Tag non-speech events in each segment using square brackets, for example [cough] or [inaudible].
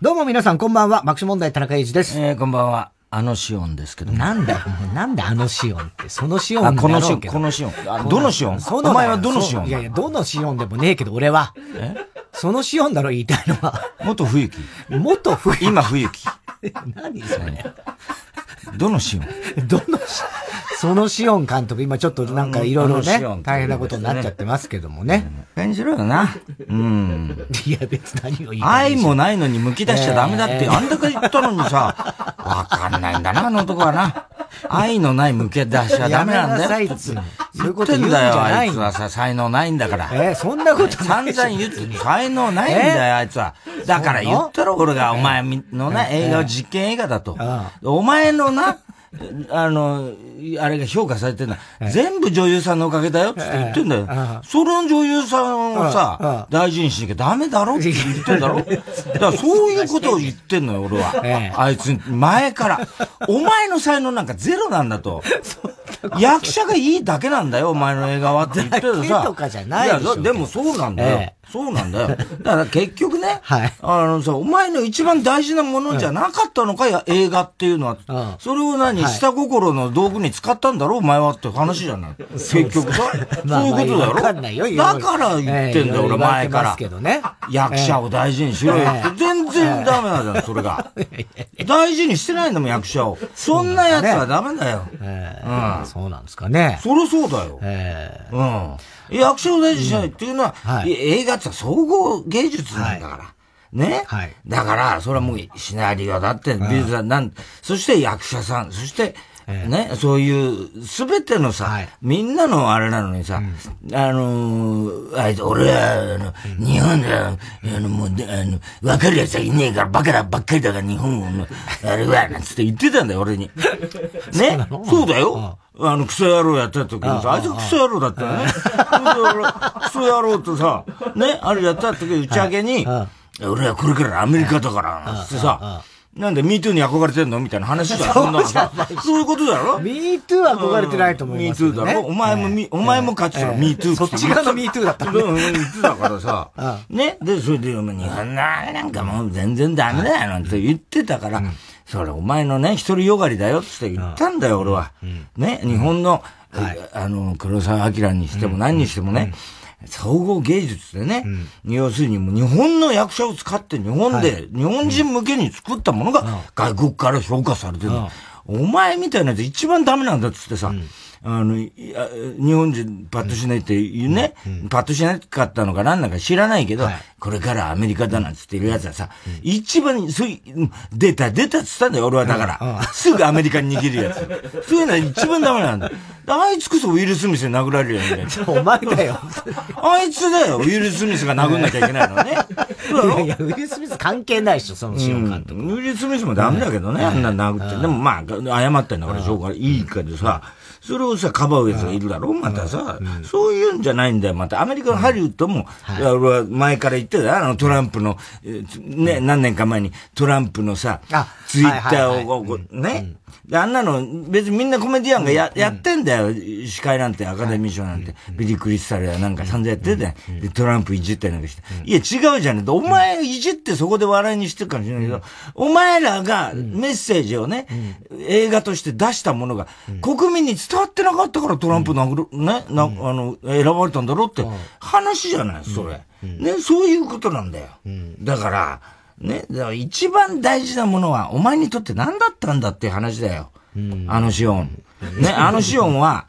も皆さんこんばんは、爆笑問題田中裕二です。えー、こんばんは。あのシオンですけどなんだよ、なんであのシオンって、そのシオンあ、このシオン、このシオン。あ、どのシオン？お前はどのシオンいやいや、どのシオンでもねえけど、俺は。え？そのシオンだろ、言いたいのは。元冬木。元冬木。今冬木。[laughs] 何それ。どのシオン？[laughs] どのシオン？そのシオン監督、今ちょっとなんかいろいろね、大変なことになっちゃってますけどもね。感じろよな。うん。いや、別に何を言い愛もないのに剥き出しちゃダメだって、あんだけ言ったのにさ、わかんないんだな、あの男はな。愛のない剥き出しはダメなんだよ。そういうこと言うんだよ、あいつはさ、才能ないんだから。えそんなこと散々言って、才能ないんだよ、あいつは。だから言ったろ、俺が、お前のな、映画は実験映画だと。お前のな、あの、あれが評価されてるのは、全部女優さんのおかげだよって言ってんだよ。その女優さんをさ、大事にしなきゃダメだろって言ってんだろだからそういうことを言ってんのよ、俺は。あいつ、前から。お前の才能なんかゼロなんだと。役者がいいだけなんだよ、お前の映画はって言ってるさ。とかじゃないでしょ。いや、でもそうなんだよ。そうなんだよ。だから結局ね、はい、あのさ、お前の一番大事なものじゃなかったのかや、映画っていうのは。それを何、下心の道具に使ったんだろお前はって話じゃない。結局さ、[laughs] そういうことだろ？だから言ってんだよ、俺前から。役者を大事にしろよって。全然ダメなんだよ、それが。[laughs] 大事にしてないんだもん、役者を。そんなやつはダメだよ。うん。そうなんですかね。そりゃそうだよ。うん。役者を大事にしないっていうのは、映画って総合芸術なんだから。ね、はい、だから、それはもうシナリオだって、美術だなん、そして役者さん、そして、ね、そういう、すべてのさ、はい、みんなのあれなのにさ、うん、あのー、あいつ、俺は、あの、うん、日本で、あの、もう、あの、わかる奴はいねえから、バカだばっかりだから、日本の、あれは、なんつって言ってたんだよ、俺に。[laughs] ねそうだよ。あの、クソ野郎やった時にさ、あいつクソ野郎だったよね。クソ野郎とさ、ね、あれやった時打ち上げに、俺はこれからアメリカだから、つってさ、なんで、ミートゥーに憧れてんの？みたいな話だよ。そんなさ。そういうことだろ？ミートゥーは憧れてないと思いますミートゥーだろ？お前も、お前も勝ってたミートゥーそっち側のミートゥーだった。うん、ミートゥーだからさ。[laughs] ね？で、それで、日本なんかもう全然ダメだよ、なんて言ってたから、それお前のね、一人よがりだよって言ったんだよ、俺は。ね？日本の、あの、黒沢明にしても何にしてもね、総合芸術でね、うん、要するにもう日本の役者を使って日本で、はい、日本人向けに作ったものが外国から評価されてる、うん、お前みたいなやつ一番ダメなんだっつってさ、うんあの、日本人パッとしないって言うね、パッとしなかったのか何なんか知らないけど、はい、これからアメリカだなんつって言うやつはさ、うん、一番、そういう、出た、出たっつったんだよ、俺はだから。すぐアメリカに逃げるやつ。[laughs] そういうのは一番ダメなんだ。あいつこそウィル・スミスに殴られるよ、みたいな。お前だよ。あいつだよ、ウィル・スミスが殴んなきゃいけないのね。いやいや、ウィル・スミス関係ないでしょ、そのシオン監督。ウィル・スミスもダメだけどね、あんな殴って。でもまあ、謝ったんだからしょうがいいけどさ、それをさ、かばうやつがいるだろ？またさ、そういうんじゃないんだよ。また、アメリカのハリウッドも、い。や俺は前から言ってたあのトランプの、ね、何年か前にトランプのさ、ツイッターを、ね、あんなの、別にみんなコメディアンがや,、やってんだよ。司会なんて、アカデミー賞なんて。ビリー・クリスタルやなんか散々やってて、で、トランプいじったりなんかして。いや、違うじゃねえ。お前いじってそこで笑いにしてるかもしれないけど、お前らがメッセージをね、映画として出したものが、国民に伝わってなかったからトランプ殴る、ね、な、あの、選ばれたんだろうって話じゃない、それ。ね、そういうことなんだよ。だから、ね、だから一番大事なものは、お前にとって何だったんだっていう話だよ。あのシオン。ね、あのシオンは、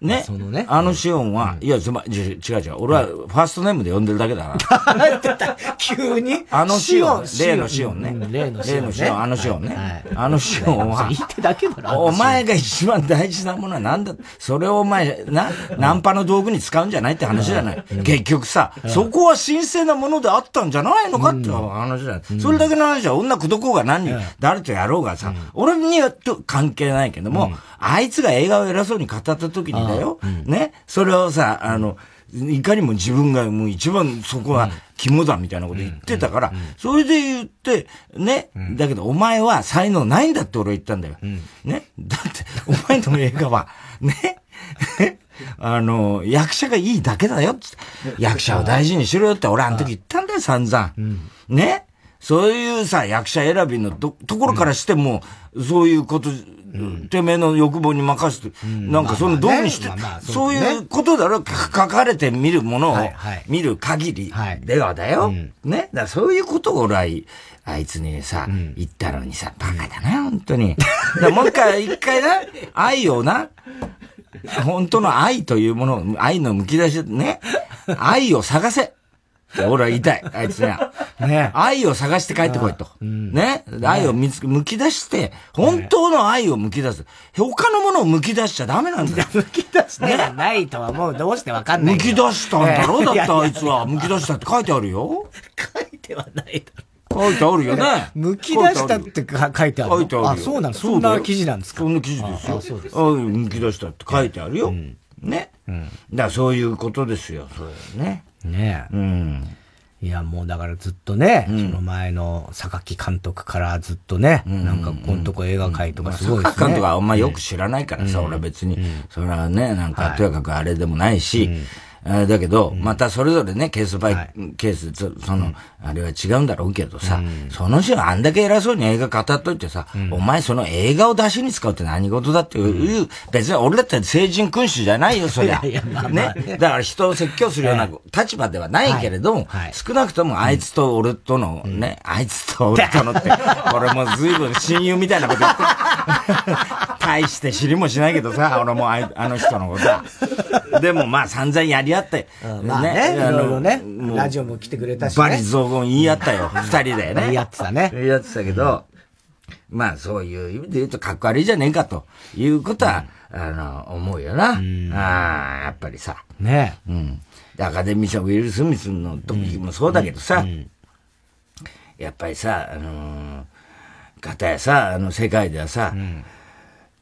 ね、そのね、あのシオンは、いや、つま、違う違う、俺はファーストネームで呼んでるだけだな。[laughs] 急にあのシオン、例のシオンね。例のシオン。シオン、あのシオンね。あのシオンは、お前が一番大事なものは何だそれをお前、な、ナンパの道具に使うんじゃないって話じゃない。結局さ、そこは神聖なものであったんじゃないのかって話じゃない。それだけの話は女口説こうが何人、誰とやろうがさ、俺には関係ないけども、あいつが映画を偉そうに語った時にだよ、ね、それをさ、あの、いかにも自分がもう一番そこは肝だみたいなこと言ってたから、それで言って、ね、だけどお前は才能ないんだって俺は言ったんだよ。ね？だって、お前の映画は、[laughs] ね、[laughs] あの、役者がいいだけだよって。役者を大事にしろよって俺あの時言ったんだよ、散々。ね？そういうさ、役者選びのとところからしても、そういうこと、てめえの欲望に任せて、なんかそのどうにして、そういうことだろ、書かれて見るものを見る限りではだよ。ね。だそういうことを俺は、あいつにさ、言ったのにさ、バカだな、本当に。もう一回、一回な、[laughs] 愛をな、本当の愛というもの、愛の剥き出し、ね。愛を探せ。俺は言いたい、あいつには。ね。愛を探して帰ってこいと。ね。愛を見つけ、剥き出して、本当の愛を剥き出す。他のものを剥き出しちゃダメなんだよ。剥き出してないとはもうどうしてわかんない。剥き出したんだろ？だってあいつは。剥き出したって書いてあるよ。書いてはないだろ。書いてあるよね。[laughs] 剥き出したって書いてある。書いてあるあ、そうなの？そんな記事なんですか？そんな記事ですよ。あ、そうです。剥き出したって書いてあるよ。ね。うん。だからそういうことですよ。そうね。ねえ。うん。いや、もうだからずっとね、うん、その前の榊監督からずっとね、うん、なんかこのとこ映画界とかすごいですね。榊監督はあんまよく知らないからさ、うん、俺は別に、それはね、なんかとやかくあれでもないし、だけど、またそれぞれね、ケースバイ、ケース、その、あれは違うんだろうけどさ、その人あんだけ偉そうに映画語っといてさ、お前その映画を出しに使うって何事だっていう、別に俺だって成人君主じゃないよ、そりゃ。ね？だから人を説教するような立場ではないけれども、少なくともあいつと俺とのね、あいつと俺とのって、[laughs] 俺も随分親友みたいなこと言って、[laughs] 大して知りもしないけどさ、俺もあの人のことは。でもまあ散々やり合って、まあね、いろいろね、ラジオも来てくれたし、バリ雑言言い合ったよ、二人でね。言い合ってたね。言い合ってたけど、まあそういう意味で言うとかっこ悪いじゃねえかということは、あの、思うよな。ああ、やっぱりさ。ね。うん。アカデミー賞ウィル・スミスの時もそうだけどさ、やっぱりさ、あのー、方やさ、あの世界ではさ、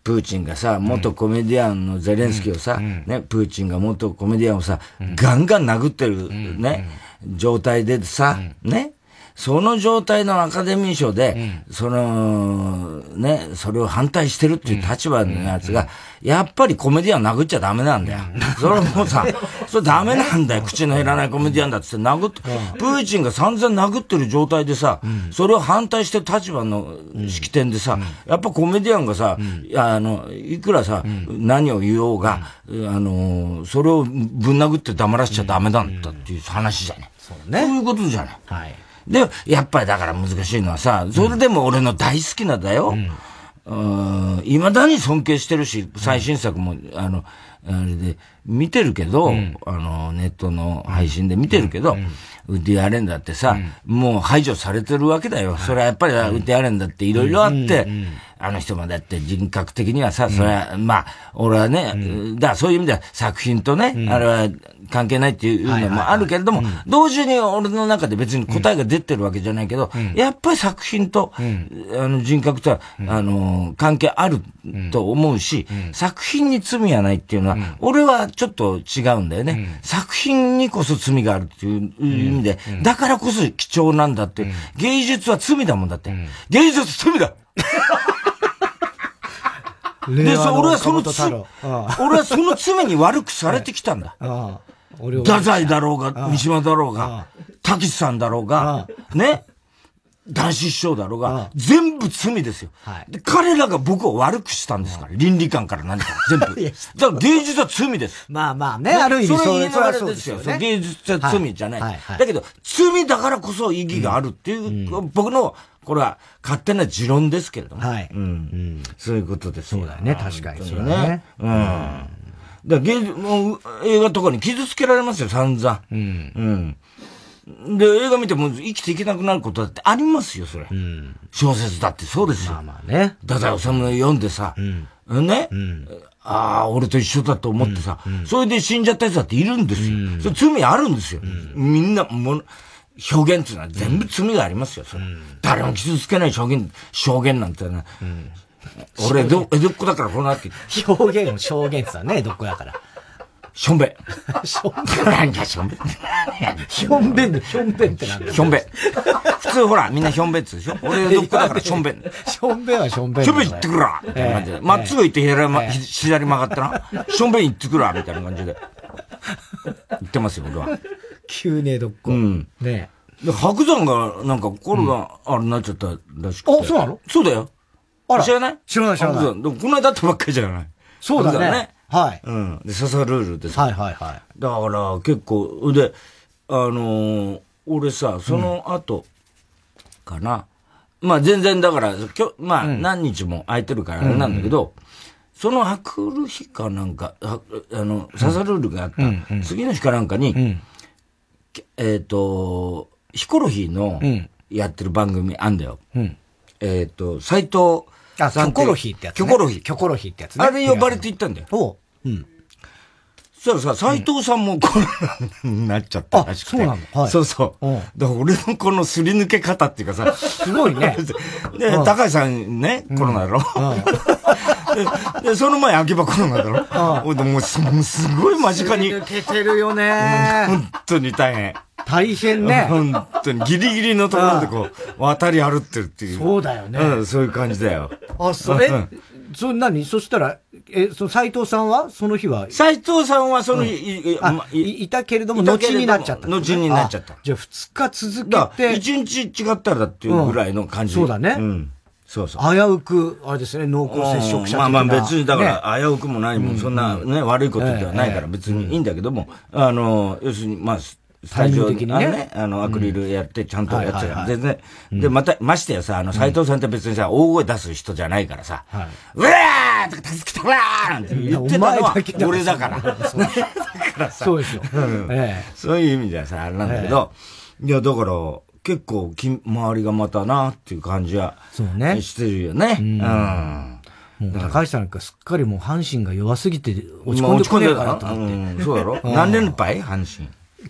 プーチンがさ、元コメディアンのゼレンスキーをさ、ね、プーチンが元コメディアンをさ、ガンガン殴ってる、ね、状態でさ、ね、その状態のアカデミー賞で、うん、その、ね、それを反対してるっていう立場のやつが、やっぱりコメディアン殴っちゃダメなんだよ。それもさ、[laughs] それダメなんだよ。口の減らないコメディアンだって殴って、プーチンが散々殴ってる状態でさ、それを反対してる立場の式典でさ、やっぱコメディアンがさ、あの、いくらさ、何を言おうが、あの、それをぶん殴って黙らせちゃダメなんだっていう話じゃね。そうね。そういうことじゃない。はい。で、やっぱりだから難しいのはさ、それでも俺の大好きなだよ。うん。未だに尊敬してるし、最新作も、あの、あれで、見てるけど、うん、あの、ネットの配信で見てるけど、うん、ウッディ・アレンだってさ、うん、もう排除されてるわけだよ。それはやっぱり、ウッディ・アレンだっていろいろあって、あの人もだって人格的にはさ、それは、まあ、俺はね、だそういう意味では作品とね、あれは関係ないっていうのもあるけれども、同時に俺の中で別に答えが出てるわけじゃないけど、やっぱり作品と、あの人格とは、あの、関係あると思うし、作品に罪はないっていうのは、俺はちょっと違うんだよね。作品にこそ罪があるっていう意味で、だからこそ貴重なんだって。芸術は罪だもんだって。芸術罪だ。[laughs] で、俺はその罪、俺はその罪に悪くされてきたんだ。[laughs] 太宰だろうが、三島だろうが、滝さんだろうが、ね。男子師匠だろうが、全部罪ですよ。で、彼らが僕を悪くしたんですから、倫理観から何か [laughs] 全部。だから芸術は罪です。まあまあね、ある意味それはそうですよ。芸術は罪じゃない。だけど、罪だからこそ意義があるっていう、僕の、これは勝手な持論ですけれども。はい。うん。そういうことですそうだよね、確かに。そうね。うん。だ芸もう映画とかに傷つけられますよ、散々。うん。うん。で、映画見ても生きていけなくなることだってありますよ、それ。うん。小説だってそうですよ。まあまあね。太宰治の読んでさ、うん。ね。うん。ああ、俺と一緒だと思ってさ、うん、それで死んじゃったやつだっているんですよ。うん、それ罪あるんですよ。うん、みんな、も表現っていうのは全部罪がありますよ、それ。誰も傷つけない証言、証言なんてね。俺、江戸、江戸っ子だからこの後。[laughs] 表現を証言さね、江戸っ子だから。しょんべ。しょんべ。何がしょんべ。ひょんべんで、ひょんべんってなんだひょんべ。普通ほら、みんなひょんべってでしょ俺江戸っ子だからしょんべん。しょんべんはしょんべん。しょんべん行ってくらみたいな感じで。まっすぐ行って左ま、左曲がったな。しょんべん行ってくらみたいな感じで。言ってますよ、俺は。急ね江戸っ子。うん。ねで、白山がなんかコロナ、あれになっちゃったらしくて。あ、そうなの？そうだよ。あら。知らない？知らない知らない。白山。でもこの間会ったばっかりじゃないそうだね。はい。うん。で、笹ルールでさ。はいはいはい。だから結構、で、あのー、俺さ、その後かな。うん、まあ全然だから、きょまあ何日も空いてるからあれなんだけど、うんうん、そのあくる日かなんか、あの、ササルールがあった、うんうん、次の日かなんかに、うん、えっ、ー、と、ヒコロヒーのやってる番組あんだよ。うん、えっ、ー、と、斎藤あ、キョコロヒーってやつ、ね。キョコロヒー。キョコロヒーってやつね。あれ呼ばれて行ったんだよ。おうん。そしたらさ、斎藤さんもコロナになっちゃったらしくて。そうなのはい。そうそう。だから俺のこのすり抜け方っていうかさ。すごいね。[laughs] で、高橋さんね、コロナだろ。で、その前秋葉コロナだろ。俺でもうすごい間近に。抜けてるよね。本当に大変。大変ね。本当にギリギリのところでこう、渡り歩ってるっていう。そうだよね。うん、そういう感じだよ。あ、それ、それ何？そしたら、え、その斎藤さんは？その日は？斎藤さんはその日、いいたけれども、後になっちゃった。後になっちゃった。じゃあ二日続けて。一日違ったらだっていうぐらいの感じ。そうだね。うん。そうそう。危うく、あれですね、濃厚接触者まあまあ別に、だから、危うくも何も、そんなね、悪いことではないから別にいいんだけども、あの、要するに、まあ、スタジオ的にね、あの、アクリルやって、ちゃんとやってた全然、で、また、ましてやさ、あの、斎藤さんって別にさ、大声出す人じゃないからさ、うわーとか、助けてもらーなんて言ってたのは、俺だから。だからさ、そうですよ。そういう意味ではさ、あれなんだけど、いや、だから、結構き、周りがまたなっていう感じは、そうね。してるよね。うん。もう高橋さんなんかすっかりもう阪神が弱すぎて落ち込んでこねえかなと思って。そうだろ？[laughs] 何連敗阪神。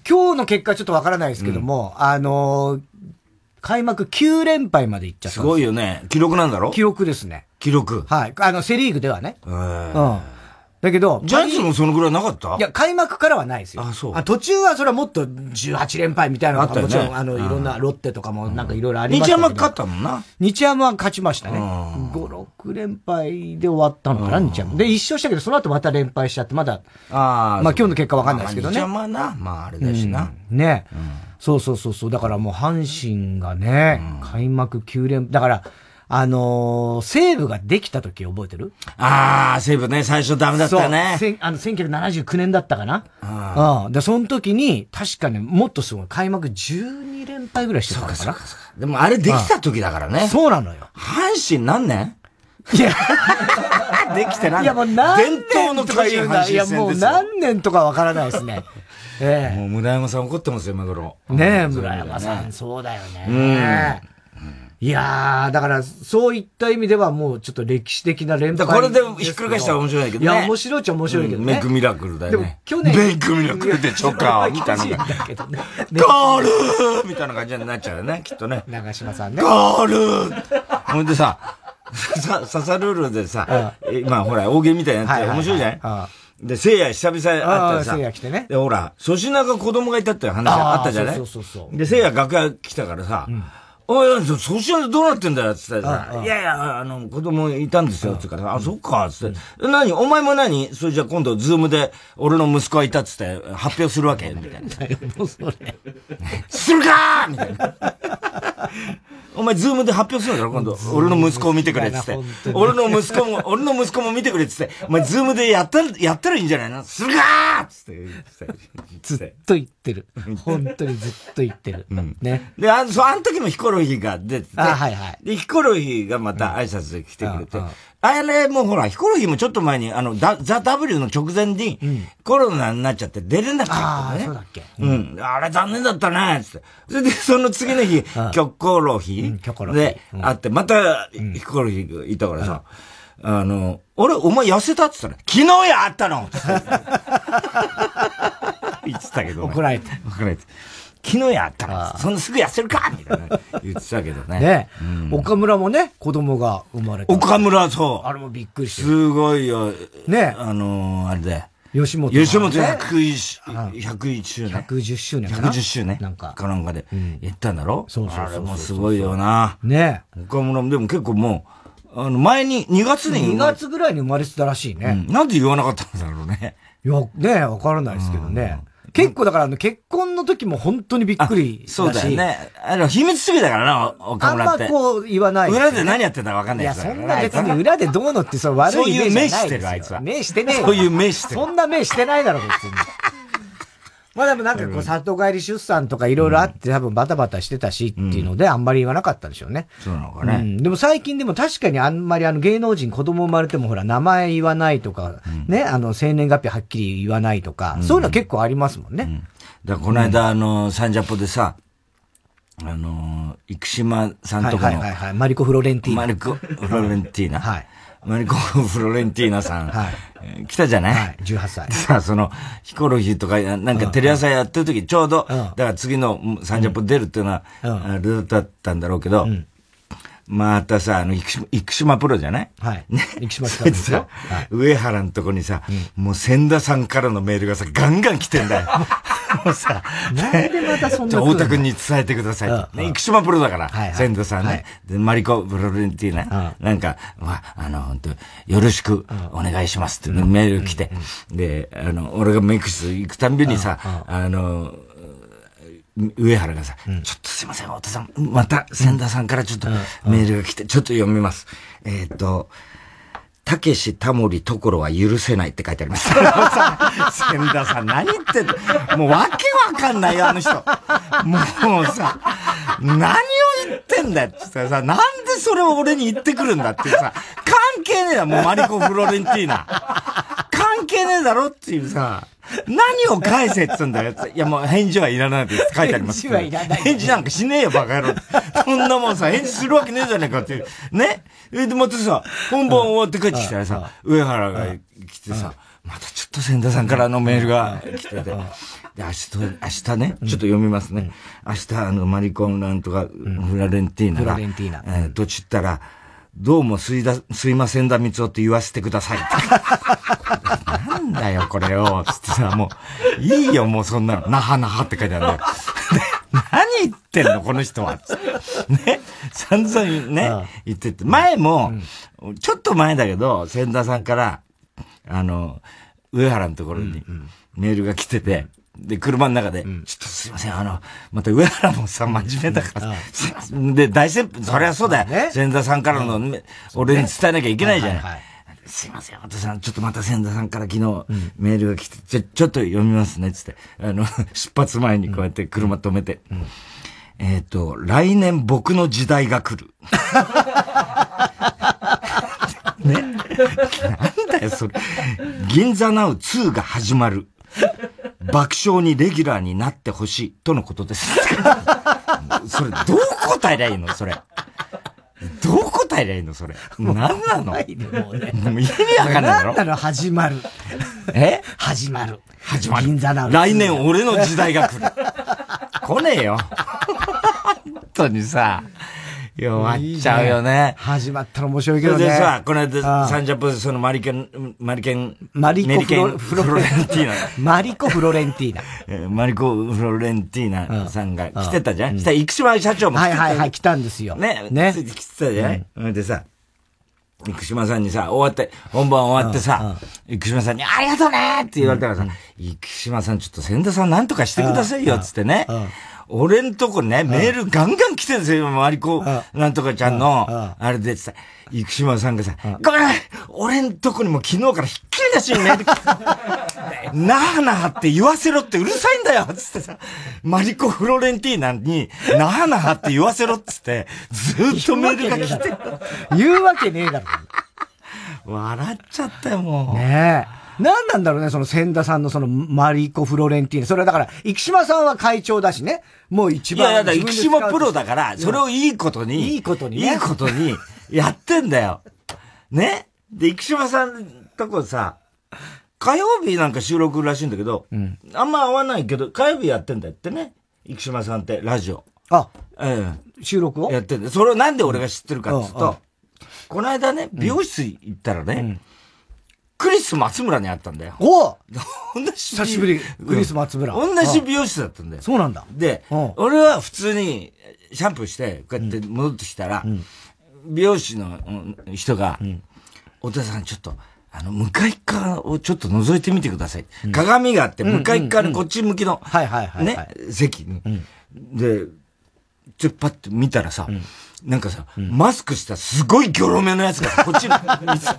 今日の結果ちょっとわからないですけども、うん、あのー、開幕9連敗までいっちゃったすごいよね。記録なんだろ？記録ですね。記録。はい。あの、セリーグではね。うん。だけど、ジャイアンツもそのぐらいなかった？いや、開幕からはないですよ。あ、そう。あ途中はそれはもっと18連敗みたいなのがもちろん、あの、いろんなロッテとかもなんかいろいろありました日山勝ったもんな。日山は勝ちましたね。5、6連敗で終わったのかな、日山。で、一勝したけど、その後また連敗しちゃって、まだ、あまあ今日の結果わかんないですけどね。日山な、まああれだしな。ね。そうそうそうそう。だからもう阪神がね、開幕9連、だから、あのー、西武ができた時覚えてる？ああ、西武ね、最初ダメだったね。そう。あの、1979年だったかな？うん。で、その時に、確かね、もっとすごい、開幕12連敗ぐらいしてたのかな？そうかそうかでもあれできた時だからね。そうなのよ。阪神何年？いや、[laughs] できてない。いや、もう何年伝統の会員阪神いや、もう何年とかわからないですね。ええ。もう村山さん怒ってますよ、今頃。ねえ、村山さん、そうだよね。うん。いやー、だから、そういった意味ではもうちょっと歴史的な連敗。これでひっくり返したら面白いけどね。いや、面白いっちゃ面白いけどね。メイクミラクルだよね。去年。メイクミラクルでチョカー [laughs] みたいな。ゴールみたいな感じになっちゃうよね、[laughs] きっとね。長島さんね。ゴールほんでさ、さ、ササルールでさ、まあほら、大喜利みたいなやつ面白いじゃない？で、聖夜久々会ったらさ、聖夜来てね。で、ほら、粗品が子供がいたって話あったじゃない？そうそうそうで、聖夜楽屋来たからさ、おい、そしらどうなってんだよ、つってさ、いやいや、あの、子供いたんですよ、つってから、あ、そっか、つって、何お前も何？それじゃ今度、ズームで、俺の息子はいたっつって、発表するわけ？みたいな。もうそれ。するかみたいな。お前、ズームで発表するんだろ？今度。俺の息子を見てくれっつって。俺の息子も、俺の息子も見てくれっつって。お前、ズームでやったら、やったらいいんじゃないの？するかーつって。ずっと言ってる。[laughs] 本当にずっと言ってる。うん、ね。で、あの、そう、あの時もヒコロヒーが出てて。あ、はいはい。で、ヒコロヒーがまた挨拶で来てくれて。あれもほら、ヒコロヒーもちょっと前に、あの、 THE W の直前に、コロナになっちゃって出れなかったね。そうだっけうん。あれ残念だったね、つって。それで、その次の日、キョコロヒーで、会って、また、ヒコロヒーがいたからさ、あの、俺、お前痩せた？って言ったら、昨日やあったの言ってたけど。怒られて。怒られて。昨日やったら、そんなすぐ痩せるか？みたいな言ってたけどね。ね、うん、岡村もね、子供が生まれた。岡村、そう。あれもびっくりして。すごいよ。ねあのー、あれで。吉本、ね。吉本101、101周年。110周年かな。110周年。なんか。かなんかで、言ったんだろ、そうそうあれもすごいよな。ね岡村も、でも結構もう、あの、前に、2月に。2月ぐらいに生まれてたらしいね。なんで言わなかったんだろうね。いや、ねわからないですけどね。結構だから、あの、結婚の時も本当にびっくりそうだよね。あの、秘密主義だからな、岡村って。あんまこう言わない、裏で何やってんだかわかんないいや、そんな別に裏でどうのってそう悪いイメージじゃないしてる、あいつは。目してねえそういう目してる。そんな目してないだろ、別に。まあでもなんかこう、里帰り出産とかいろいろあって多分バタバタしてたしっていうので、あんまり言わなかったでしょうね。そうなのかね。うん。でも最近でも確かにあんまりあの芸能人子供生まれてもほら、名前言わないとか、ね、あの、生年月日はっきり言わないとか、そういうのは結構ありますもんね。だからこの間あの、サンジャポでさ、あの、生島さんとかの。はいはいはい、マリコ・フロレンティーナ。マリコ・フロレンティーナ。[laughs] はい。マリコ・フロレンティーナさん。はい。来たじゃない？はい、18歳。[laughs] その、ヒコロヒーとか、なんかテレ朝やってる時、ちょうど、だから次のサンジャポ出るっていうのは、あれだったんだろうけど、またさ、あの、生島プロじゃない？はい。ね。生島さんですよ。[laughs] 上原のとこにさ、もう千田さんからのメールがさ、ガンガン来てんだよ。[laughs] もうさ、なんでまたそんな太田君に伝えてくださいと。ね、生島プロだから、千田さんね。で、マリコ・ブロレンティーナ、なんか、まあ、あの、本当よろしくお願いしますってメール来て、で、あの、俺がメイク室行くたんびにさ、あの、上原がさ、うん、ちょっとすいません、太田さん、また、千田さんからちょっとメールが来て、ちょっと読みます。えっ、と、たけし、たもり、ところは許せないって書いてあります。[laughs] 千田さん、何言ってんの？もうわけわかんないよ、あの人。もうさ、何を言ってんだよってさ、なんでそれを俺に言ってくるんだってさ、関係ねえだもうマリコ・フロレンティーナ。関係ねえだろっていうさ、何を返せっつうんだよ。いやもう返事はいらないって書いてあります。返事はいらない。返事なんかしねえよ、バカ野郎。そんなもんさ、返事するわけねえじゃねえかっていう。ね？え、で、またさ、本番終わって帰ってきたらさ、上原が来てさ、またちょっと千田さんからのメールが来てて。で、明日、明日ね、ちょっと読みますね。明日、あの、マリコンなんとか、フラレンティーナが、フラレンティーナ。えー、とちったら、どうもすいだ、すいませんだみつおって言わせてください。なんだよ、これよ。つってさ、もう、いいよ、もうそんなの。なはなはって書いてあるんだよ。何言ってんの、この人は。ね。散々ね、言ってて。前も、ちょっと前だけど、千田さんから、あの、上原のところにメールが来てて、で、車の中で、ちょっとすいません、あの、また上原もさ、真面目だから、すいません。で、大先輩、そりゃそうだよ。千田さんからの、俺に伝えなきゃいけないじゃない。すいません、私さん、ちょっとまた千田さんから昨日メールが来て、ちょ、ちょっと読みますね、つって。あの、[laughs] 出発前にこうやって車止めて。えっと、来年僕の時代が来る。[laughs] ね。[laughs] なんだよ、それ。銀座ナウ2が始まる。爆笑にレギュラーになってほしい、とのことです。[laughs] それ、どう答えりゃいいの？それ。どう答えりゃいいの？それ。何なの？もう意味わかんないだろ？何なの？始まる。え？始まる。始まる。銀座ナウ。来年俺の時代が来る。来ねえよ。本当にさ。弱っちゃうよね。始まったら面白いけどね。それでさ、この間、サンジャポでそのマリケン、マリケン、マリコフロレンティーナ。マリコフロレンティーナ。マリコフロレンティーナさんが来てたじゃん？したら、生島社長も来てた。はいはいはい、来たんですよ。ね。ね。来てたじゃん？でさ、生島さんにさ、終わって、本番終わってさ、生島さんにありがとうねって言われたからさ、生島さんちょっと千田さんなんとかしてくださいよっつってね。俺んとこね、メールガンガン来てるんですよ、マリコ、なんとかちゃんの、あれでさ、生島さんがさ、ごめん俺んとこにも昨日からひっきり出しにメール来て、[laughs] なあなあって言わせろってうるさいんだよ。つってさ、マリコ・フロレンティーナに、[laughs] なあなあって言わせろっつって、ずっとメールが来て。言うわけねえだろ。笑っちゃったよ、もう。ねえ。何なんだろうね、その千田さんのそのマリコ・フロレンティーナ。それはだから、生島さんは会長だしね。もう一番。いや、だから生島プロだから、それをいいことに。いいことにね。いいことに、やってんだよ。ね？で、生島さんとこさ、火曜日なんか収録らしいんだけど、うん、あんま合わないけど、火曜日やってんだってね。生島さんって、ラジオ。あ、ええ。収録を？やってんだ。それをなんで俺が知ってるかって言うと、この間ね、美容室行ったらね、うんクリス松村に会ったんだよ。お同じ久しぶり、クリス松村。同じ美容室だったんだよ。そうなんだ。で、俺は普通にシャンプーして、こうやって戻ってきたら、美容師の人が、お父さんちょっと、あの、向かい側をちょっと覗いてみてください。うん、鏡があって、向かい側にこっち向きの、はいはいはい。ね、席に。で、ちょっとパッと見たらさ、なんかさ、マスクしたすごいギョロ目のやつがこっちに。す。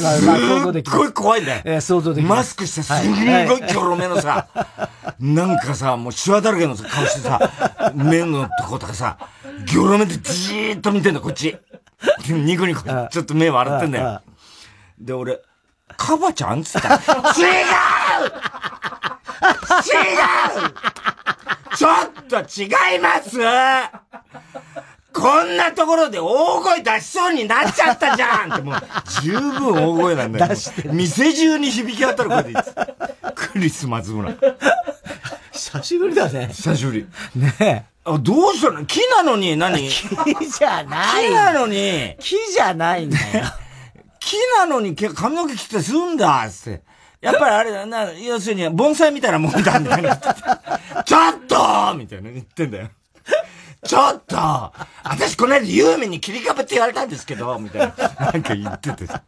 っごい怖いんだよ。えー、想像できマスクしてすんごいギョロ目のさ、なんかさ、もうシワだらけの顔してさ、目のとことかさ、ギョロ目でじーっと見てんだ、こっち。ニコニコ、ちょっっと目笑ってんだよ。で、俺、カバちゃんつった違うちょっと違いますこんなところで大声出しそうになっちゃったじゃんってもう十分大声なんだよ。店中に響き渡る声で言ってクリス松村。久しぶりだね。久しぶり。ねえ。あ、どうしたの？木なのに何？木じゃない。木なのに。木じゃないんだよ。[laughs] 木なのに髪の毛切ってすんだって。やっぱりあれだな、要するに盆栽みたいなもんだみたいな。[laughs] ちょっとみたいな言ってんだよ。ちょっと私この間ユーミンに切り株って言われたんですけど、みたいな。なんか言っててさ。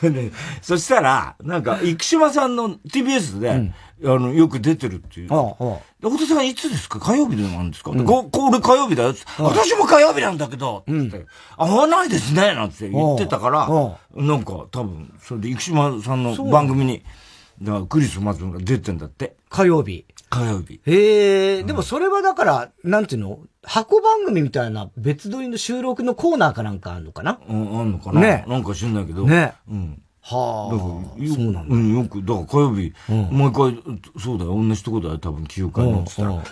で、そしたら、なんか、生島さんの TBS で、うん、あの、よく出てるっていう。ああ、ああ。太田さんいつですか？火曜日でなんですか、うん、ここれ火曜日だよ。私も火曜日なんだけど、うん、合わないですね、なんて言ってたから、なんか多分、それで生島さんの番組に、だからクリス・マツが出てんだって。火曜日。火曜日。へえ、でもそれはだから、なんていうの？箱番組みたいな別撮りの収録のコーナーかなんかあるのかな？うん、あんのかな？ね。なんか知んないけど。ね。うん。はあ。そうなんだ。うん、よく、だから火曜日、うん、もう一回、そうだよ、同じとこだよ、多分、休暇にってたら、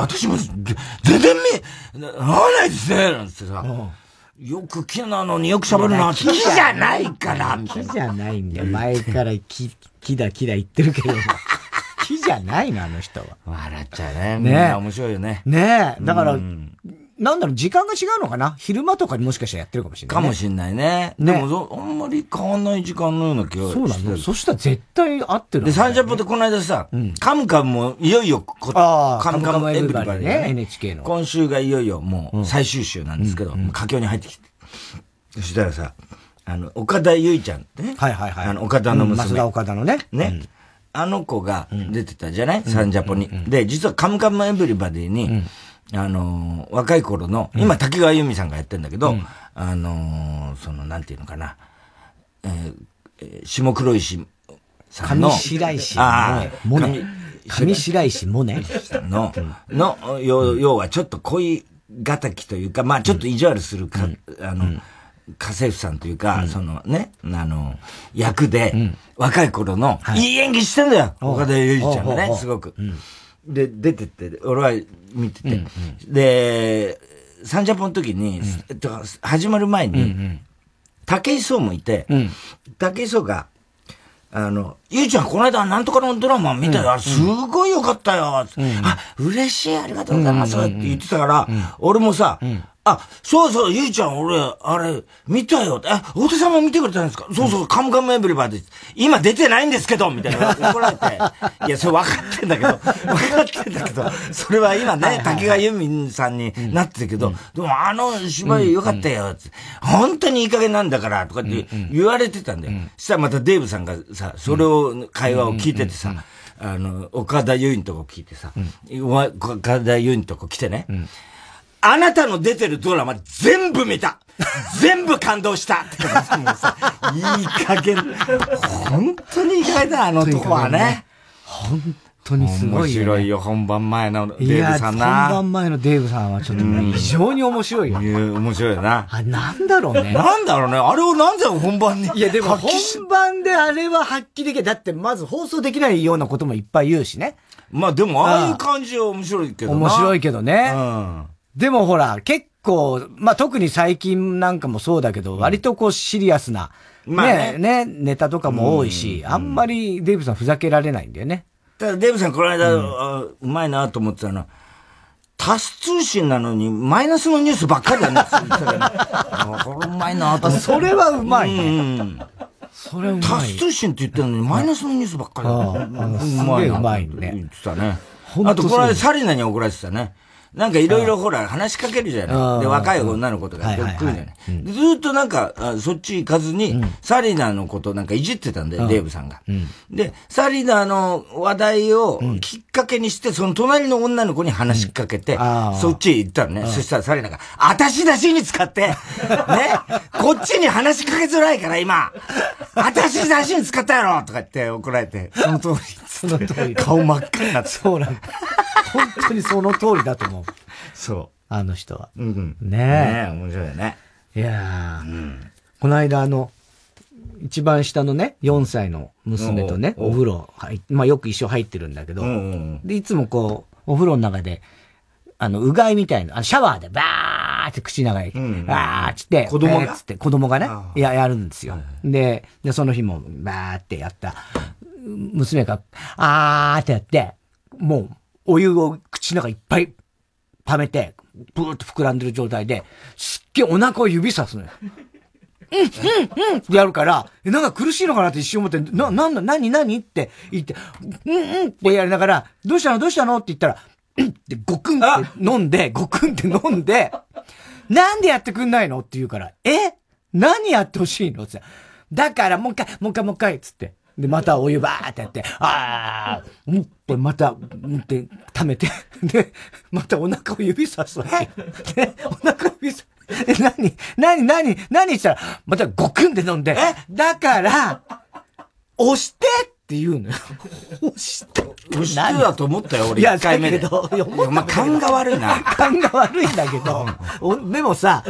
私も、全然見、合わないですね、なんてさ。よく木なのによく喋るな。木じゃないから木じゃないんだよ。前から木、木だ木だ言ってるけど。[laughs] 木じゃないの、あの人は。笑っちゃうね。ね面白いよね。ねえ。だから、なんだろう、時間が違うのかな？昼間とかにもしかしたらやってるかもしれない、ね、かもしれないね。ねでも、あんまり変わんない時間のような気がそうなのそしたら絶対合ってる、ね、で、サンジャポってこの間さ、うん、カムカムもいよいよこ、あカムカムエブリバディね、NHK の。今週がいよいよもう最終週なんですけど、うん、佳境に入ってきて。そしたらさ、あの、岡田結衣ちゃんね。はいはいはい。あの、岡田の娘。増田岡田のね。ね。あの子が出てたじゃない、サンジャポに、で、実はカムカムエブリバディに、あのー、若い頃の、今滝川由美さんがやってんだけど、あのー、その、なんていうのかな、えー、下黒石さんの。上白石モネ。上白石モネ。の、の、要要はちょっと恋敵というか、まあちょっと意地悪するか、あの、家政婦さんというか、うん、そのね、あの、役で、うん、若い頃の、はい、いい演技してんだよ岡田結実ちゃんがね、すごく。で、出てって、俺は見てて。うんうん、で、サンジャポの時に、始まる前に、武井壮もいて、武井壮が、あの、ゆうちゃん、この間、なんとかのドラマ見たよ。すごいよかったよ。あ、嬉しい、ありがとうございます。って言ってたから、俺もさ、あ、そうそう、ゆいちゃん、俺、あれ、見たよ。え、太田さんも見てくれたんですか、うん、そうそう、カムカムエブリバディ。今出てないんですけどみたいな。怒られて。いや、それ分かってんだけど、分かってんだけど、それは今ね、竹川由美さんになってるけど、うん、でもあの芝居よかったよ、つ本当にいい加減なんだから、とかって言われてたんだよ。そしたらまたデーブさんがさ、それを、会話を聞いててさ、あの、岡田由美のとこ聞いてさ、岡田由美のとこ来てね、あなたの出てるドラマ全部見た [laughs] 全部感動したってもうさ、いい加減。本当にいい加減だ、あの男はね。本当にすごい、ね。面白いよ、本番前のデーブさんな。本番前のデーブさんはちょっと非常に面白いよ。面白いよな。あ、なんだろうね。なんだろうね。あれをなんで本番に。いや、でも本番であれは発揮できない。だってまず放送できないようなこともいっぱい言うしね。まあでも、ああいう感じは面白いけど面白いけどね。うん。でもほら、結構、まあ、特に最近なんかもそうだけど、割とこうシリアスな、まあね、ね、ネタとかも多いし、あんまりデーブさんふざけられないんだよね。ただデーブさんこの間、うまいなと思ってたのは、タス通信なのにマイナスのニュースばっかりだね。これうまいなと思って。それはうまいね。それうまい。タス通信って言ってるのにマイナスのニュースばっかりだね。すげえうまいね。言ってたね。あとこの間サリナに怒られてたね。なんかいろいろほら話しかけるじゃない。で、若い女の子とか来るじゃない。ずっとなんか、そっち行かずに、サリナのことなんかいじってたんだよ、デーブさんが。で、サリナの話題をきっかけにして、その隣の女の子に話しかけて、そっちへ行ったのね。そしたらサリナが、私出しに使って、ね、こっちに話しかけづらいから今、私出しに使ったやろとか言って怒られて、その通り。その通り。顔真っ赤になって。そうなん本当にその通りだと思う。そう。あの人は。うん、ねえ。ねえ、面白いよね。いやー、うん、この間あの、一番下のね、4歳の娘とね、お風呂入まあよく一緒入ってるんだけど、で、いつもこう、お風呂の中で、あの、うがいみたいな、あのシャワーでバーって口長い、うん、バーって、子供が、つって、子供がね、いや、やるんですよ。で、で、その日もバーってやった、娘が、あーってやって、もう、お湯を口の中いっぱい溜めて、ブーっと膨らんでる状態で、すっげえお腹を指さすのよ。うん、うん、うん。ってやるから、え、なんか苦しいのかなって一瞬思って、な、なんだ、何、何？って言って、うん、うんってやりながら、どうしたの？どうしたの？って言ったら、うんってゴクンって飲んで、ゴクンって飲んで、なんでやってくんないの？って言うから、え？何やってほしいの？って。だから、もう一回、もう一回、もう一回、つって。で、またお湯ばーってやって、あー、うんってまた、うんって溜めて、[laughs] で、またお腹を指さすわけ。で、お腹を指さえ、何何何何したら、またゴクンで飲んで、だから、押してって言うのよ。[laughs] 押して。押してだと思ったよ、俺。一回目で。いや、だけど、お前勘が悪いな。勘が悪いんだけど、でもさ、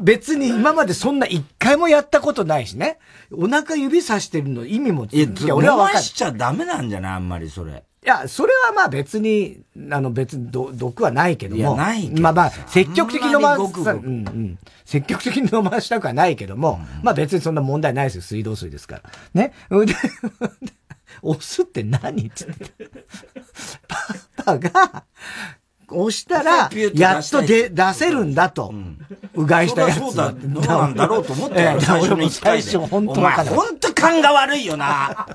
別に今までそんな一回もやったことないしね。お腹指さしてるの意味もいや、俺は分かしちゃダメなんじゃないあんまりそれ。いや、それはまあ別に、あの別に毒はないけども。いや、ないまあまあ、積極的に飲ましうんうん。積極的に飲ましたくはないけども、うん、まあ別にそんな問題ないですよ。水道水ですから。ね。[laughs] で、押すって何？って。パパが、押したら、やっと出、出せるんだと。うがいしたやつ。そうだ、どうなんだろうと思った [laughs] よ、最初の最初、本当。本当勘が悪いよな。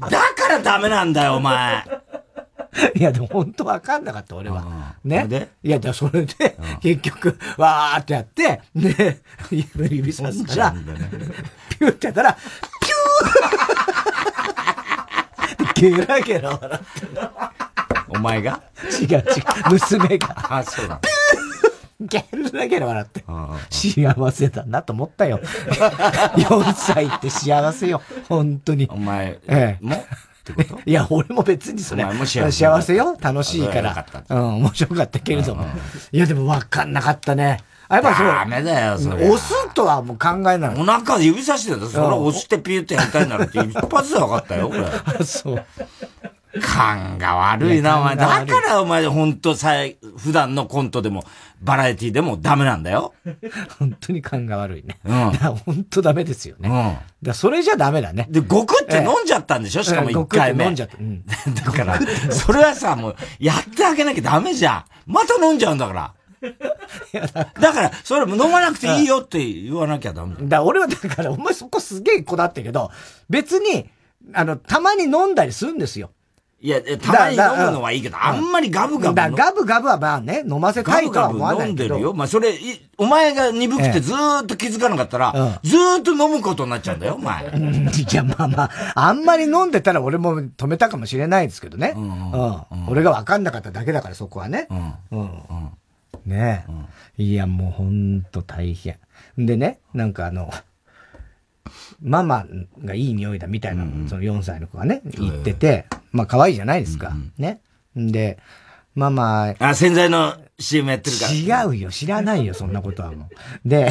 だからダメなんだよ、お前。いや、でも本当わかんなかった、俺は。ね？いや、じゃそれで、結局、わーってやって、で、指さすから、[laughs] ピューってやったら、ピューゲラゲラ笑ってお前が？違う違う。娘が。あ、そうだ。ギャルだけで笑って。幸せだなと思ったよ。4歳って幸せよ。本当に。お前、ええ。も？ってこと？いや、俺も別にそれ、幸せよ。楽しいから。うん、面白かったけれども。いや、でも分かんなかったね。やっぱそう。ダメだよ、それ。押すとはもう考えない。お腹指さしてたそれ押してピューってやりたいんだろって [laughs] 一発で分かったよ、俺。そう。勘が悪いな、お前。だからお前、ほんとさ、普段のコントでも、バラエティでもダメなんだよ。本当に勘が悪いね。うん。本当ダメですよね。うん。だそれじゃダメだね。で、ごくって飲んじゃったんでしょ、しかも一回目。飲んじゃった。うん。[laughs] だから、それはさ、もう、やってあげなきゃダメじゃん。また飲んじゃうんだから。だから、それも飲まなくていいよって言わなきゃダメだ。俺はだから、お前そこすげえこだってけど、別に、あの、たまに飲んだりするんですよ。いや、たまに飲むのはいいけど、あんまりガブガブ。だガブガブはまあね、飲ませたいとは思わないけど。ガブガブ飲んでるよ。まあそれ、お前が鈍くてずーっと気づかなかったら、ずーっと飲むことになっちゃうんだよ、お前。いや、まあまあ、あんまり飲んでたら俺も止めたかもしれないですけどね。うん。俺が分かんなかっただけだから、そこはね。うん。うん。ねえ。いや、もうほんと大変。でね、なんかあの、ママがいい匂いだみたいな、その4歳の子がね、言ってて、まあ可愛いじゃないですか。ね。で、ママ。あ、洗剤の CM やってるから。違うよ、知らないよ、そんなことはもう。で、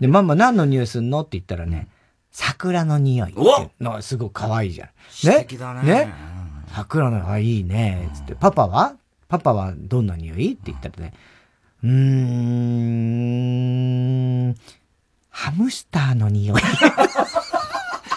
で、ママ何の匂いすんのって言ったらね、桜の匂いっていうのすごく可愛いじゃん。ね。だね。ね？桜の、あ、いいね、つって。パパは？パパはどんな匂い？って言ったらね、うーん、ハムスターの匂い。[laughs]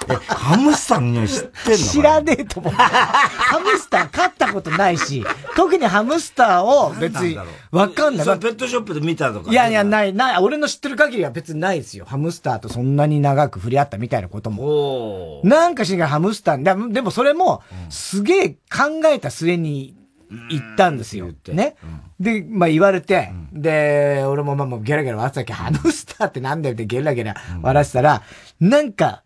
え、ハムスターの匂い知ってんの？知らねえと思う。ハムスター飼ったことないし、特にハムスターを別にわかんない。そペットショップで見たとか？いやいや、ない、ない。俺の知ってる限りは別にないですよ。ハムスターとそんなに長く触れ合ったみたいなことも。なんかしらハムスター、でもそれも、すげえ考えた末に行ったんですよ。ね。で、まあ言われて、で、俺もまあもうゲラゲラ笑ってたけど、ハムスターってなんだよってゲラゲラ笑ってたら、なんか、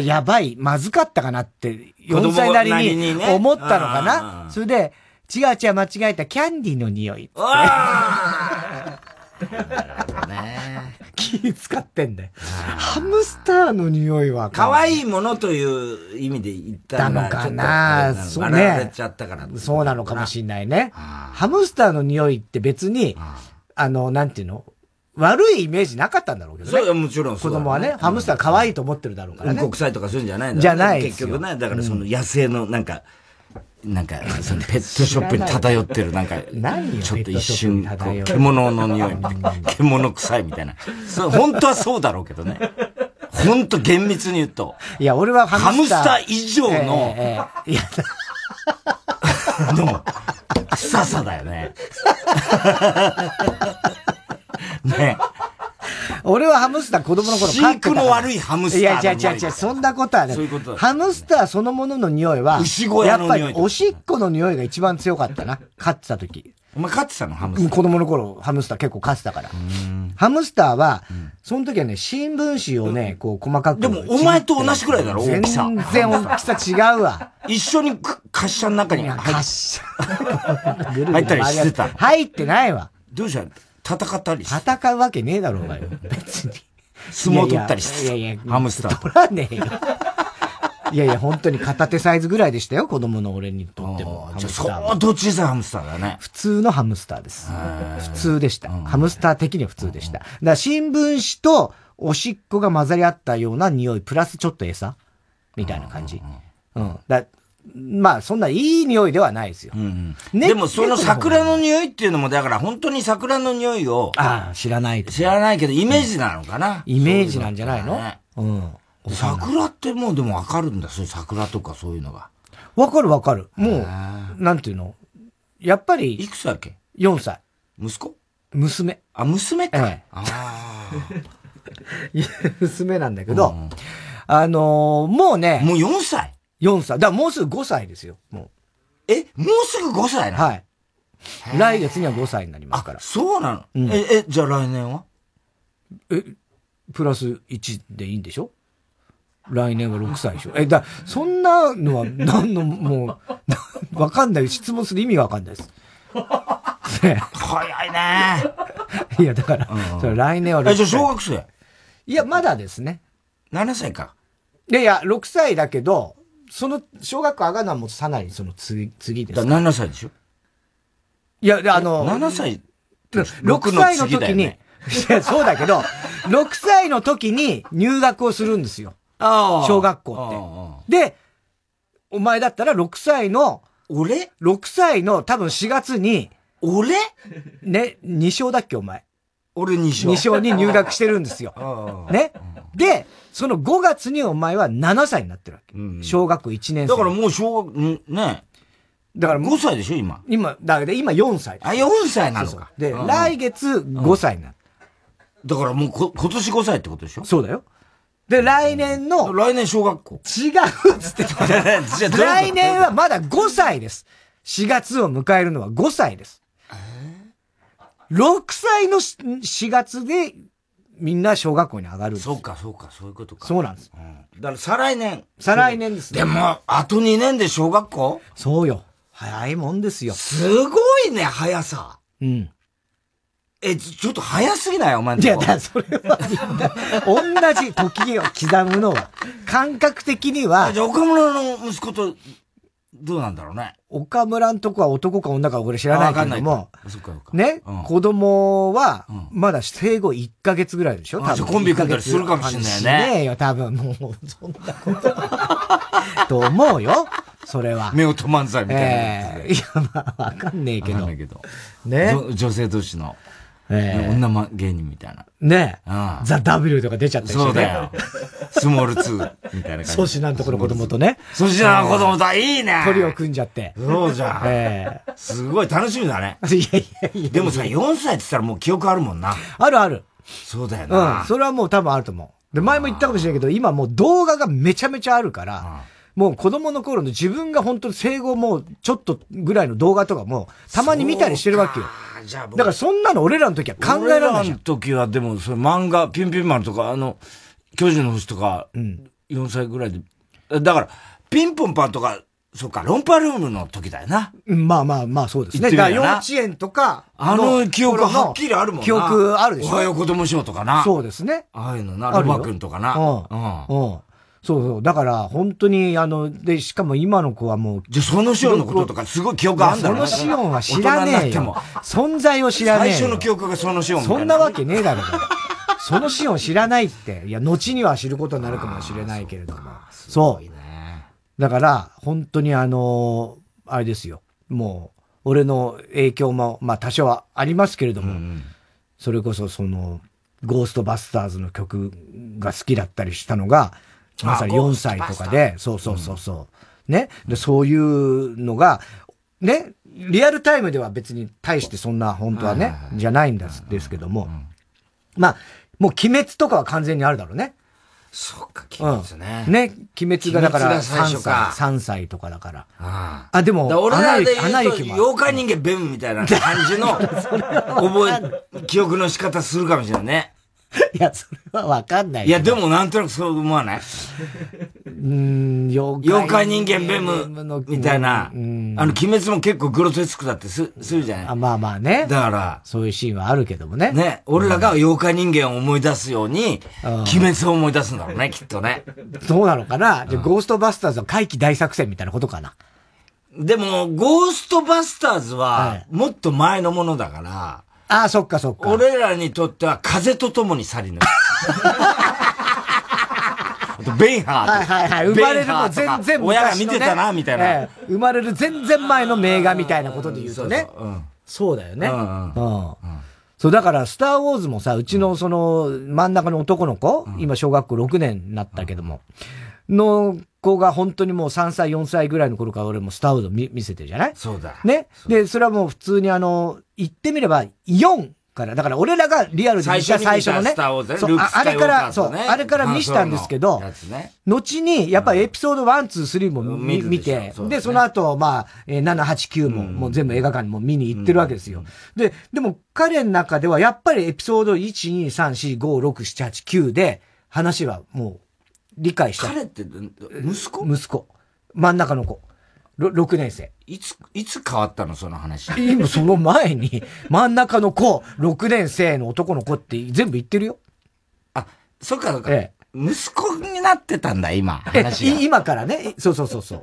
やばい、まずかったかなって、4歳なりに思ったのかな。それで、違う違う間違えたキャンディーの匂い。ね。[laughs] 気使ってんだよ。ハムスターの匂いは。可愛いものという意味で言ったのかな。そうね。そうなのかもしんないね。ハムスターの匂いって別に、あの、なんていうの？悪いイメージなかったんだろうけどね。そう、もちろん子供はね、ハムスター可愛いと思ってるだろうからね。国際とかそういうん。じゃないん。だじゃない結局ね、だからその野生のなん。か、なんか、そのペットショップに漂ってる、なんか、ちょっと一瞬、獣の匂い、獣臭いみたいな。そう、本当はそうだろうけどね。本当厳密に言うと。いや、俺はハムスター。ハムスター以上の、えー、いや、の、臭さだよね。[laughs] ね。俺はハムスター子供の頃飼って飼育の悪いハムスター。いや、違う違う違う、そんなことはね。そういうことハムスターそのものの匂いは、牛小屋の匂い。やっぱりおしっこの匂いが一番強かったな。飼ってた時。お前飼ってたのハムスター？子供の頃、ハムスター結構飼ってたから。ハムスターは、その時はね、新聞紙をね、こう細かく。でも、お前と同じくらいだろ、大きさ。全然大きさ違うわ。一緒に滑車の中に入ったりしてた。[laughs] 入ってないわ。どうした？戦ったり戦うわけねえだろうがよ。別に。相撲取ったりして。いやいや、ハムスター。取らねえよ。いやいや、本当に片手サイズぐらいでしたよ、子供の俺にとっても。じゃあ、相当小さいハムスターだね。普通のハムスターです。普通でした。ハムスター的には普通でした。だから新聞紙とおしっこが混ざり合ったような匂い、プラスちょっと餌？みたいな感じ。うん。だまあ、そんないい匂いではないですよ。うんうん、でも、その桜の匂いっていうのも、だから本当に桜の匂いを。ああ、知らない知らないけど、イメージなのかな？イメージなんじゃないの？うん。桜ってもうでもわかるんだ、そういう桜とかそういうのが。わかるわかる。もう、なんていうの？やっぱり。いくつだっけ ?4 歳。息子？娘。あ、娘か。ええ、ああ。[laughs] 娘なんだけど、うん、あのー、もうね。もう4歳4歳。だからもうすぐ5歳ですよ、もう。え、もうすぐ5歳なはい。来月には5歳になりますから。そうなの、うん、え、え、じゃあ来年は？え、プラス1でいいんでしょ？来年は6歳でしょえ、だ、そんなのは、何の、もう、[laughs] わかんない。質問する意味がわかんないです。ね、早いね。[laughs] いや、だから、うん、それ来年は6歳。え、じゃあ小学生？いや、まだですね。7歳か。いやいや、6歳だけど、その、小学校上がるのはもうさらにその次、次です。7歳でしょ？いや、で、あの、7歳6歳の時に、いや、そうだけど、[laughs] 6歳の時に入学をするんですよ。小学校って。で、お前だったら6歳の、俺 ?6 歳の多分4月に、俺？ね、2小だっけお前？俺2小。2小に入学してるんですよ。ね？で、その5月にお前は7歳になってるわけ。うん、小学校1年生。だからもう小学、ね。だから5歳でしょ、今？今、だから今4歳。あ、4歳なのか。で、来月5歳になる。だからもうこ、今年5歳ってことでしょ？そうだよ。で、来年の。来年小学校。違うっつって。[laughs] 来年はまだ5歳です。4月を迎えるのは5歳です。6歳の4月でみんな小学校に上がるそうか、そうか、そういうことか。そうなんです。うん、だから再来年。再来年ですね。でも、あと2年で小学校？そうよ。早いもんですよ。すごいね、速さ。うん。え、ちょっと早すぎない？お前いや、だそれは、同じ時を刻むのは、感覚的には。じゃあ、岡村の息子とどうなんだろうね。岡村んとこは男か女か俺知らないけども、ね、うん、子供は、まだ生後1ヶ月ぐらいでしょ？多分。コンビ組んだりするかもしれないね。しねえよ、多分。もう、そんなこと。と思うよ。それは。目を止まんざいみたいな、ええー、いや、まあ、わかんねえけど。わかんないけど。ね。女性同士の。ええー、女芸人みたいな。ねえ。ザ・ W とか出ちゃったりして、ね。そうだよ。スモール2みたいな感じ。粗品のところ子供とね。粗品の子供といいね。鳥を組んじゃって。そうじゃん。ええー、すごい楽しみだね。[laughs] いやいやいや。でもさ、4歳って言ったらもう記憶あるもんな。あるある。そうだよな。うん。それはもう多分あると思う。で、前も言ったかもしれないけど、今もう動画がめちゃめちゃあるから、もう子供の頃の自分が本当に生後もうちょっとぐらいの動画とかも、たまに見たりしてるわけよ。だからそんなの俺らの時は考えられないじゃん。俺らの時はでも、それ漫画、ピンピン丸とか、あの、巨人の星とか、4歳ぐらいで。だから、ピンポンパンとか、そうか、ロンパルームの時だよな。まあまあまあ、そうですね。だ幼稚園とか。あの記憶はっきりあるもんな。記憶あるでしょ。おはよう子供賞とかな。そうですね。ああいうのな、ロバ君とかな。うん。うん。そうそう。だから、本当に、あの、で、しかも今の子はもう。じゃ、そのシオンのこととかすごい記憶あんだろそのシオンは知らねえよ。存在を知らねえ最初の記憶がそのシオンそんなわけねえだろ。そのシオン知らないって。いや、後には知ることになるかもしれないけれども。そう。だから、本当にあの、あれですよ。もう、俺の影響も、まあ多少はありますけれども、うん、それこそその、ゴーストバスターズの曲が好きだったりしたのが、まさに4歳とかで、そうそうそうそう。うん、ね。で、そういうのが、ね、リアルタイムでは別に対してそんな本当はね、じゃないんですですけども、まあ、もう鬼滅とかは完全にあるだろうね。そっか、鬼滅ね。うん、ね、鬼滅がだから3歳、3歳とかだから。ああ、でも、俺らで言うと、妖怪人間ベムみたいな感じの、[laughs] 覚え、記憶の仕方するかもしれないね。[laughs] いや、それはわかんない。いや、でもなんとなくそう思わない？うん、妖怪人間ベムみたいな、あの、鬼滅も結構グロテスクだってすするじゃない？あまあまあね。だから、そういうシーンはあるけどもね。ね、俺らが妖怪人間を思い出すように、鬼滅を思い出すんだろうね、きっとね。そうなのかな？じゃゴーストバスターズの回帰大作戦みたいなことかな？でも、ゴーストバスターズは、もっと前のものだから、ああ、そっかそっか。俺らにとっては風と共に去りぬ。[laughs] ベイハーはいはいはい。生まれるも全然親が見てたな、みたいな、え生まれる全然前の名画みたいなことで言うとね。そうだよね。うんそう、だから、スター・ウォーズもさ、うちのその、真ん中の男の子、今小学校6年になったけども、の子が本当にもう3歳、4歳ぐらいの頃から俺もスター・ウォーズ見見せてるじゃない？そうだ。ね？で、それはもう普通にあの、言ってみれば、4から、だから俺らがリアルで見た最初のね。そうあ、あれから、そう、あれから見したんですけど、後に、やっぱりエピソード1、2、3も見見て、で、その後、まあ、7、8、9も、もう全部映画館にも見に行ってるわけですよ。で、でも彼の中ではやっぱりエピソード1、2、3、4、5、6、7、8、9で、話はもう、理解した。彼って、息子？息子。真ん中の子。6年生。いつ、いつ変わったの？その話。今その前に、[laughs] 真ん中の子、6年生の男の子って全部言ってるよ。あ、そっかそっか。ええ、息子になってたんだ、今。話今からね。そうそうそうそう。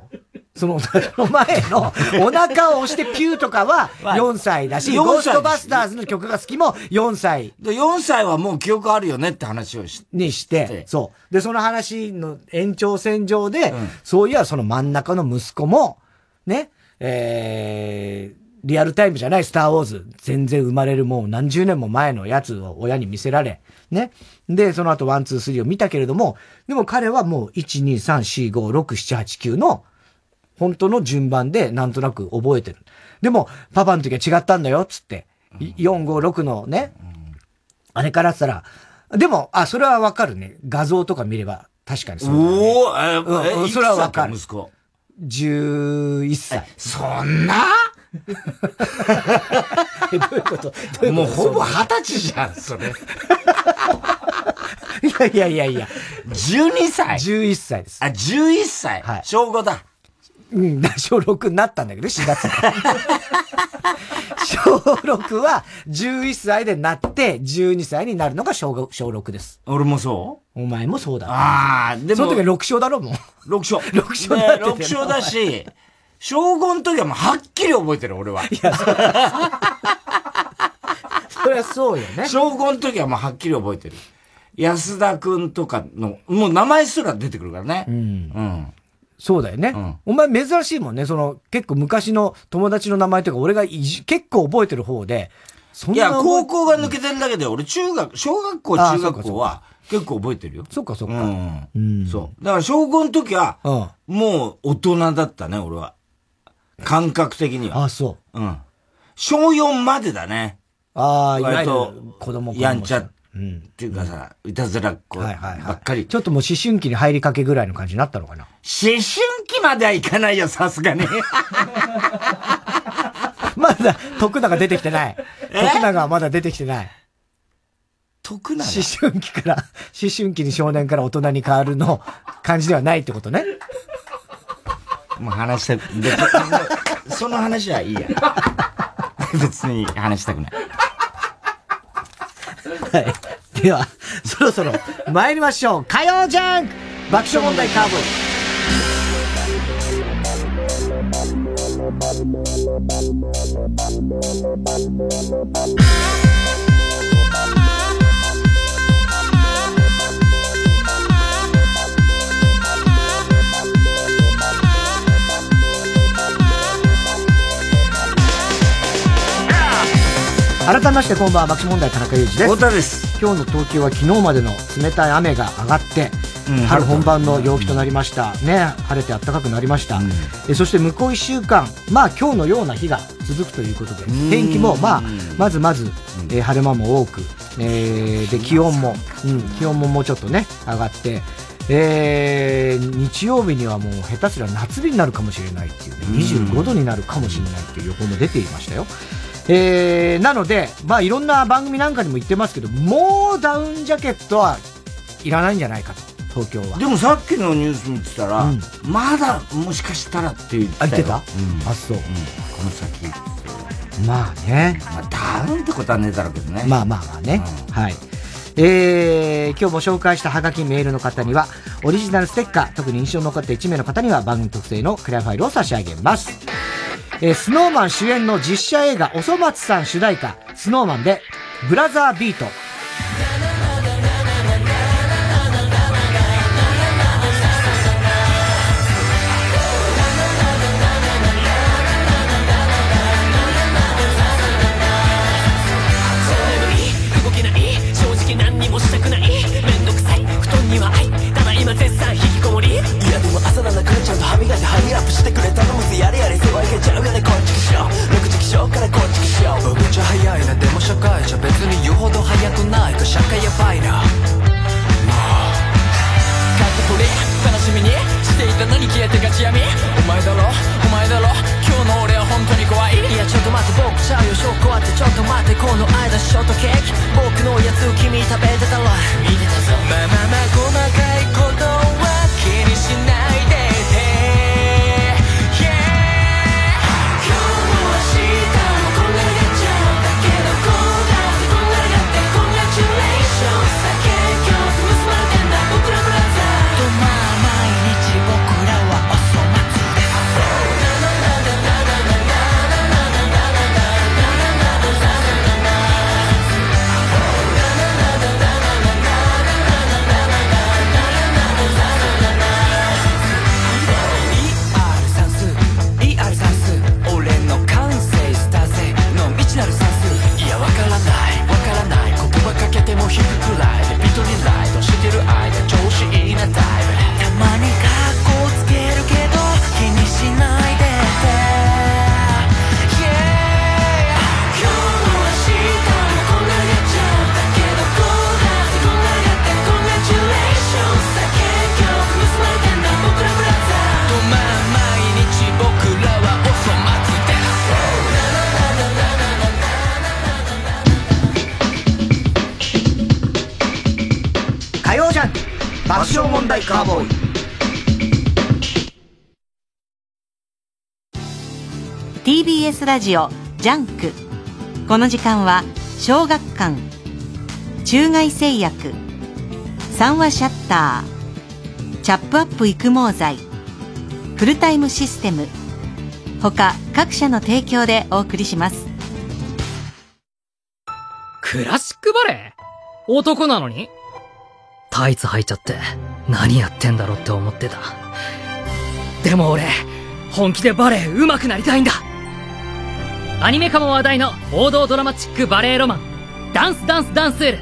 その、その前の、[laughs] お腹を押してピューとかは4歳だし、ゴーストバスターズの曲が好きも4歳。で、4歳はもう記憶あるよねって話をしにして、そう。で、その話の延長線上で、うん、そういや、その真ん中の息子も、ね、えー、リアルタイムじゃないスターウォーズ、全然生まれるもう何十年も前のやつを親に見せられ、ね。で、その後 one、two、three を見たけれども、でも彼はもう1、2、3、4、5、6、7、8、9の本当の順番でなんとなく覚えてる。でも、パパの時は違ったんだよ、つって。4、5、6のね、あれからったら、でも、あ、それはわかるね。画像とか見れば、確かにそう、ね。おー、えー、うん、それはわかる。息子。11歳。そんな？[laughs] え、どういうこと？もうほぼ二十歳じゃん、それ。いやいやいやいや。12歳 ?11 歳です。あ、11歳はい。小5だ。うん、[laughs] 小6になったんだけど、4月 [laughs] 小6は11歳でなって、12歳になるのが小小6です。俺もそう？お前もそうだ。ああ、でも。その時は6勝だろ、も [laughs] う。6勝。6勝だ、ね。6勝だし、小5の時はもうはっきり覚えてる、俺は。いや、そそりゃそうよね。小5の時はもうはっきり覚えてる。安田くんとかの、もう名前すら出てくるからね。うん。うん。そうだよね、うん。お前珍しいもんね。その、結構昔の友達の名前とか俺が結構覚えてる方で。いや、高校が抜けてるだけで、俺中学、小学校、中学校は結構覚えてるよ。そっかそっか。うん。うん、そう。だから小5の時は、もう大人だったね、俺は。感覚的には。あ、そう。うん。小4までだね。ああ、いわゆる子供やんちゃうん、っていうかさ、いたずらっ子ばっかり、はいはいはい。ちょっともう思春期に入りかけぐらいの感じになったのかな？思春期まではいかないよ、さすがに。[laughs] まだ、徳永出てきてない。徳永はまだ出てきてない。徳永？思春期から、[laughs] 思春期に少年から大人に変わるの感じではないってことね？もう話したく、その話はいいや。別に話したくない。はい。では、そろそろ参りましょう。火曜ジャンク爆笑問題カーボーイ。改めましてこんばんは爆笑問題田中裕二です。太田です。今日の東京は昨日までの冷たい雨が上がって、うん、春本番の陽気となりました、ね晴れて暖かくなりました、うん、えそして向こう1週間まあ今日のような日が続くということで天気もまあまずまず、えー、晴れ間も多く、えー、で気温も、うん、気温ももうちょっとね上がってえー、日曜日にはもう下手すら夏日になるかもしれないっていうね、25度になるかもしれないっていう予報も出ていましたよ。えー、なので、まあいろんな番組なんかにも言ってますけど、もうダウンジャケットはいらないんじゃないかと、東京は。でもさっきのニュース見てたら、うん、まだもしかしたらって言ってたよ。あ、言ってた、うん、あ、そう、うん。この先。まあね。まあダウンってことはねえだろうけどね。まあまあまあね。はい。えー、今日も紹介したハガキメールの方には、オリジナルステッカー、特に印象に残った1名の方には番組特製のクリアファイルを差し上げます。えー、スノーマン主演の実写映画、おそ松さん主題歌、スノーマンで、ブラザービート。今絶賛引きこもり。嫌でも朝だなくれちゃんと歯磨いてハニーアップしてくれ頼むぜ。やれ。けちゃうよねこっち来しょ6時起床からこっち来しょ僕ちゃ早いなでも社会じゃ別に言うほど早くない。か社会やばいな。もうカットプ楽しみにしていたのに消えてガチ闇。お前だろ。お前だろ。今日の俺は本当に怖い。いやちょっと待って僕ちゃうよ証拠あってちょっと待ってこの間ショートケーキ。僕のやつ君食べてたろ見てたぞ。まあまあまあ細かいことラジオ JUNK。この時間は小学館。中外製薬。三和シャッター。チャップアップ育毛剤。フルタイムシステム。他各社の提供でお送りします。クラシックバレエ男なのに？タイツ履いちゃって何やってんだろうって思ってた。でも俺本気でバレエ上手くなりたいんだ。アニメ化も話題の王道ドラマチックバレエロマン、ダンスダンスダンスール、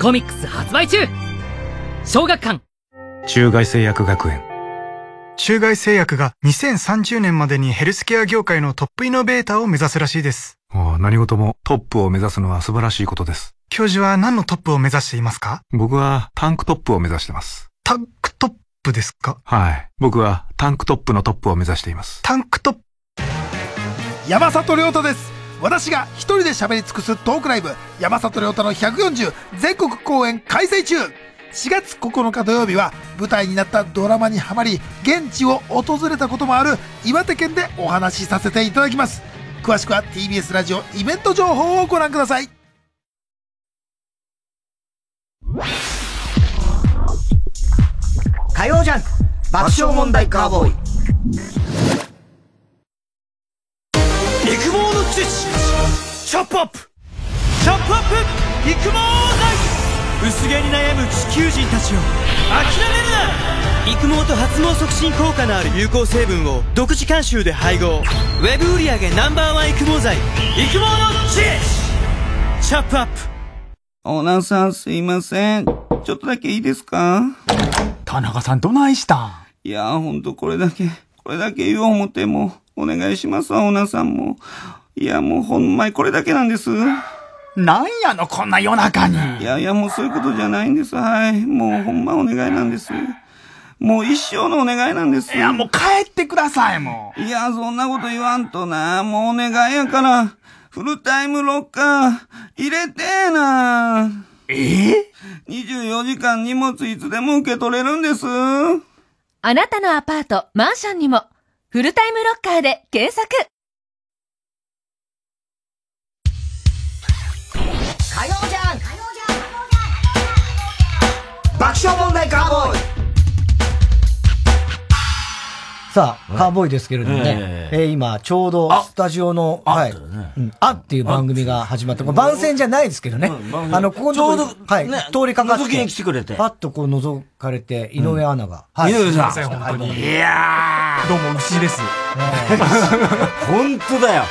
コミックス発売中。小学館。中外製薬学園。中外製薬が2030年までにヘルスケア業界のトップイノベーターを目指すらしいです。何事もトップを目指すのは素晴らしいことです。教授は何のトップを目指していますか？僕はタンクトップを目指してます。タンクトップですか？はい。僕はタンクトップのトップを目指しています。タンクトップ山里亮太です。私が一人で喋り尽くすトークライブ、山里亮太の140全国公演開催中4月9日土曜日は舞台になったドラマにハマり現地を訪れたこともある岩手県でお話しさせていただきます詳しくは TBS ラジオイベント情報をご覧ください。火曜ジャンク爆笑問題カーボーイ。育毛の知識チョップアップ。チョップアップ育毛剤薄毛に悩む地球人たちを諦めるな育毛と発毛促進効果のある有効成分を独自監修で配合ウェブ売上 Ｎｏ.1 育毛剤育毛の知恵チャップアップオーナーさんすいません。ちょっとだけいいですか？田中さんどないしたん？いやほんとこれだけ、これだけ言おう思っても、お願いしますわ、オーナーさんも。いやもうほんまにこれだけなんです。なんやの、こんな夜中に。いやいや、もうそういうことじゃないんです。はい。もうほんまお願いなんです。もう一生のお願いなんです。いや、もう帰ってください、もう。いや、そんなこと言わんとな。もうお願いやから、フルタイムロッカー、入れてえな。え？え ?24 時間荷物いつでも受け取れるんです。あなたのアパート、マンションにも、フルタイムロッカーで検索火曜じゃん爆笑問題カーボーイさあ、カーボーイですけれどもね、えー、えー、今、ちょうどスタジオの、はい、うん、あっていう番組が始まって、番宣じゃないですけどね、あの、ここちょうど、はい、通りかかって、覗きに来てくれて、パッとこう覗かれて、井上アナが、はい、井上さん、本当に。いやー、どうも、牛です。[laughs] 本当だよ。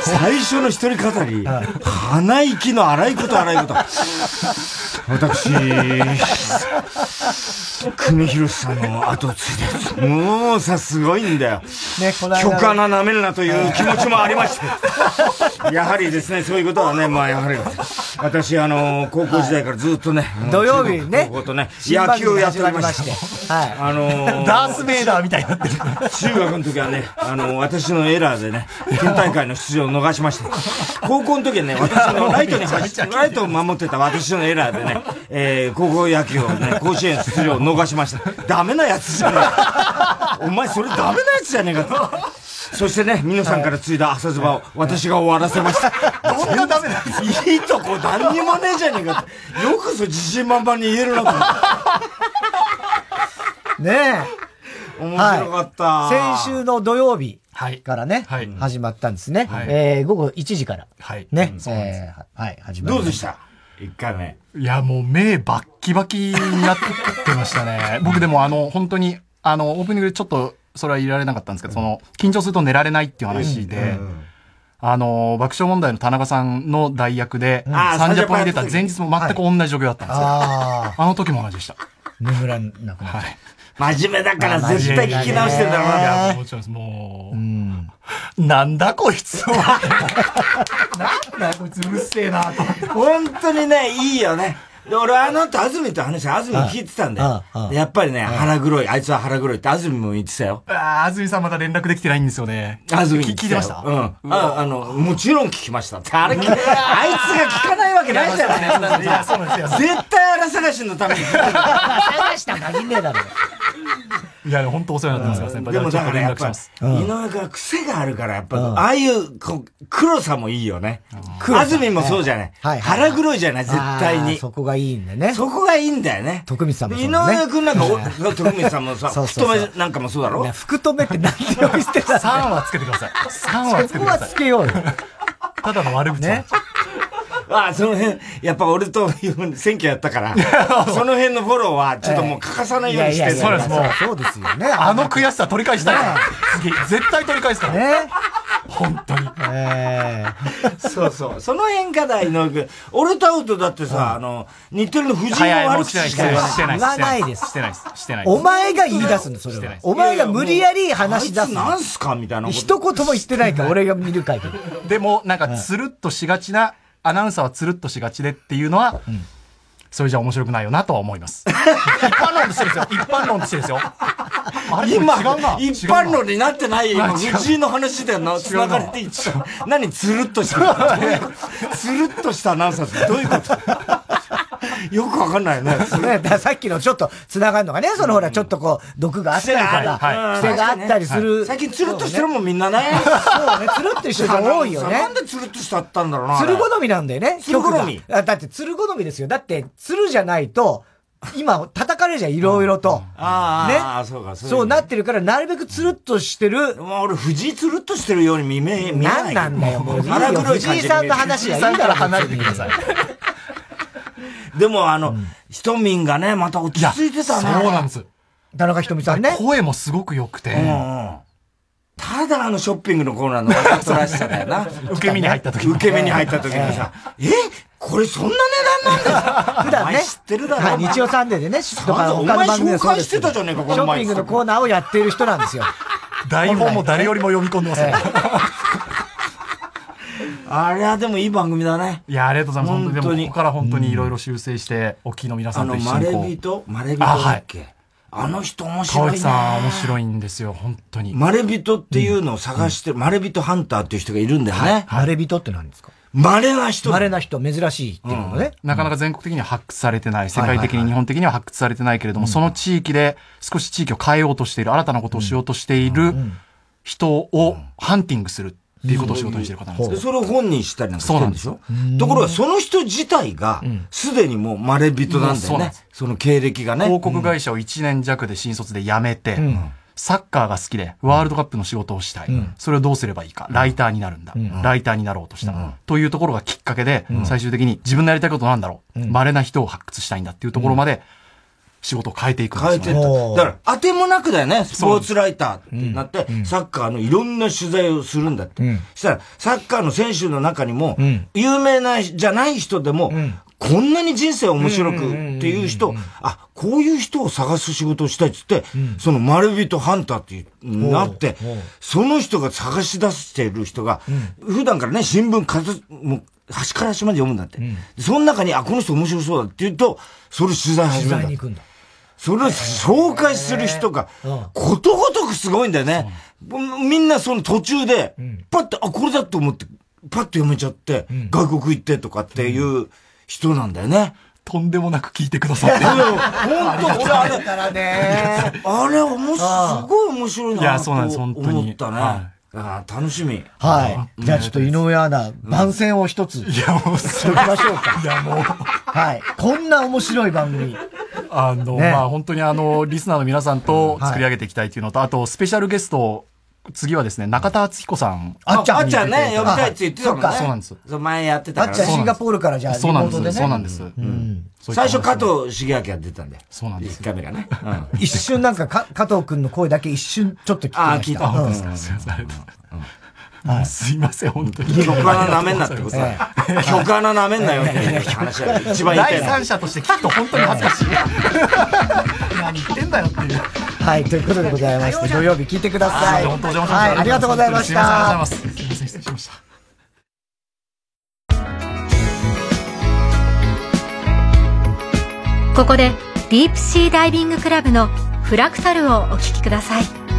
最初の一人語り、鼻息の荒いこと荒いこと。私、久米宏さんの後継いで、もうさ、すごいんだよ。ね、この間。許可な舐めるなという気持ちもありまして。[laughs] やはりですね、そういうことはね、まあやはり、私、あの、高校時代からずっとね、土曜日ね、高校とね、野球をやっておりまして、はい。あのダース・ベイダーみたいになってる。中学の時はね、あの、私のエラーでね、県大会の出場を逃しました。高校の時はね、私のライトに走って、ライトを守ってた私のエラーでね、えー、高校野球をね、甲子園出場を逃しました。ダメなやつじゃねえお前それダメなやつじゃねえかと。そしてね、皆さんから継いだ朝ズバを私が終わらせました。どんなダメないいとこ何にもねえじゃねえかよくそ自信満々に言えるなと思って。ねえ。面白かった、はい、先週の土曜日からね、はい、始まったんですね。はい、えー、午後1時から。はい。ね。うん、えー、はい、始まりました。どうでした？一回目。いや、もう目バッキバキになってましたね。僕でもあの、本当に、あの、オープニングでちょっと、それは入れられなかったんですけど、その、緊張すると寝られないっていう話で、あの、爆笑問題の田中さんの代役で、サンジャポに出た前日も全く同じ状況だったんですよ。あの時も同じでした。眠らなくなった。はい。真面目だから絶対聞き直してんだろうな。いや、もちろんです。もう、うん、なんだこいつなんだこいつうるせえなと。本当にね、いいよね。で、俺あの後、安住と話、安住聞いてたんだよ。やっぱりね、腹黒い。あいつは腹黒いって安住も言ってたよ。ああ、安住さんまだ連絡できてないんですよね。安住聞いてましたうん。あ、あの、もちろん聞きました。あれ、あいつが聞かないわけないじゃない。いや、そうなんですよ。絶対荒探しのために聞いてる。[laughs] 探した限りねえだろ。いや、本当お世話になってます先輩。でもだからやっぱ、井上君は癖があるから、やっぱ、ああいう、こ黒さもいいよね。安住もそうじゃない。腹黒いじゃない、絶対に。そこがいいんだね。そこがいいんだよね。徳光さんも井上君なんか、徳光さんもさ、福留なんかもそうだろ？福留って何で呼び捨てた3はつけてください。3はつけてください。そこはつけようよ。ただの悪口ね。ああ、その辺、やっぱ俺と選挙やったから、[laughs] その辺のフォローはちょっともう欠かさないようにしてる、そうです、もう。そうですよね。あの悔しさ取り返したい。次、絶対取り返すから。ね。本当に。えそうそう。その辺かだ、井上君。俺と会うとだってさ、あの、似てるの藤井の悪口しか言わない。してない言わないですしてないです。してないお前が言い出すんだ、それは。お前が無理やり話し出すあいつなんすかみたいな。一言も言ってないから、俺が見る限り。でも、なんか、つるっとしがちな、アナウンサーはつるっとしがちでっていうのは、それじゃ面白くないよなとは思います。[laughs] 一般論としてですよ。一般論としてですよ。[laughs] あれ今、これ違うな一般論になってない今、藤井の話で [laughs] な、繋がれて一緒。何、つるっとした。つるっとしたアナウンサーってどういうこと？[laughs] よくわかんないね。[laughs] さっきのちょっと繋がるのがね、そのほら、ちょっとこう、毒があったりとか、はい癖があったりする。最近つるっとしてるもん、みんなね。そうね、つるっとしてる人多いよねなん。でつるっとしちゃったんだろうな。つる好みなんだよね。つる好みだって、つる好みですよ。だって、つるじゃないと、今、叩かれるじゃん、いろいろと。あねあ、そうか、そうなってるから、なるべくつるっとしてる。まあ俺、藤井つるっとしてるように見め、見えない。なんなんだよ、もういいよ。荒黒い藤井さんの話はいいから離れてください。でもあの、ひとみんがね、また落ち着いてたね。そうなんです。田中ひとみさんね。声もすごく良くて。ただあのショッピングのコーナーのわざとらしさだよな。[laughs] 受け身に入った時受け身に入った時にさ、えこれそんな値段なんだ普段ね。知ってるだろはい、日曜サンデーでね、とかお前紹介してたじゃねえかこの前ショッピングのコーナーをやっている人なんですよ。[laughs] 台本も誰よりも読み込んでますね。あれはでもいい番組だね。いや、ありがとうございます。本当に、ここから本当にいろいろ修正して、お聞きの皆さあの、んと一緒マレにこう。ビトマレビトだっけ？あの人面白いね。川内さん面白いんですよ、本当に。マレビトっていうのを探してる、マレビトハンターっていう人がいるんだよね。マレビトって何ですか？稀な人。稀な人、珍しいっていうのね。なかなか全国的には発掘されてない、世界的に日本的には発掘されてないけれども、その地域で少し地域を変えようとしている、新たなことをしようとしている人をハンティングするっていうことを仕事にしている方なんですよ。でそれを本にしたりなんかしてるんでしょ？ところが、その人自体が、すでにもうマレビトなんだよねそうなんです。その経歴がね。広告会社を1年弱で新卒で辞めて、サッカーが好きで、ワールドカップの仕事をしたい。それをどうすればいいか？ライターになるんだ。ライターになろうとした。というところがきっかけで、最終的に自分のやりたいことなんだろう。稀な人を発掘したいんだっていうところまで、仕事を変えていくんですよ、ね。だから、当てもなくだよね。スポーツライターってなって、サッカーのいろんな取材をするんだって。そしたら、サッカーの選手の中にも、有名なじゃない人でも、こんなに人生面白くっていう人、あ、こういう人を探す仕事をしたいっつって、そのマルビトハンターってなって、その人が探し出している人が、普段からね、新聞かず、もう端から端まで読むんだって。その中に、あ、この人面白そうだって言うと、それ取材始めるんだ。って。それを紹介する人が、ことごとくすごいんだよね。みんなその途中で、パッと、あ、これだと思って、パッと読めちゃって、外国行ってとかっていう人なんだよね。とんでもなく聞いてくださって。[laughs] [laughs] 本当俺あれ、あれ、おもし、すごい面白いな。いやそうなんです本当に思ったね。あ楽しみ。はい。じゃあちょっと井上アナ、番宣を一つ。いや、もう、しときましょうか。いや、もう。はい。こんな面白い番組。あの、ねまあ本当にあの、リスナーの皆さんと作り上げていきたいっていうのと、あと、スペシャルゲスト、次はですね、中田敦彦さん。あっちゃんあっちゃんね呼びたいって言ってたもんねそうなんです。そう前やってたからあっちゃんシンガポールからじゃあ、そうなんです。そうなんです。最初加藤茂明が出たんだよ。そうなんです。1回目がね。一瞬なんかか、加藤くんの声だけ一瞬ちょっと聞きました。あ聞いたうんすいません。ありがとうございますいません、本当に。曲穴舐めんなってことだ。曲穴舐めんなよって話が一番言いたい第三者として聞くと本当に恥ずかしい。[laughs] 何言ってんだよっていう。はい、ということでございまして、土曜日聞いてください。本当お邪魔しました。はい、ありがとうございましすいません、ありがとうございた。ます。すいません、失礼しました。ここでディープシーダイビングクラブのフラクタルをお聴きください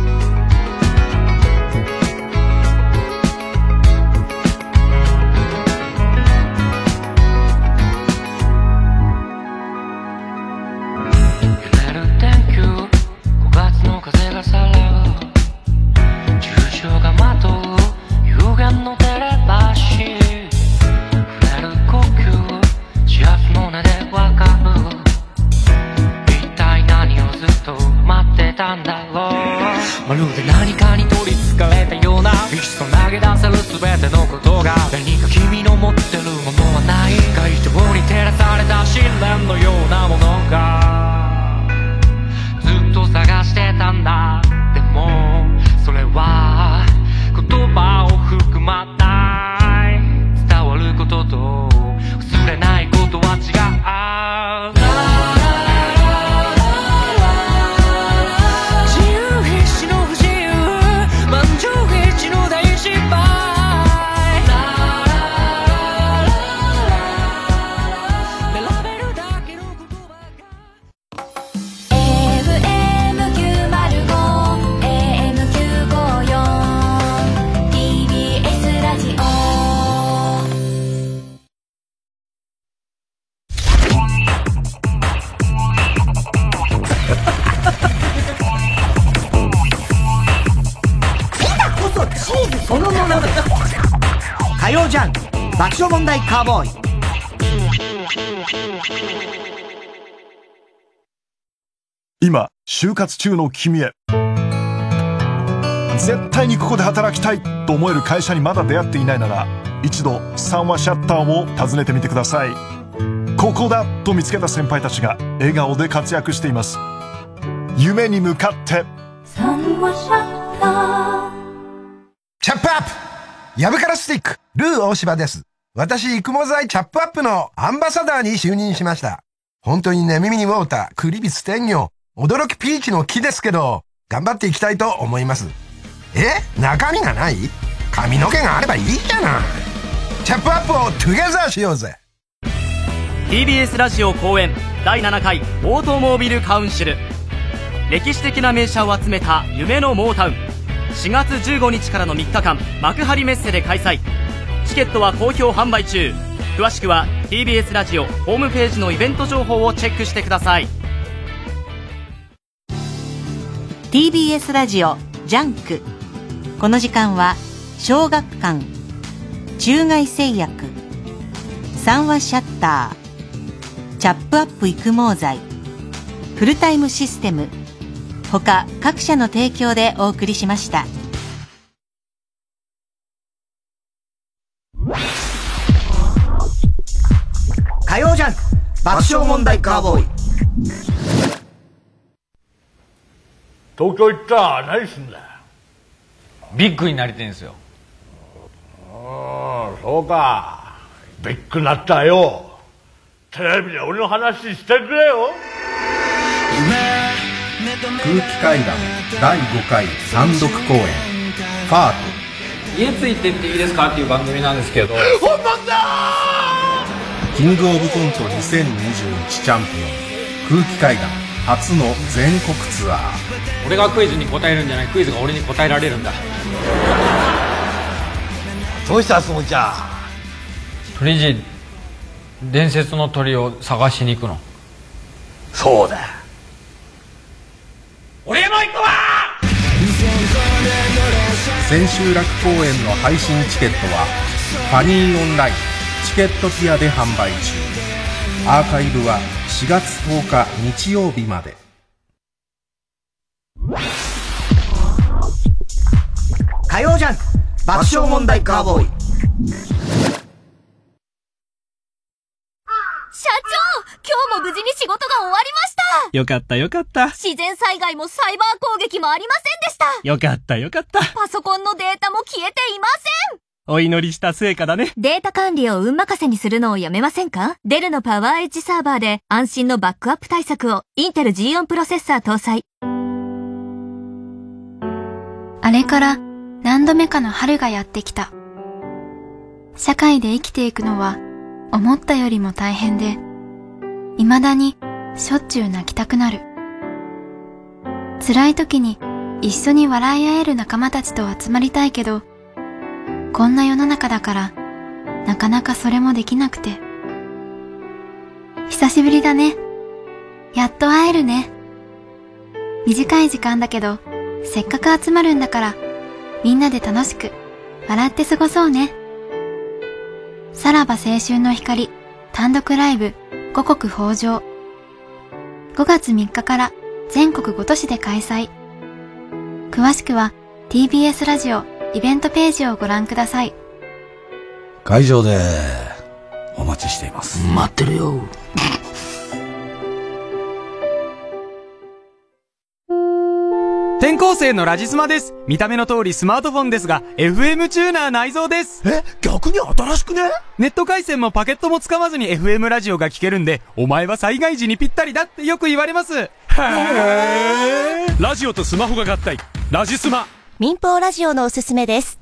就活中の君へ。絶対にここで働きたいと思える会社にまだ出会っていないなら、一度三話シャッターを訪ねてみてください。ここだと見つけた先輩たちが笑顔で活躍しています。夢に向かって。三話シャッターチャップアップヤブカラスティック、ルー大柴です。私、育毛剤チャップアップのアンバサダーに就任しました。本当にね、耳にウォーター、クリビス天魚、驚きピーチの木ですけど、頑張っていきたいと思います。え？中身がない？髪の毛があればいいじゃない。チャップアップをトゥゲザーしようぜ。TBS ラジオ公演第7回オートモービルカウンシル。歴史的な名車を集めた夢のモータウン。4月15日からの3日間幕張メッセで開催。チケットは好評販売中。詳しくは TBS ラジオホームページのイベント情報をチェックしてください。TBS ラジオ JUNK。この時間は小学館中外製薬三和シャッターチャップアップ育毛剤フルタイムシステム他各社の提供でお送りしました。火曜ジャンク爆笑問題カーボーイ。東京行ったら何すんだよ。ビッグになりてんすよ。ああそうか。ビッグになったらよ。テレビで俺の話してくれよ。空気階段第5回単独公演。ファー家ついてっていいですかっていう番組なんですけど。本番だトキングオブコント2021チャンピオン空気階段初の全国ツアー。俺がクイズに答えるんじゃない。クイズが俺に答えられるんだ。どうしたつもりじゃ鳥人伝説の鳥を探しに行くの。そうだ。俺も行くわ！千秋楽公演の配信チケットはファニーオンラインチケットピアで販売中アーカイブは4月10日日曜日まで。火曜ジャンク。爆笑問題カーボーイ。社長今日も無事に仕事が終わりました。よかったよかった。自然災害もサイバー攻撃もありませんでした。よかったよかった。パソコンのデータも消えていませんお祈りした成果だね。データ管理を運任せにするのをやめませんか？デルのパワーエッジサーバーで安心のバックアップ対策をインテル G4 プロセッサー搭載。あれから何度目かの春がやってきた。社会で生きていくのは思ったよりも大変で、未だにしょっちゅう泣きたくなる。辛い時に一緒に笑い合える仲間たちと集まりたいけど、こんな世の中だから、なかなかそれもできなくて。久しぶりだね。やっと会えるね。短い時間だけど、せっかく集まるんだから、みんなで楽しく、笑って過ごそうね。さらば青春の光、単独ライブ、五穀豊穣。5月3日から全国5都市で開催。詳しくは TBS ラジオイベントページをご覧ください。会場でお待ちしています。待ってるよ。転校生のラジスマです。見た目の通りスマートフォンですが、FM チューナー内蔵です。え逆に新しくね？ネット回線もパケットも使わずに FM ラジオが聞けるんで、お前は災害時にぴったりだってよく言われます。へー。ラジオとスマホが合体。ラジスマ。民放ラジオのおすすめです。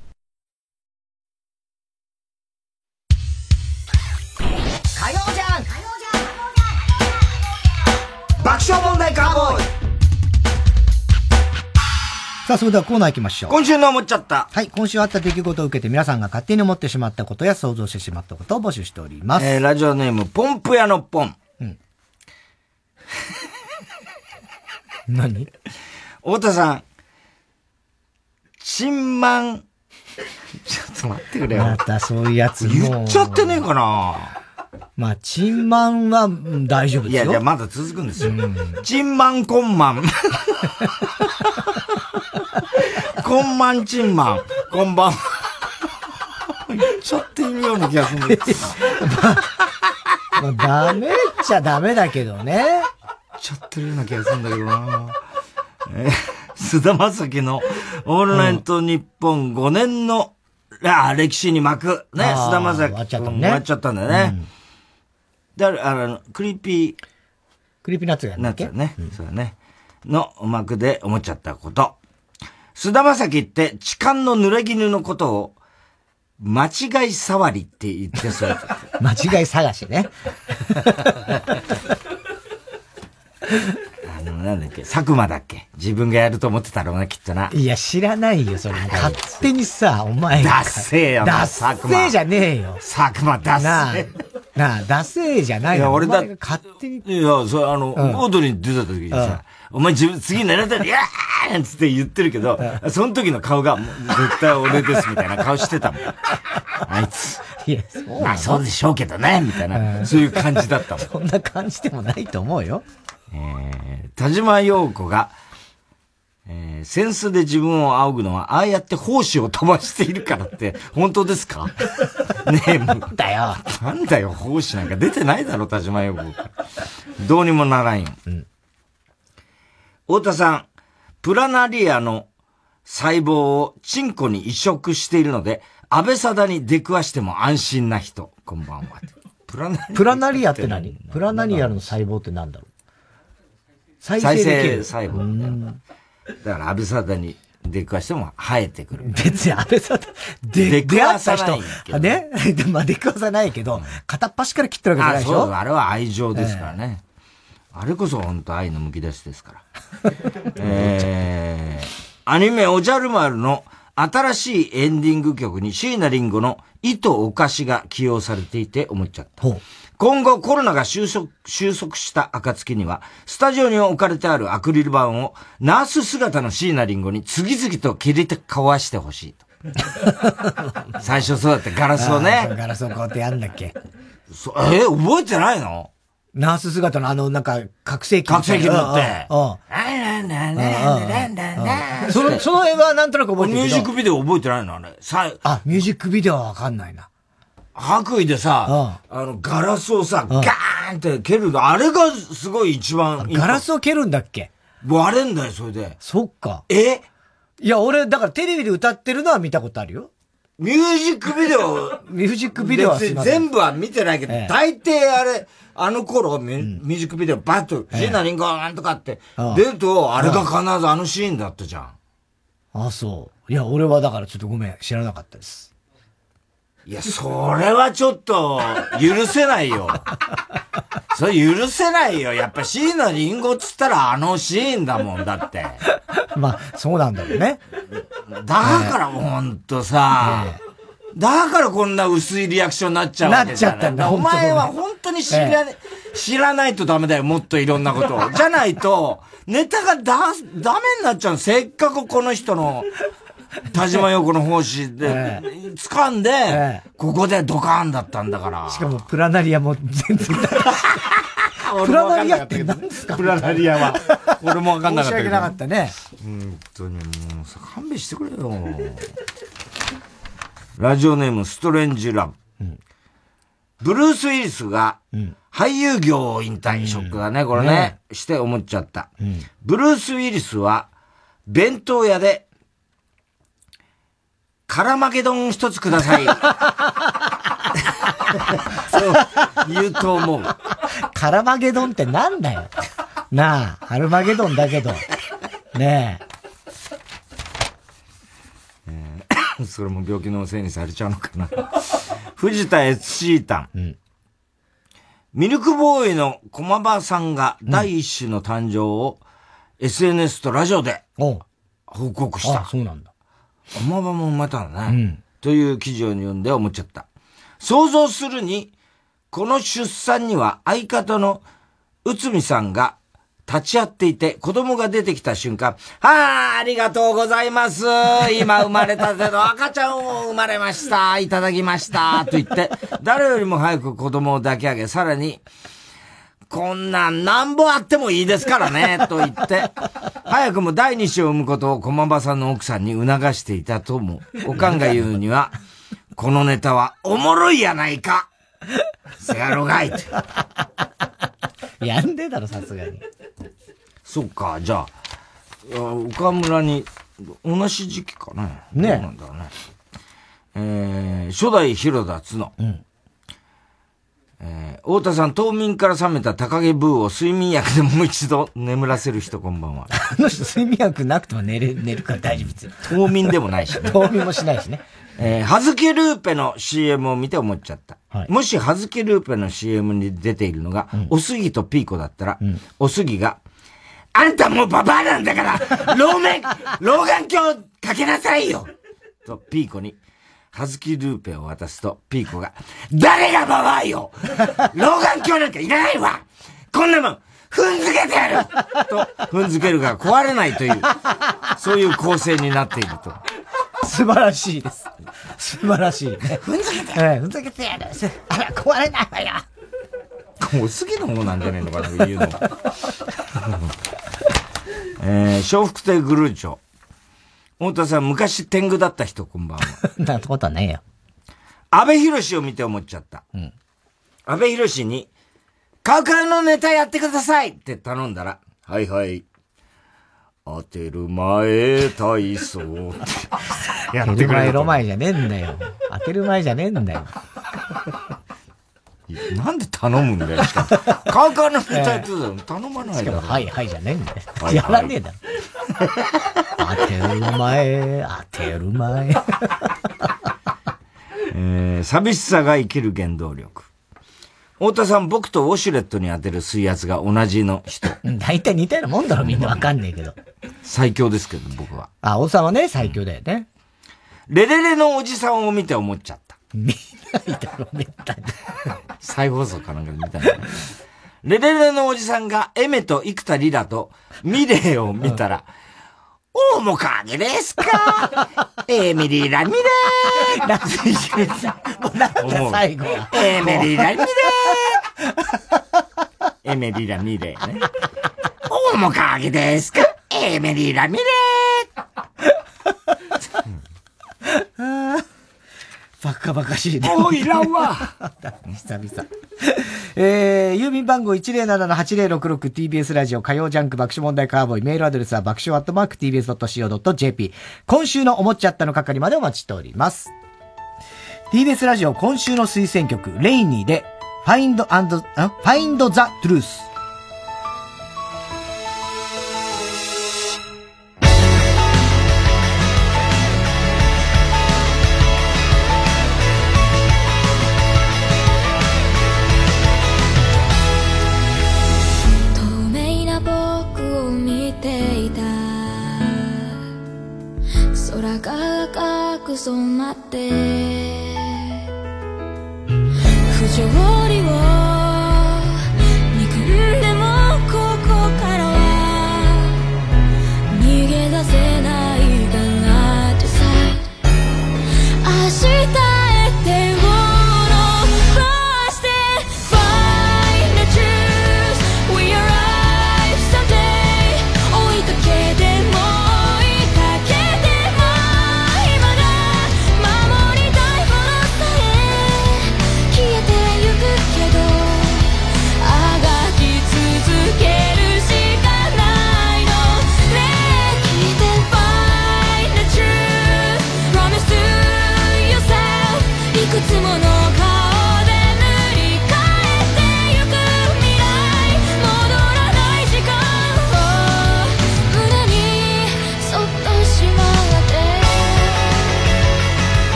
火曜ジャンク爆笑問題カーボーイさあ、それではコーナー行きましょう。今週の思っちゃった。はい、今週あった出来事を受けて皆さんが勝手に思ってしまったことや想像してしまったことを募集しております。えー、ラジオネーム、ポンプ屋のポン。うん。[laughs] 何？太田さん、チンマン、ちょっとと待ってくれよ。またそういうやつも。言っちゃってねえかなまあ、チンマンはうん大丈夫ですよ。いやいや、まだ続くんですよ。チンマンコンマン。[laughs] コンマンチンマン。こんばんは。言っちゃってるような気がするんだけど。[laughs] まあ、ダメっちゃダメだけどね。言っちゃってるような気がするんだけどな。えー、菅田将暉のオールナイトニッポン5年の、あ歴史に幕。ね、菅田将暉。終わっちゃったね終わっちゃったんだよね。で、あの、 Creepy、Creepy Nuts がやるんだっけ？ Nuts ね。そうだね。の幕で思っちゃったこと。菅田将暉って痴漢の濡れ衣のことを、間違い触りって言ってそう。[laughs] 間違い探しね。[laughs] あの、なんだっけ、佐久間だっけ？自分がやると思ってたろうな、きっとな。いや、知らないよ、それ。勝手にさ、お前が。ダッセーよなダッセーじゃねえよ。佐久間ダッセーなあ、ダッセーじゃないいや、の。俺だ勝手に。いや、それあの、うんオードリーに出た時にさ、お前自分次狙ったら、いやーっつって言ってるけど、その時の顔が、絶対俺ですみたいな [laughs] 顔してたもん。あいつ。いや、そうまあそうでしょうけどね、みたいな、そういう感じだったもん。そんな感じでもないと思うよ。えー、田島陽子が、えー、センスで自分を仰ぐのは、ああやって胞子を飛ばしているからって、[laughs] 本当ですか？[laughs] ねえ、もう。だよ。なんだよ、胞子なんか出てないだろ、田島陽子。どうにもならんよ。太田さん、プラナリアの細胞をチンコに移植しているので、安倍貞に出くわしても安心な人。こんばんは。プラナリアプラナリアって何？プラナリアの細胞ってなんだろう？再再生で細胞。だから安倍貞に出くわしても生えてくる。別に安倍さん、で、出くわさないけ、どね？[laughs] まあ出くわさないけど、片っ端から切ってるわけじゃないでしょ？あそうあれは愛情ですからね。あれこそ本当愛の剥き出しですから。[laughs] えー、アニメおじゃる丸の新しいエンディング曲に椎名林檎の糸お菓子が起用されていて思っちゃった。今後コロナが収束、収束した暁には、スタジオに置かれてあるアクリル板をナース姿の椎名林檎に次々と切りかわしてほしいと。[laughs] 最初そうだってガラスをね。ガラスをこうやってやんだっけ？そえ覚えてないの？ナース姿のあの、なんか、覚醒器。覚醒器持ってうんうんうんその、その絵はなんとなく覚えてる。ミュージックビデオ覚えてないの？あれ。さ、あ、ミュージックビデオはわかんないな。白衣でさ、あの、ガラスをさ、ガーンって蹴るの、あれがすごい一番ガラスを蹴るんだっけ？割れんだよ、それで。そっか。え？いや、俺、だからテレビで歌ってるのは見たことあるよ。ミュージックビデオ [laughs] ミュージックビデオは全部は見てないけど、ええ大抵あれ、あの頃ミュ,、ミュージックビデオバッと、ええ椎名林檎なんとかってああ出ると、あれが必ずあのシーンだったじゃん。あ、そう。いや、俺はだからちょっとごめん、知らなかったです。いや、それはちょっと、許せないよ。それ許せないよ。やっぱ椎名林檎っつったらあのシーンだもんだって。まあ、そうなんだろうね。だからほんとさ、だからこんな薄いリアクションになっちゃうわけじゃなっちゃったんだお前は本当に知ら,、知らないとダメだよ。もっといろんなことを。じゃないと、ネタがだ、ダメになっちゃうの。せっかくこの人の、田島陽子の奉仕で、掴んで、ここでドカーンだったんだから。しかも、プラナリアも全然。プラナリアって何ですか？プラナリアは。俺もわかんなかったけど。申し訳なかったね。本当にもうさ、勘弁してくれよ。ラジオネームストレンジラブ。ブルース・ウィリスが俳優業を引退、ショックだね、これねねして思っちゃった。ブルース・ウィリスは弁当屋でカラマゲドン一つください。[laughs] そう言うと思う。カラマゲドンってなんだよ。なあ、アルマゲドンだけど。ね [coughs] それも病気のせいにされちゃうのかな。藤田悦シータン。ミルクボーイの駒場さんが第一種の誕生を SNS とラジオで報告した。あそうなんだ。駒場も生まれたんだね。という記事を読んで思っちゃった。想像するに、この出産には相方の内海さんが立ち会っていて、子供が出てきた瞬間、はあ、ありがとうございます。今生まれたての赤ちゃんを生まれました。いただきました。と言って、誰よりも早く子供を抱き上げ、さらに、こんなんなんぼあってもいいですからね、[laughs] と言って、早くも第二子を産むことを駒場さんの奥さんに促していたとも、おかんが言うには、このネタはおもろいやないか。せやろがいって。やんでだろ、さすがに。そっか、じゃあ、岡村に、同じ時期かね。ねどうなんだね。えー、初代広田角。えー、太田さん、冬眠から覚めた高木ブーを睡眠薬でもう一度眠らせる人こんばんは。[laughs] あの人睡眠薬なくても寝れ、[laughs] 寝るから大丈夫ですよ。冬眠でもないし、ね。[laughs] 冬眠もしないしね。えー、はずきルーペの CM を見て思っちゃった。もしはずきルーペの CM に出ているのが、おすぎとピーコだったら、おすぎが、あんたもうババアなんだから、老面、老眼鏡かけなさいよと、ピーコに、はずきルーペを渡すと、ピーコが、誰がババアよ [laughs] 老眼鏡なんかいらないわこんなもん、踏んづけてやると、踏んづけるが壊れないという、そういう構成になっていると。素晴らしいです。素晴らしい、ね。踏んづけてやる。踏んづけてやる。あら、壊れないわよ。おすぎの方なんじゃねえのかな、言うの。[laughs] えー、笑福亭グルーチョ。太田さん、昔天狗だった人、こんばんは。[laughs] なんてことはねえよ。安倍博士を見て思っちゃった。うん。安倍博士に、カウカウのネタやってくださいって頼んだら、はいはい。当てる前体操って [laughs] やってくれる前前じゃねえんだよ。当てる前じゃねえんだよ。なんで頼むんだよ、[laughs] しかも。カウカウのネタやってください。頼まないだろ。はいはいじゃねえんだよ。はいやらねえだろ。当てる前、当てる前。[laughs] えー、寂しさが生きる原動力。太田さん、僕とウォシュレットに当てる水圧が同じの人。[laughs] 大体似たようなもんだろ、みんなわかんねえけど。最強ですけど、僕は。あ、大さんはね、最強だよね。レレレのおじさんを見て思っちゃった。見ないだろ、めったに。再放送かなんかで見たのかな。レレレのおじさんがエメと生田リラとミレイを見たら、大もかげですか？[laughs] エミリーラミレー。なんでなんだ最後は。エミリーラミレー。エミリーラミレーね。大もかげですか？エミリーラミレバカバカしいね。おいらんわ [laughs] 久々。えー、郵便番号 107-8066TBS ラジオ火曜ジャンク爆笑問題カーボーイメールアドレスは爆笑アットマーク TBS.CO.JP 今週の思っちゃったの係までお待ちしております。TBS ラジオ今週の推薦曲レイニーで Find and, あ Find the Truth 染まって。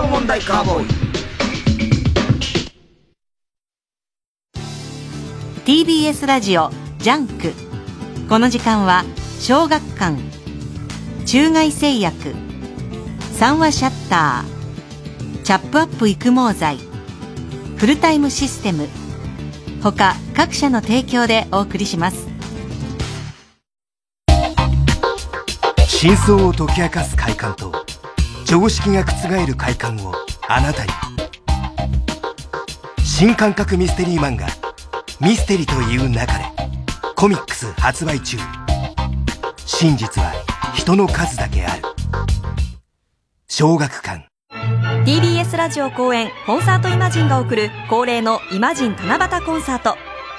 爆笑問題カーボーイ。TBS ラジオ JUNK。この時間は小学館。中外製薬。三和シャッター。チャップアップ育毛剤。フルタイムシステム。他各社の提供でお送りします。真相を解き明かす快感と常識が覆る快感をあなたに。新感覚ミステリー漫画「ミステリという中で」コミックス発売中。真実は人の数だけある。小学館。TBS ラジオ公演コンサートイマジンが送る恒例のイマジン七夕コンサート。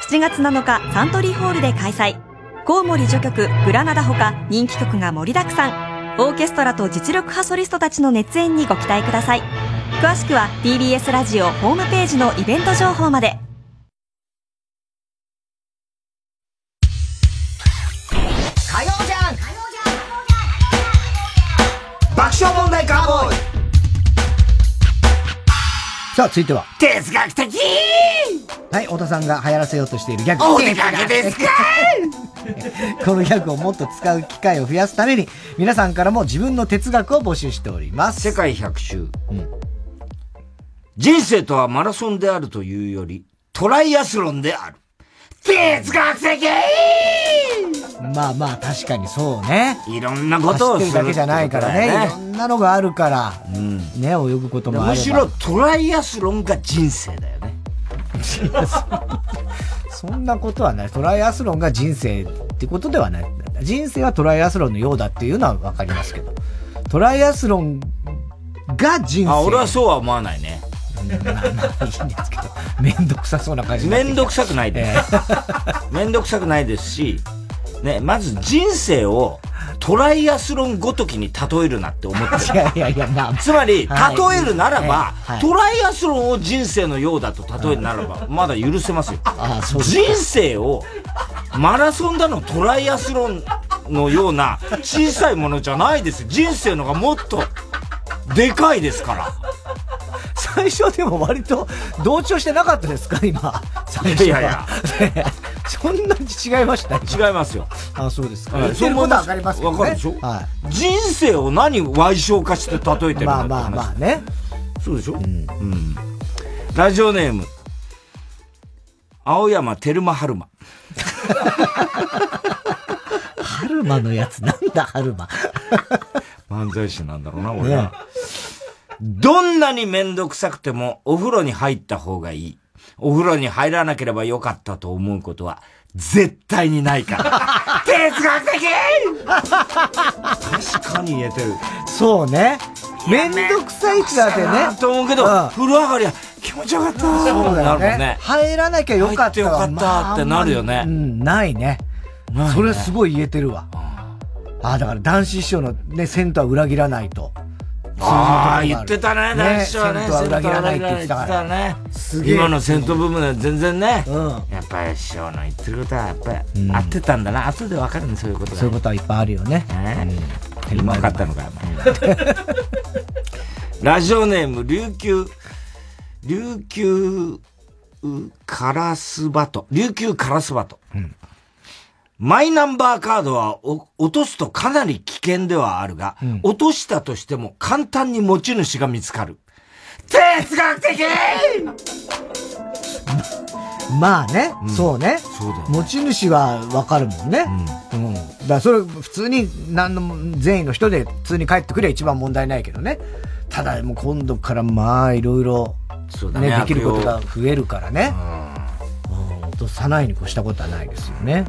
7月7日サントリーホールで開催。コウモリ序曲グラナダほか人気曲が盛りだくさん。オーケストラと実力派ソリストたちの熱演にご期待ください。詳しくは TBS ラジオホームページのイベント情報まで。火曜じゃん。爆笑問題ガーボーイ。さあ、続いては。哲学的はい、太田さんが流行らせようとしているギャグ。お出かけですか [laughs] このギャグをもっと使う機会を増やすために、皆さんからも自分の哲学を募集しております。世界百周。人生とはマラソンであるというより、トライアスロンである。哲学的まあまあ、確かにそうね。いろんなことをするだけじゃないからね。ねいろんなのがあるから、ね、泳ぐこともあれば。むしろトライアスロンが人生だよね。[laughs] そんなことはない。トライアスロンが人生ってことではない。人生はトライアスロンのようだっていうのはわかりますけど。トライアスロンが人生。あ、俺はそうは思わないね。まあまあいいんですけど。めんどくさそうな感じになってきためんどくさくないです。めんどくさくないですし、ね、まず人生をトライアスロンごときに例えるなって思ってる。[laughs] いやいやいや、まあ。つまり、はい例えるならば、はいトライアスロンを人生のようだと例えるならば、まだ許せますよ。人生を、マラソンだのトライアスロンのような小さいものじゃないですよ。人生のがもっと、でかいですから。最初でも割と同調してなかったですか？今。最初は。いやいやねそんなに違いました？違いますよ。あ、そうですか。はい言ってることはわかりますけどね。わかるでしょ？は人生を何歪小化して例えてるんだ。まあまあまあね。そうでしょ？うん。ラジオネーム、青山テルマ春馬。[laughs] 春馬のやつなんだ、春馬。漫才師なんだろうな、俺は。どんなにめんどくさくてもお風呂に入った方がいい。お風呂に入らなければよかったと思うことは絶対にないから。[laughs] 哲学的確かに言えてる。そうね。めんどくさいってだってね。と思うけど、風呂上がりは気持ちよかった。そうだよなるもんねね。入らなきゃよかったわ入ってよかったってなるよねまあうん、ないね。ないねそれすごい言えてるわ。ああ、だから男子師匠のね、銭湯は裏切らないと。ああ、言ってたね、男子はね。銭湯は裏切らないって言ってたから。ね。すげえ今の戦闘部分は全然ね。やっぱり師匠の言ってることは、やっぱり合ってたんだな。後でわかるね、そういうことが。そういうことはいっぱいあるよね。う分かったのかよ。ラジオネーム、琉球、琉球カラスバト。琉球カラスバト。マイナンバーカードはお落とすとかなり危険ではあるが、落としたとしても簡単に持ち主が見つかる。哲学的 [laughs] まあね、そうね。そうだよ持ち主はわかるもんね。うん。だからそれ普通に何の善意の人で普通に帰ってくれば一番問題ないけどね。ただもう今度からまあいろいろそうだねね、できることが悪増えるからね。うん。落とさないに越したことはないですよね。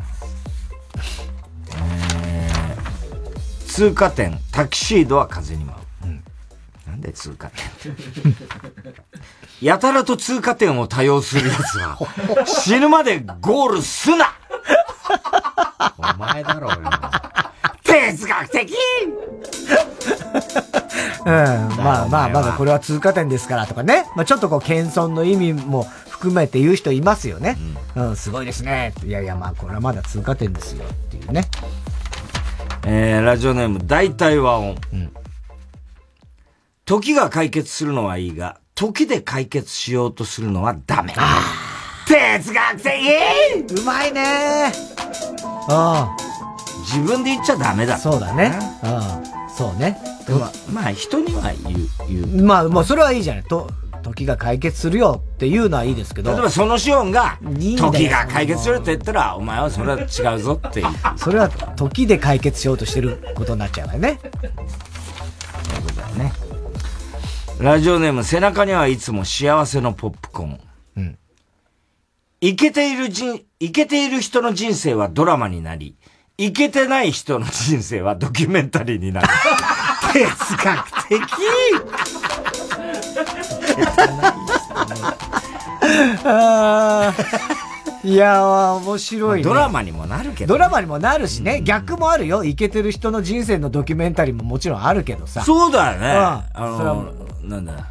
通過点、タキシードは風に舞う。うん。なんで通過点。やたらと通過点を多用する奴は、死ぬまでゴールすな。お前だろ、俺哲学的？[laughs] うん。まあまあ、まだこれは通過点ですからとかね。まあちょっとこう、謙遜の意味も含めて言う人いますよね。うん、すごいですね。いやいや、まあこれはまだ通過点ですよっていうね。えー、ラジオネーム、大体和音。時が解決するのはいいが、時で解決しようとするのはダメ。哲学的？うまいねあ自分で言っちゃダメだ。そうだね。うん。そうね。でもまあ、人には言う、言う。まあ、もうそれはいいじゃない。と、時時が解決するよっていうのはいいですけど。例えばそのシオンが、いいんだよ時が解決するって言ったら、お前はそれは違うぞっていう。[laughs] それは時で解決しようとしてることになっちゃうからね。ね。ラジオネーム、背中にはいつも幸せのポップコーン。うん。イケている人、イケている人の人生はドラマになり、イケてない人の人生はドキュメンタリーになる。哲学的あーいやー、面白いね。ドラマにもなるけどねドラマにもなるしね。逆もあるよ。イケてる人の人生のドキュメンタリーももちろんあるけどさ。そうだよね。うんあの、なんだ。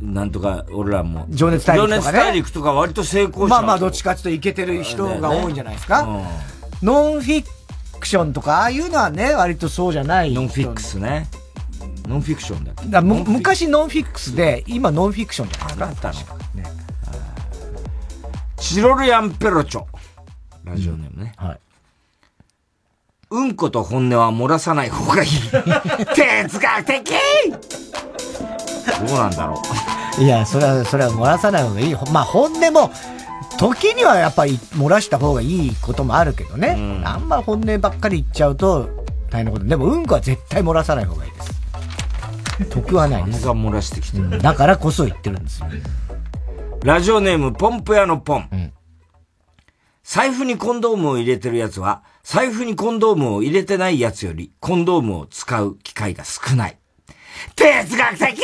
なんとか、俺らも。情熱大陸とかね情熱大陸とか割と成功した。まあまあ、どっちかっていうとイケてる人が多いんじゃないですか。ノンフィクションとか、ああいうのはね、割とそうじゃない。ノンフィクスね。ノンフィクションだだむ昔ノンフィクスで、今ノンフィクションじゃないですか。あったのチロルヤンペロチョ。ラジオネームね。はい。うんこと本音は漏らさない方がいい。[laughs] 哲学的どうなんだろいや、それは、それは漏らさない方がいい。まあ、本音も、時にはやっぱり漏らした方がいいこともあるけどね。あんま本音ばっかり言っちゃうと大変なこと。でも、うんこは絶対漏らさない方がいいです。[laughs] 得はないです。が漏らしてきてる。だからこそ言ってるんですよ。う。ラジオネーム、ポンプ屋のポン。財布にコンドームを入れてるやつは、財布にコンドームを入れてないやつより、コンドームを使う機会が少ない。哲学的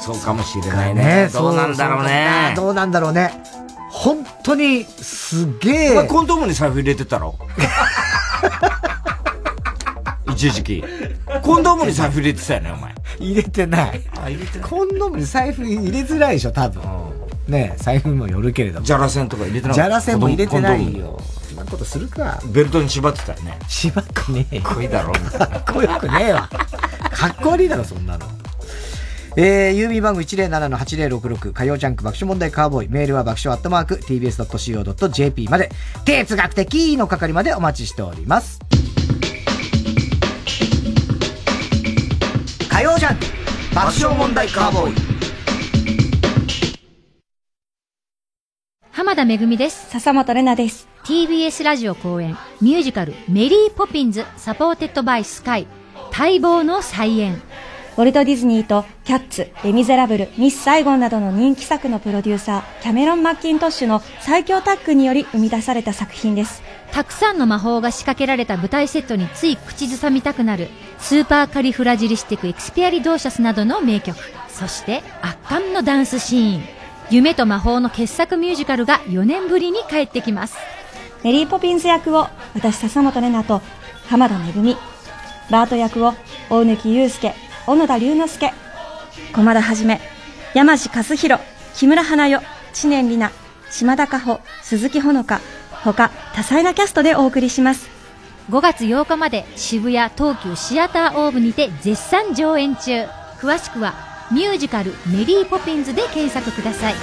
そうかもしれないね。どうなんだろうね。どうなんだろうね。本当に、すげえ。お前コンドームに財布入れてたろ？[laughs] 一時期。コンドームに財布入れてたよね、お前。入れてない。コンドームに財布入れづらいでしょ、多分。ね財布にもよるけれども。ジャラセンとか入れてなジャラセンも入れてないよ。ことするか。ベルトに縛ってたよね。縛くねえよ。かっこいいだろ。かっこよくねえわ。かっこ悪いだろ、そんなの。えー、郵便番号107-8066火曜ジャンク爆笑問題カーボーイメールは爆笑アットマーク tbs.co.jp まで哲学的の係までお待ちしております火曜ジャンク爆笑問題カーボーイ濱田めぐみです。笹本玲奈です。TBS ラジオ公演ミュージカルメリーポピンズ supported by Sky 待望の再演。ウォルト・ディズニーとキャッツ、レ・ミゼラブル、ミス・サイゴンなどの人気作のプロデューサー、キャメロン・マッキントッシュの最強タッグにより生み出された作品です。たくさんの魔法が仕掛けられた舞台セットについ口ずさみたくなるスーパーカリフラジリスティックエクスピアリドーシャスなどの名曲。そして圧巻のダンスシーン。夢と魔法の傑作ミュージカルが4年ぶりに帰ってきます。メリー・ポピンズ役を私笹本玲奈と浜田めぐみ、バート役を大貫祐介、小野田龍之介、駒田はじめ、山地和弘、木村花代、知念里奈、島田加穂、鈴木ほのか、他多彩なキャストでお送りします。5月8日まで渋谷東急シアターオーブにて絶賛上演中詳しくはミュージカルメリーポピンズで検索ください。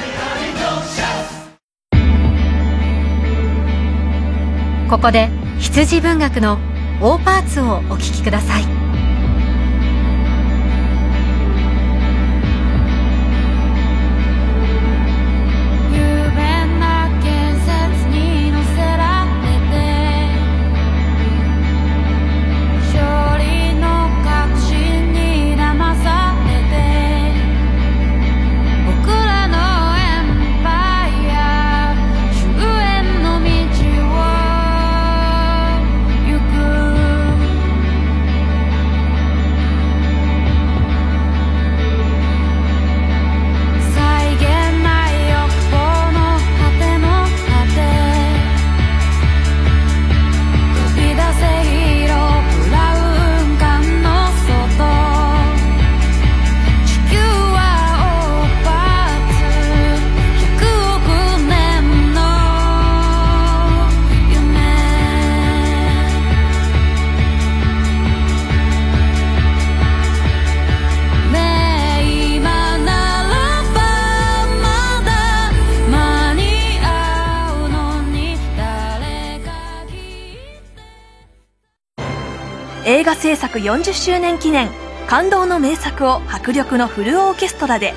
ここで羊文学の大パーツをお聴きください。４０周年記念感動の名作を迫力のフルオーケストラで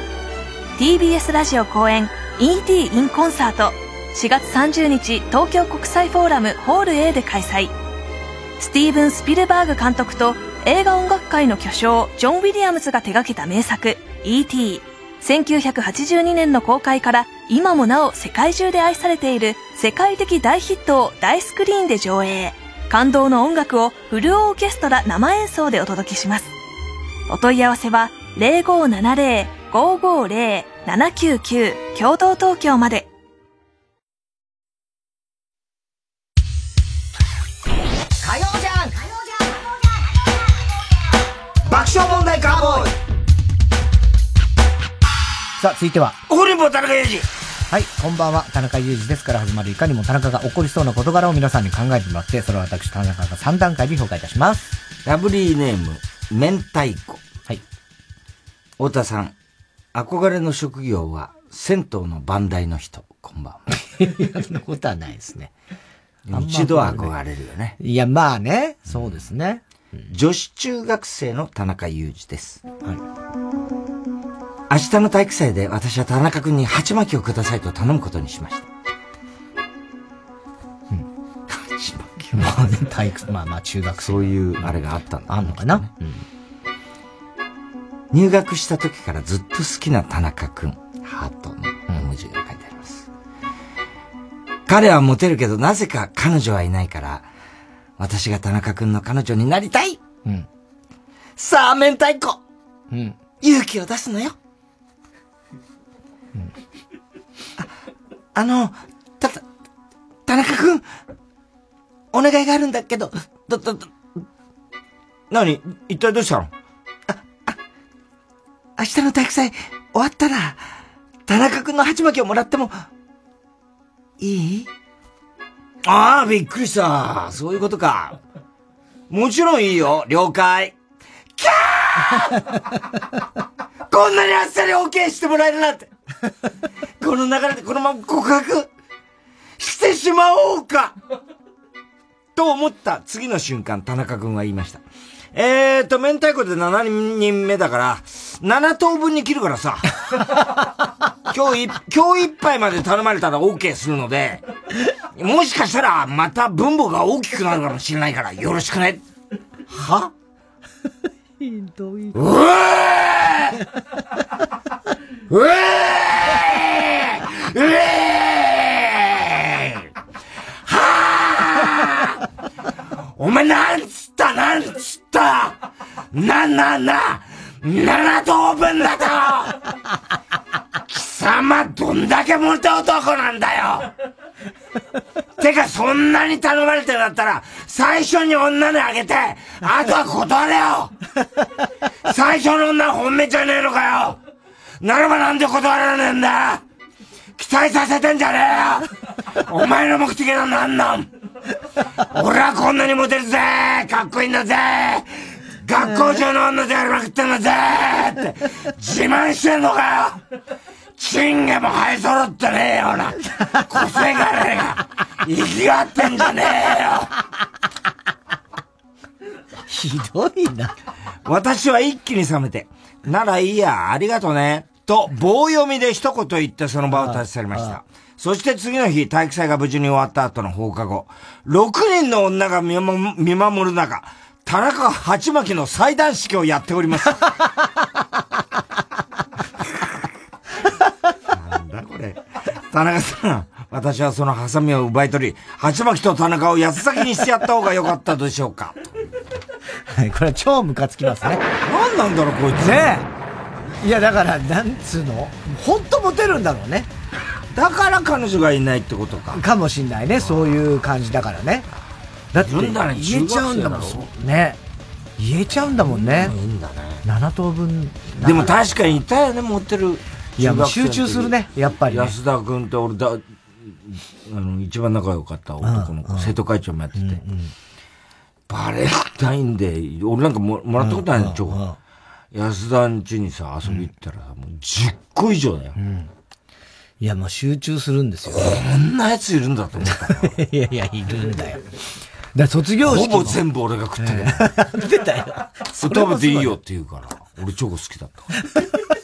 TBS ラジオ公演 ET in コンサート4月30日東京国際フォーラムホール A で開催スティーブン・スピルバーグ監督と映画音楽界の巨匠ジョン・ウィリアムズが手掛けた名作 E.T. 1982年の公開から今もなお世界中で愛されている世界的大ヒットを大スクリーンで上映感動の音楽をフルオーケストラ生演奏でお届けします。お問い合わせは0570-550-799共同東京まで。火曜じゃん。爆笑問題カーボーイ。さあ、続いては。怒りんぼ田中裕二はい、こんばんは。田中裕二ですから始まるいかにも田中が起こりそうな事柄を皆さんに考えてもらって、それを私田中が3段階で評価いたします。ラブリーネーム、明太子。はい。太田さん、憧れの職業は、銭湯の番台の人。こんばんは。そんなことはないですね。一度は憧れるよね。いや、まあね、そうですね。女子中学生の田中裕二です。明日の体育祭で私は田中君に鉢巻きをくださいと頼むことにしました。鉢巻きまあね、体育、まあまあ中学生。そういうあれがあったんだ、あんのかな、入学した時からずっと好きな田中君。ハートの絵文字が書いてあります。彼はモテるけど、なぜか彼女はいないから、私が田中君の彼女になりたいうん。さあ、明太子うん。勇気を出すのよ。あ、あの、た、田中君、お願いがあるんだけど、ど、ど、ど、何？一体どうしたの？あ、あ明日の体育祭終わったら、田中君の鉢巻きをもらっても、いい？ああ、びっくりした。そういうことか。もちろんいいよ。了解。キャー [laughs] こんなにあっさり OK してもらえるなんて。この流れでこのまま告白してしまおうかと思った次の瞬間、田中君は言いました。えーと、明太子で7人目だから、7等分に切るからさ。今日い、今日いっぱいまで頼まれたら OK するので、もしかしたらまた分母が大きくなるかもしれないからよろしくね。は [laughs] ひどい。うえーうえーうえーはあお前なんつったなんつった？な、な、な、七等分だと貴様どんだけモテ男なんだよ [laughs] てか、そんなに頼まれてるんだったら、最初に女にあげて、あとは断れよ。[laughs] 最初の女は本命じゃねえのかよ。ならばなんで断らねえんだ。期待させてんじゃねえよ。お前の目的は何なん？俺はこんなにモテるぜ。かっこいいんだぜ。学校中の女でやりまくってんだぜって自慢してんのかよ。チンゲも生え揃ってねえような [laughs] 個性がねえが生きがってんじゃねえよひどいな。私は一気に冷めて、ならいいや、ありがとね、と棒読みで一言言ってその場を立ち去りました。そして次の日、体育祭が無事に終わった後の放課後、6人の女が見守見守る中、田中鉢巻きの祭壇式をやっております。[laughs] 田中さん、私はそのハサミを奪い取り、鉢巻きと田中を安先にしてやった方が良かったでしょうか。はい、これは超ムカつきますね。何なんだろう、こいつ。ねえ。いや、だから、なんつうの？本当モテるんだろうね。だから彼女がいないってことか。かもしんないね。そういう感じだからね。だって、言えちゃうんだもん。ね。言えちゃうんだもんね。いいんだね。7等分。でも確かにいたよね、持ってる。いや、集中するね。やっぱりね。安田君と俺だ、あの、一番仲良かった男の子、生徒会長もやってて、バレンタインデー、俺なんかももらったことないの、チョコ。安田ん家にさ、遊び行ったらさ、もう10個以上だよ。いや、もう集中するんですよ。こんなやついるんだと思ったよ。[laughs] いやいや、いるんだよ。だ卒業式ほぼ全部俺が食ったけど。[laughs] 出たよ。食べていいよって言うから。俺チョコ好きだった。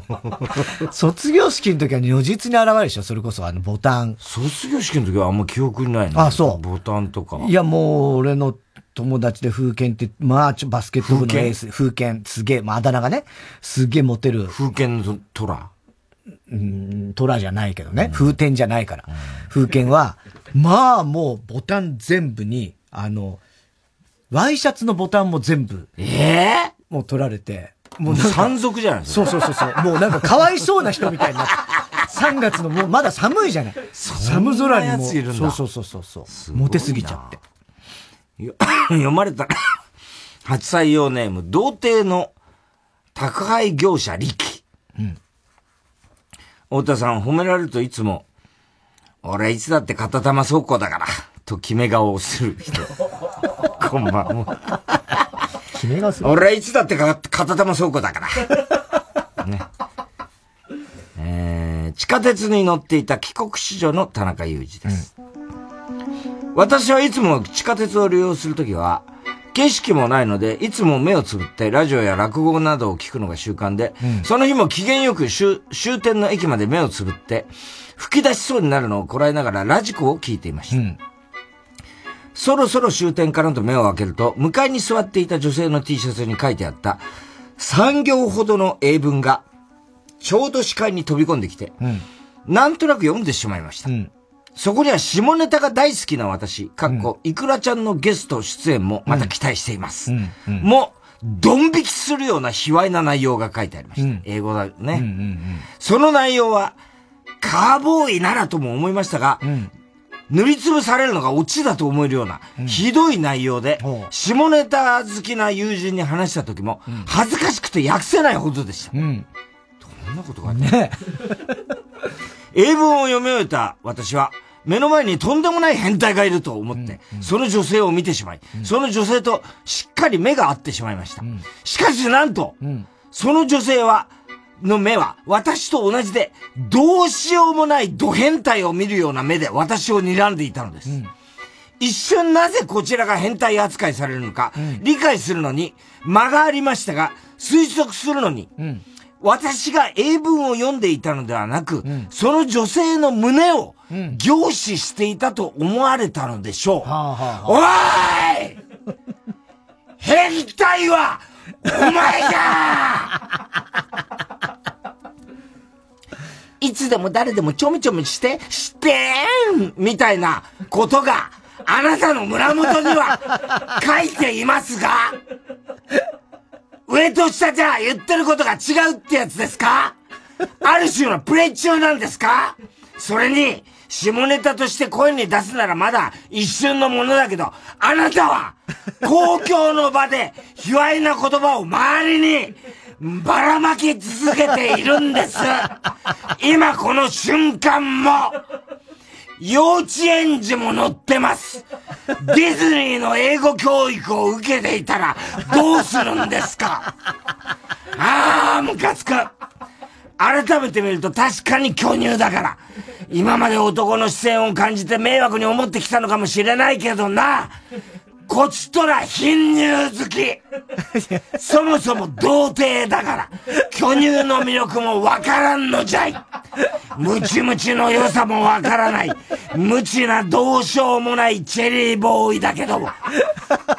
[laughs] 卒業式の時は如実に現れるでしょ？それこそあのボタン。卒業式の時はあんま記憶にないの？あそうボタンとか。いや、もう、俺の友達で風剣って、まあ、ちょバスケット部のエース、風剣、すげえ、まあ、あだ名がね、すげえモテる。風剣の虎うん、虎じゃないけどね、風天じゃないから。風剣は、まあ、もう、ボタン全部に、あの、ワイシャツのボタンも全部、ええもう取られて、もう山賊じゃないそうそうそうそう。もうなんかかわいそうな人みたいになって。3月のもうまだ寒いじゃない。寒空にもう。そんなやついるんだそうそうそうそう。モテすぎちゃって。よ読まれた初採用ネーム、童貞の宅配業者力。うん。太田さん、褒められるといつも、俺いつだって片玉倉庫だから、と決め顔をする人。こんばんは。決め顔する俺いつだってか片玉倉庫だから。ね。えー、地下鉄に乗っていた帰国子女の田中裕二です。私はいつも地下鉄を利用するときは、景色もないので、いつも目をつぶってラジオや落語などを聞くのが習慣で、うんその日も機嫌よく終終点の駅まで目をつぶって、吹き出しそうになるのをこらえながらラジコを聞いていました。そろそろ終点かなと目を開けると、向かいに座っていた女性の T シャツに書いてあった3行ほどの英文が、ちょうど視界に飛び込んできて、うん。なんとなく読んでしまいました。そこには下ネタが大好きな私、かっこ、いくらちゃんのゲスト出演もまた期待しています。もう、ドン引きするような卑猥な内容が書いてありました。英語だね。その内容は、カーボーイならとも思いましたが、塗りつぶされるのがオチだと思えるような、ひどい内容で、下ネタ好きな友人に話した時も、恥ずかしくて訳せないほどでした。うん。どんなことがあった [laughs] 英文を読み終えた私は、目の前にとんでもない変態がいると思って、その女性を見てしまい、その女性としっかり目が合ってしまいました。しかしなんと、その女性は、の目は私と同じで、どうしようもないド変態を見るような目で私を睨んでいたのです。一瞬なぜこちらが変態扱いされるのか、理解するのに間がありましたが、推測するのに、私が英文を読んでいたのではなく、その女性の胸を凝視していたと思われたのでしょう。おーい！[laughs] 変態はお前かいつでも誰でもちょめちょめして、してーんみたいなことが、あなたの胸元には書いていますが、上と下じゃ言ってることが違うってやつですか？ある種のプレイ中なんですか？それに、下ネタとして声に出すならまだ一瞬のものだけど、あなたは、公共の場で卑猥な言葉を周りにばらまき続けているんです。今この瞬間も、幼稚園児も乗ってます。ディズニーの英語教育を受けていたらどうするんですか？ああ、ムカつく。改めて見ると確かに巨乳だから。今まで男の視線を感じて迷惑に思ってきたのかもしれないけどな。こちとら貧乳好き。そもそも童貞だから、巨乳の魅力もわからんのじゃい。ムチムチの良さもわからない。無知などうしようもないチェリーボーイだけど。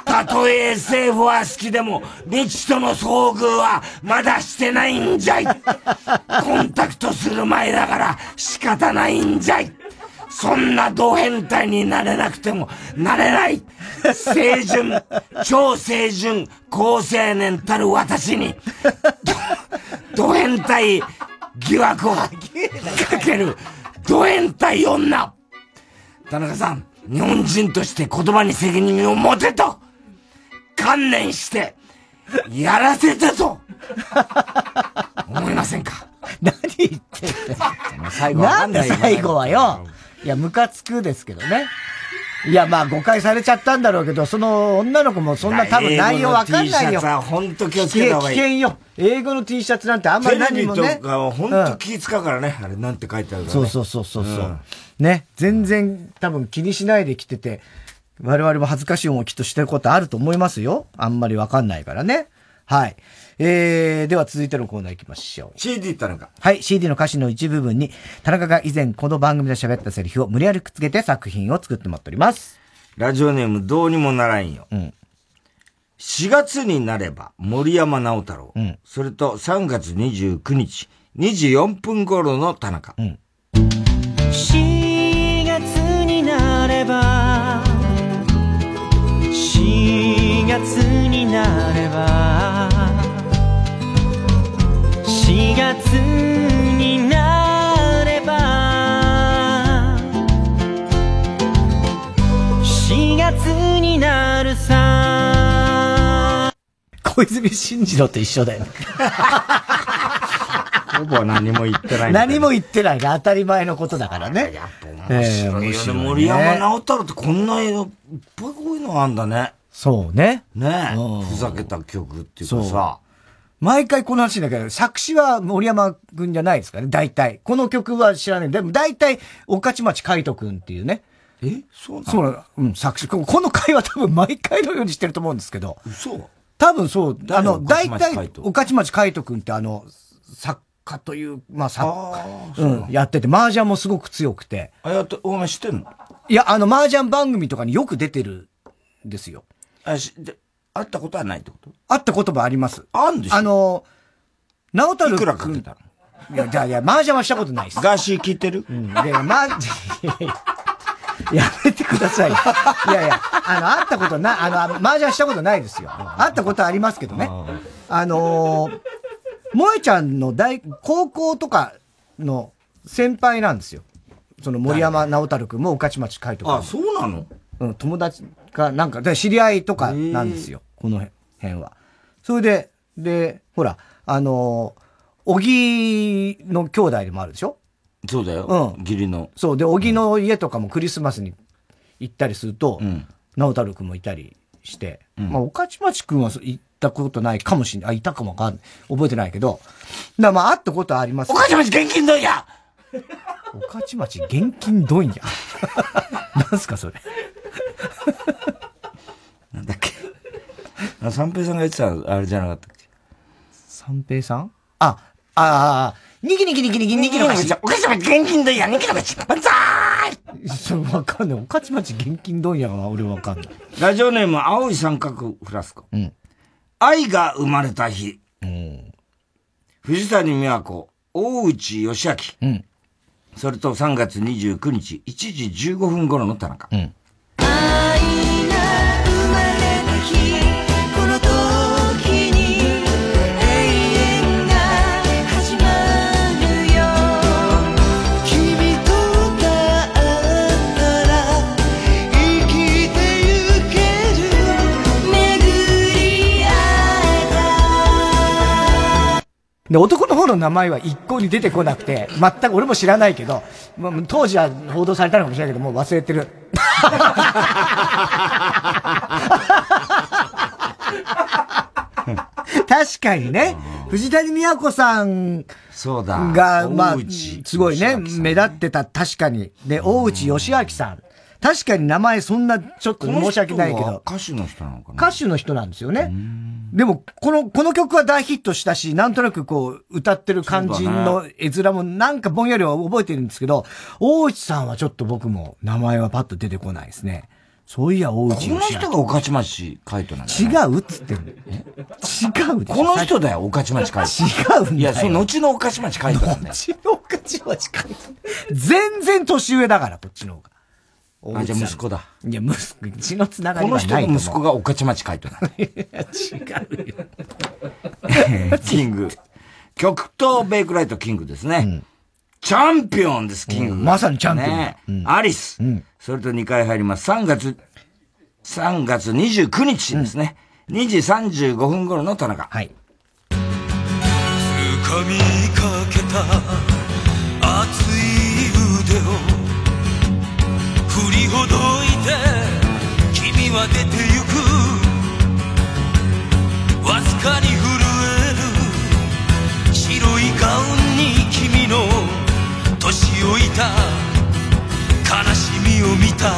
たとえ SF は好きでも、未知との遭遇はまだしてないんじゃい。コンタクトする前だから仕方ないんじゃい。そんなド変態になれなくてもなれない清純、超清純、高青年たる私に、ドド変態疑惑をかけるド変態女田中さん、日本人として言葉に責任を持てと観念して、やらせたと思いませんか？何言ってんだかんないよ最後はよ。いや、ムカつくですけどね。いや、まあ誤解されちゃったんだろうけど、その女の子もそんな多分内容わかんないよ。本当気をつけた方がいい危険よ。英語の T シャツなんてあんまりテレビと何もね。かは本当気使うからね。あれなんて書いてあるかね。そうそうそうそうそう、ね。全然多分気にしないで来てて、我々も恥ずかしい思いきっとしてることあると思いますよ。あんまりわかんないからね。はい。えー、では続いてのコーナー行きましょう。CD 田中。はい、CD の歌詞の一部分に、田中が以前この番組で喋ったセリフを無理やりくっつけて作品を作ってもらっております。ラジオネームどうにもならんよ。うん。4月になれば森山直太郎。うん。それと3月29日、2時4分頃の田中。うん。4月になれば4月になれば4月になれば4月になるさ小泉進次郎と一緒だよね。ほぼ何も言ってない。何も言ってないね。当たり前のことだからね。面白いよね。森山直太朗ってこんないっぱいこういうのあんだね。そうね。ねえ。ふざけた曲っていうかさ。毎回この話だけど、作詞は森山くんじゃないですかね、大体。この曲は知らない。でも大体、御徒町海斗くんっていうね。え？そうなの？そうなん、作詞。ここの回は多分毎回のようにしてると思うんですけど。嘘？多分そう。あの、大体、斗御徒町海斗くんってあの、作家という、まあ作家、うん、やってて、麻雀もすごく強くて。あ、やって、お前知ってんの？いや、あの、麻雀番組とかによく出てるんですよ。あ、し、で、会ったことはないってこと？会ったこともあります。あんでしょ？あの、直太朗いくらかけたの？いや、じゃあ、いや、麻雀はしたことないです。ガーシー聞いてる？うん。で、ま、[laughs] やめてください。いやいや、あの、会ったことな、あの、麻雀したことないですよ。会ったことはありますけどね。あのー、萌えちゃんの大、高校とかの先輩なんですよ。その森山直太朗君も御徒町海斗君も。あ、そうなの？うん、友達が、なんか、で知り合いとかなんですよ。この辺は。それで、で、ほら、あのー、小木の兄弟でもあるでしょ？そうだよ。義理の。そう。で、小木の家とかもクリスマスに行ったりすると、直太朗くんもいたりして、まあ、御徒町くんは行ったことないかもしれない。あ、いたかもわかんない。覚えてないけど、だからまあ、会ったことはあります。御徒町現金問屋御徒町現金問屋 [laughs] なんすか、それ。[laughs] なんだっけ？あ三平さんが言ってたあれじゃなかったっけ？三平さん？あ、ああ、にぎにぎにぎにぎにぎの勝ち。おかしま現金問屋、にぎの勝ち。万歳それわかんない。御徒町現金問屋は俺わかんない。ラジオネーム、青い三角フラスコ。うん。愛が生まれた日。藤谷美和子、大内義明。うん。それと3月29日、1時15分頃の田中。うん。こで、男の方の名前は一向に出てこなくて、全く俺も知らないけど、まあ当時は報道されたのかもしれないけど、もう忘れてる。確かにね、藤谷美和子さんそうだ。が、まあすごいね、目立ってた、確かに。で、大内義明さん。確かに名前そんな、ちょっと申し訳ないけど。歌手の人なのかな？歌手の人なんですよね。でも、この、この曲は大ヒットしたし、なんとなくこう、歌ってる感じの絵面もなんかぼんやりは覚えてるんですけど、大内さんはちょっと僕も名前はパッと出てこないですね。そういや、大内この人が御徒町海斗なんだよ、違うっつってんの。違うこの人だよ、御徒町海斗。違うんだよ。いや、その後の御徒町海斗なんだよ。後の御徒町海斗。全然年上だから、こっちの方が。あ、じゃあ息子だ。いや、息子、血のつながこのりはないと思う。人の息子が御徒町海斗なんだよ。違うよ。[laughs] キング。極東ベイクライトキングですね。チャンピオンです、キングが、うんまさにチャンピオンねアリス。それと2回入ります。3月、3月29日ですね。2時35分頃の田中。はい。掴みかけたほどいて君は出てゆく。わずかに震える。白いガウンに君の年老いた。悲しみを見た。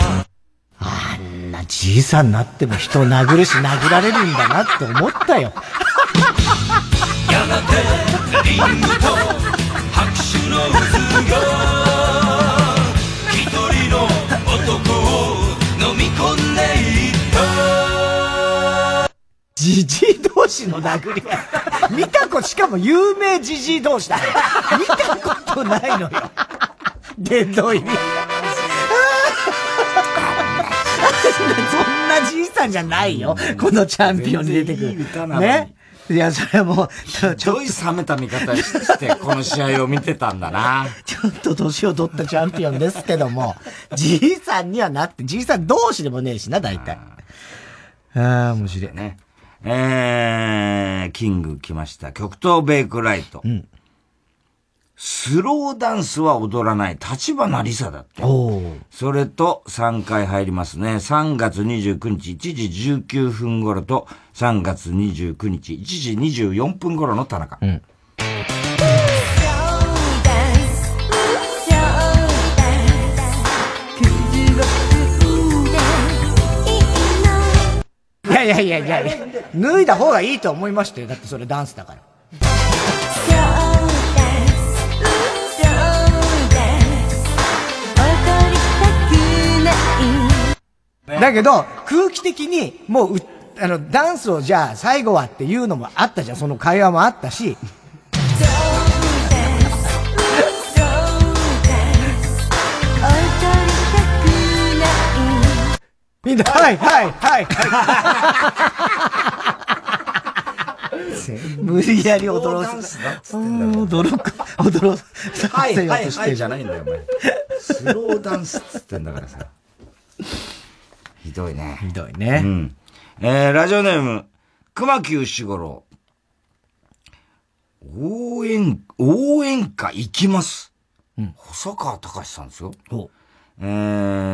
あんな自じいさんになっても人を殴るし殴られるんだなって思ったよ。やがてリングと拍手の渦がじじい同士の殴り合い。見たこと、しかも有名じじい同士だよ。見たことないのよ。殿堂入り。そんなじいさんじゃないよ。このチャンピオンに出てく全然いい歌る。なのにね？いや、それはもう、ちょい冷めた見方して、この試合を見てたんだな。ちょっと年を取ったチャンピオンですけども、じいさんにはなって、じいさん同士でもねえしな、大体。ああ、面白い。ね。えー、キング来ました。極東ベイクライト。スローダンスは踊らない、立花理沙だって。それと3回入りますね。3月29日1時19分頃と、3月29日1時24分頃の田中。いやいやいやいや脱いだ方がいいと思いましたよ。だってそれダンスだから。だけど、空気的に、もうう、あの、ダンスをじゃあ最後はっていうのもあったじゃん。その会話もあったし。みんな、はい、はい、はい、はい。無理やり踊らせ驚く、驚かはい、せようはい、はい、としてるじゃないんだよ、お前。スローダンスっつってんだからさ。ひどいね。ひどいね。うん。えー、ラジオネーム、熊木牛五郎。応援、応援歌行きます。細川隆さんですよ。え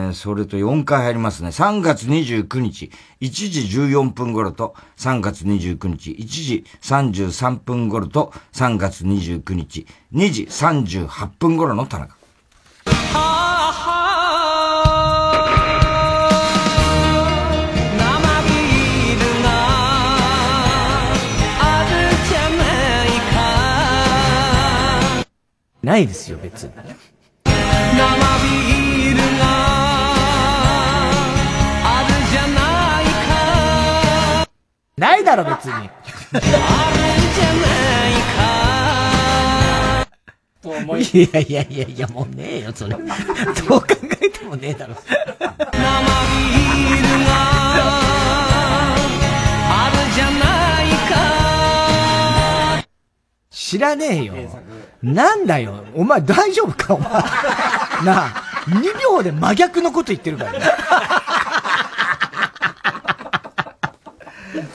ー、それと4回入りますね。3月29日、1時14分頃と、3月29日、1時33分頃と、3月29日、2時38分頃の田中。ないですよ、別に。ないだろ、別に。いやいやいやいや、もうねえよ、それ。どう考えてもねえだろ。知らねえよ。なんだよ。お前大丈夫かお前。なあ、2秒で真逆のこと言ってるからね。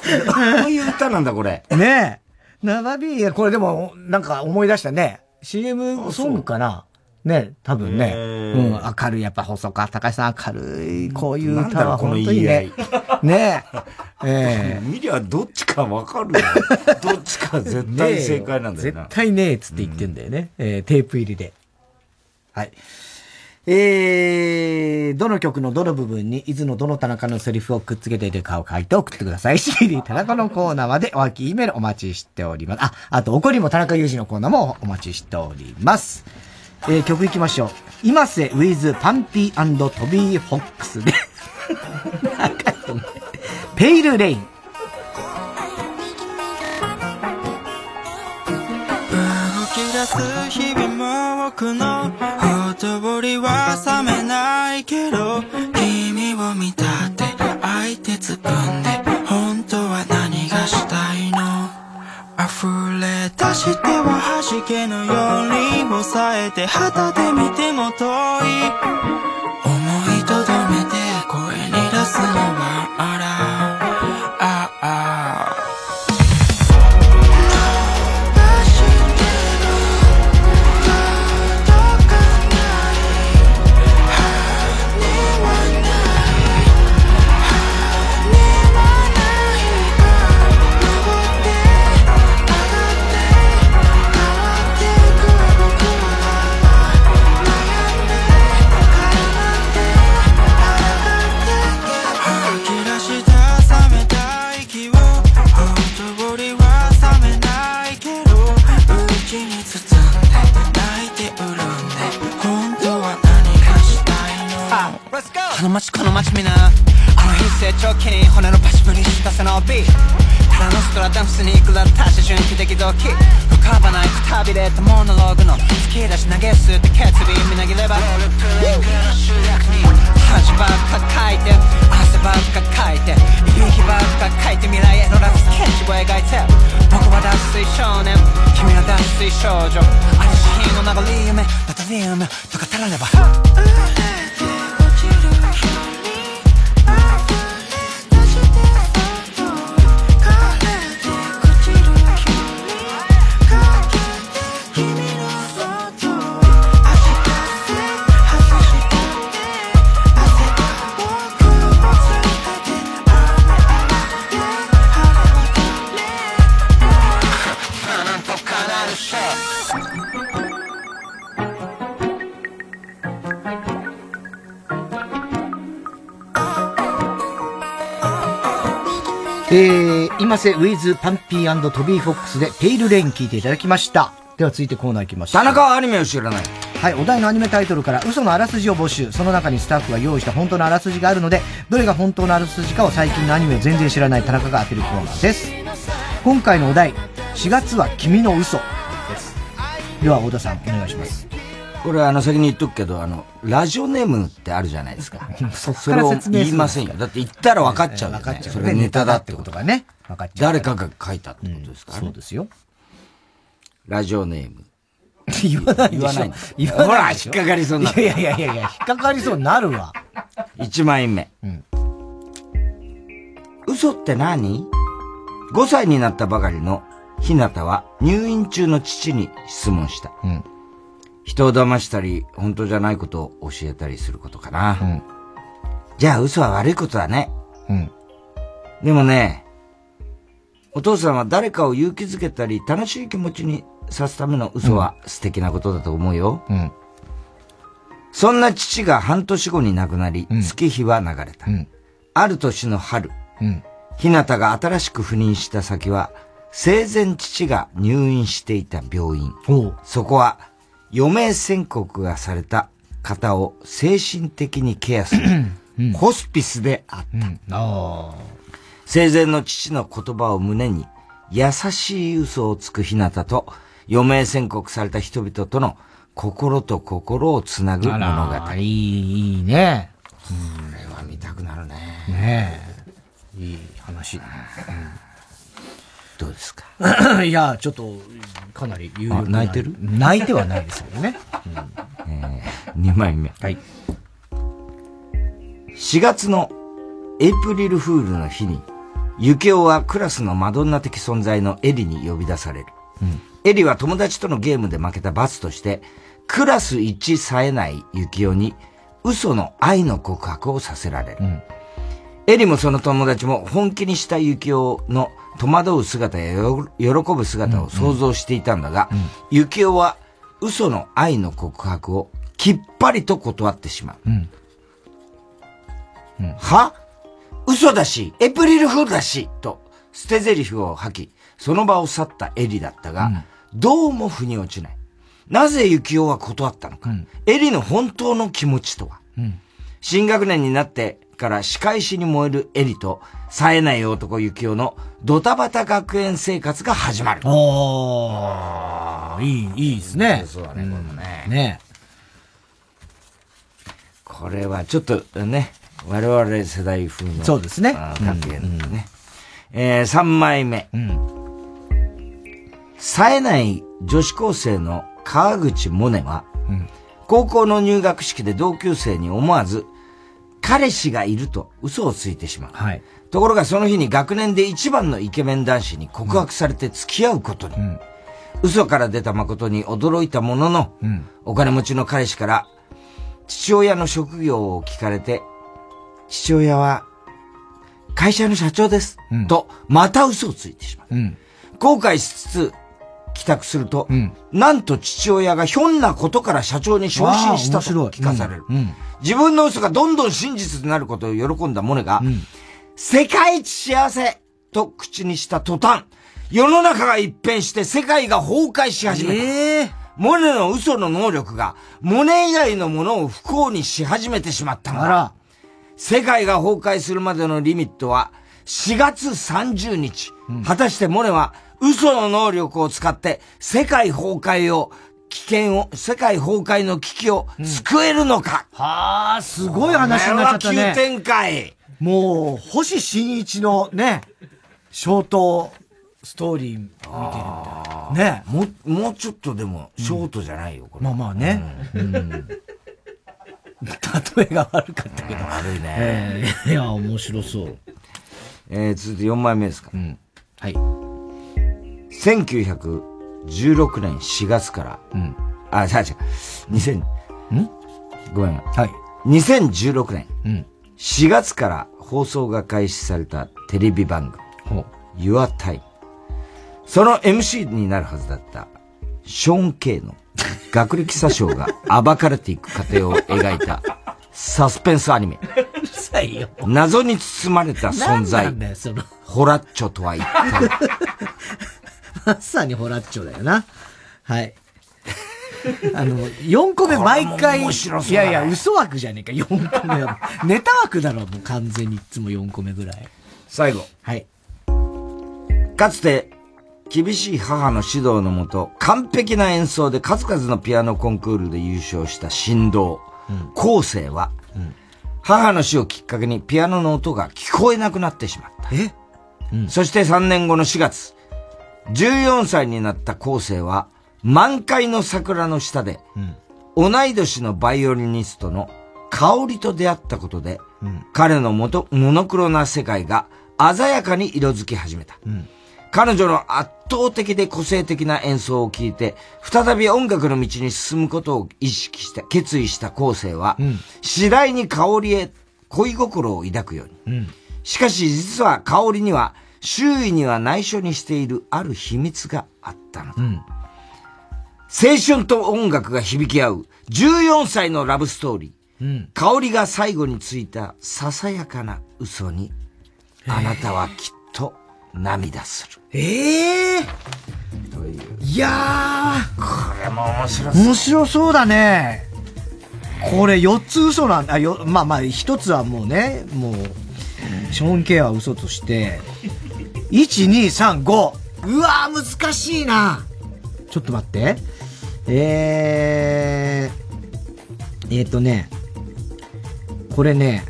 [laughs] こういう歌なんだ、これ。ねえ。生ビール、これでも、なんか思い出したね。CM ソングかなね、多分ね。うん、明るい、やっぱ細川隆さん明るい、こういう歌は本当にね。ねえ。[laughs] え見りゃどっちかわかるよ。どっちか絶対正解なんだよな。[laughs] 絶対ねえっつって言ってんだよね。えーテープ入りで。はい。えー、どの曲のどの部分に、伊豆のどの田中のセリフをくっつけているかを書いて送ってください。[laughs] CD 田中のコーナーまでお書き E メールお待ちしております。あ、あと、怒りも田中裕二のコーナーもお待ちしております。えー、曲いきましょう。今瀬 with パンピートビーホックスで、[laughs] ペイルレイン。出す日々も僕のほとぼりは冷めないけど君を見たって相手つぶんで本当は何がしたいの？溢れ出しては弾けぬように抑えて旗で見ても遠い。街この街みなあの日成長期に骨のパシブリした背伸び。ただのストラダムスに下った思春期的動機。浮かばないくたびれたモノローグの。突き出し投げすって決意みなぎれば。恥ばっかかいて。汗ばっかかいて。いびきばっかかいて未来へのラフスケッチを描いて。僕は脱水少年。君は脱水少女。ありし日の名残夢。バタリウムとかたられば。えー、 imase with PUNPEE Toby Fox で Pale Rain 聞いていただきました。では続いてコーナー行きましょう。田中はアニメを知らない。はい、お題のアニメタイトルから嘘のあらすじを募集。その中にスタッフが用意した本当のあらすじがあるので、どれが本当のあらすじかを最近のアニメを全然知らない田中が当てるコーナーです。今回のお題、4月は君の嘘です。では、小田さん、お願いします。これあの先に言っとくけど、あの、ラジオネームってあるじゃないですか。[laughs] そっそれを言いませんよ。だって言ったら分かっちゃうよ、ね。分かっちゃうそれネタだってことがね。分かっちゃう。誰かが書いたってことですから、ねそうですよ。ラジオネーム。言わないでしょ言わない。言わないほら、引っかかりそうになったいやいやいやいや、引っかかりそうになるわ。1枚目。嘘って何 ?5 歳になったばかりのひなたは入院中の父に質問した。人を騙したり、本当じゃないことを教えたりすることかな。じゃあ嘘は悪いことだね。でもね、お父さんは誰かを勇気づけたり、楽しい気持ちにさすための嘘は素敵なことだと思うよ。そんな父が半年後に亡くなり、月日は流れた。ある年の春、ひなたが新しく赴任した先は、生前父が入院していた病院。そこは、余命宣告がされた方を精神的にケアする、ホスピスであった。生前の父の言葉を胸に、優しい嘘をつくひなたと、余命宣告された人々との心と心をつなぐ物語。いい、いいね。これは見たくなるね。ねえ。いい話。どうですか？[coughs] いや、ちょっと、かなり有力泣いてる？泣いてはないですけどね。えー、2枚目。はい。4月のエイプリルフールの日に、ユキオはクラスのマドンナ的存在のエリに呼び出される。エリは友達とのゲームで負けた罰として、クラス一冴えないユキオに嘘の愛の告白をさせられる。エリもその友達も本気にしたユキオの戸惑う姿やよ喜ぶ姿を想像していたんだが、ユキオは嘘の愛の告白をきっぱりと断ってしまう。は？嘘だし、エイプリルフールだし、と捨て台詞を吐き、その場を去ったエリだったが、どうも腑に落ちない。なぜユキオは断ったのか。エリの本当の気持ちとは。新学年になってから仕返しに燃えるエリと、冴えない男ユキオのドタバタ学園生活が始まる。おー、いい、いいですね。そうだね、これもね。ねこれはちょっとね、我々世代風の。そうですね学園のね。えー、3枚目。冴えない女子高生の川口萌音は、高校の入学式で同級生に思わず、彼氏がいると嘘をついてしまう。ところがその日に学年で一番のイケメン男子に告白されて付き合うことに。嘘から出た誠に驚いたものの、お金持ちの彼氏から父親の職業を聞かれて、父親は会社の社長です。と、また嘘をついてしまう。後悔しつつ帰宅すると、なんと父親がひょんなことから社長に昇進したと聞かされる。自分の嘘がどんどん真実になることを喜んだモネが、世界一幸せと口にした途端、世の中が一変して世界が崩壊し始めた。モネの嘘の能力が、モネ以外のものを不幸にし始めてしまったのだ。世界が崩壊するまでのリミットは4月30日。果たしてモネは嘘の能力を使って世界崩壊を、危険を、世界崩壊の危機を救えるのか、はあ、すごい話になっちゃったね。これは急展開。もう、星新一のね、ショートストーリー見てるみたいな。ねもう、もうちょっとでも、ショートじゃないよ、これ。まあまあね。うん。例えが悪かったけど。悪いね。えーいや、面白そう。えー、続いて4枚目ですか。はい。1916年4月から、あ、違う違う、2000、んごめん。はい。2016年、うん4月から放送が開始されたテレビ番組、Your Time。その MC になるはずだった、ショーン・ケイの学歴詐称が [laughs] 暴かれていく過程を描いたサスペンスアニメ。謎に包まれた存在。ホラッチョとは一体。[laughs] まさにホラッチョだよな。はい。[laughs] あの、4個目毎回。いやいや、嘘枠じゃねえか、4個目は。[laughs] ネタ枠だろ、もう完全にいつも4個目ぐらい。最後。はい。かつて、厳しい母の指導のもと、完璧な演奏で数々のピアノコンクールで優勝した神童、後世は、母の死をきっかけにピアノの音が聞こえなくなってしまった。え？そして3年後の4月、14歳になった後世は、満開の桜の下で、同い年のバイオリニストの香りと出会ったことで、彼のもとモノクロな世界が鮮やかに色づき始めた。彼女の圧倒的で個性的な演奏を聴いて、再び音楽の道に進むことを意識した、決意した後世は、次第に香りへ恋心を抱くように。うん。しかし実は香りには、周囲には内緒にしているある秘密があったのだ。うん。青春と音楽が響き合う14歳のラブストーリー。うん。香りが最後についたささやかな嘘に、あなたはきっと涙する。ええいやー。これも面白面白そうだね。これ4つ嘘なんだ。よまあまあ、1つはもうね、もう、ショーン・ケイは嘘として、1、2、3、5。うわー、難しいな。ちょっと待って。えー、えーとね、これね、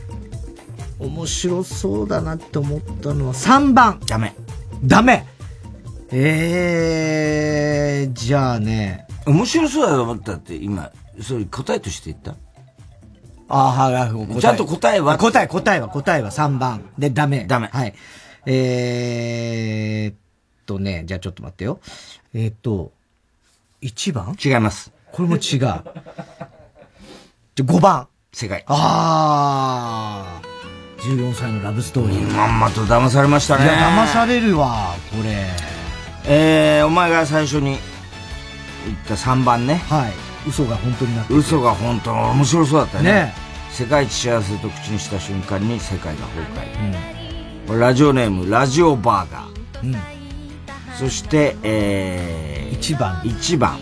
面白そうだなって思ったのは3番。ダメ。ダメえー、じゃあね。面白そうだと思ったって今、それ答えとして言った？あはいはいちゃんと答えは？あ答え、答えは、答えは3番。で、ダメ。ダメ。はい。えーっとね、じゃあちょっと待ってよ。えーっと、1番？違います。これも違う。じゃ5番。正解。あー。14歳のラブストーリー。まんまと騙されましたね。いや、騙されるわ、これ。えー、お前が最初に言った3番ね。はい。嘘が本当になって嘘が本当面白そうだったね。ね世界一幸せと口にした瞬間に世界が崩壊。これラジオネーム、ラジオバーガー。うん。そして、えー、1番。1番。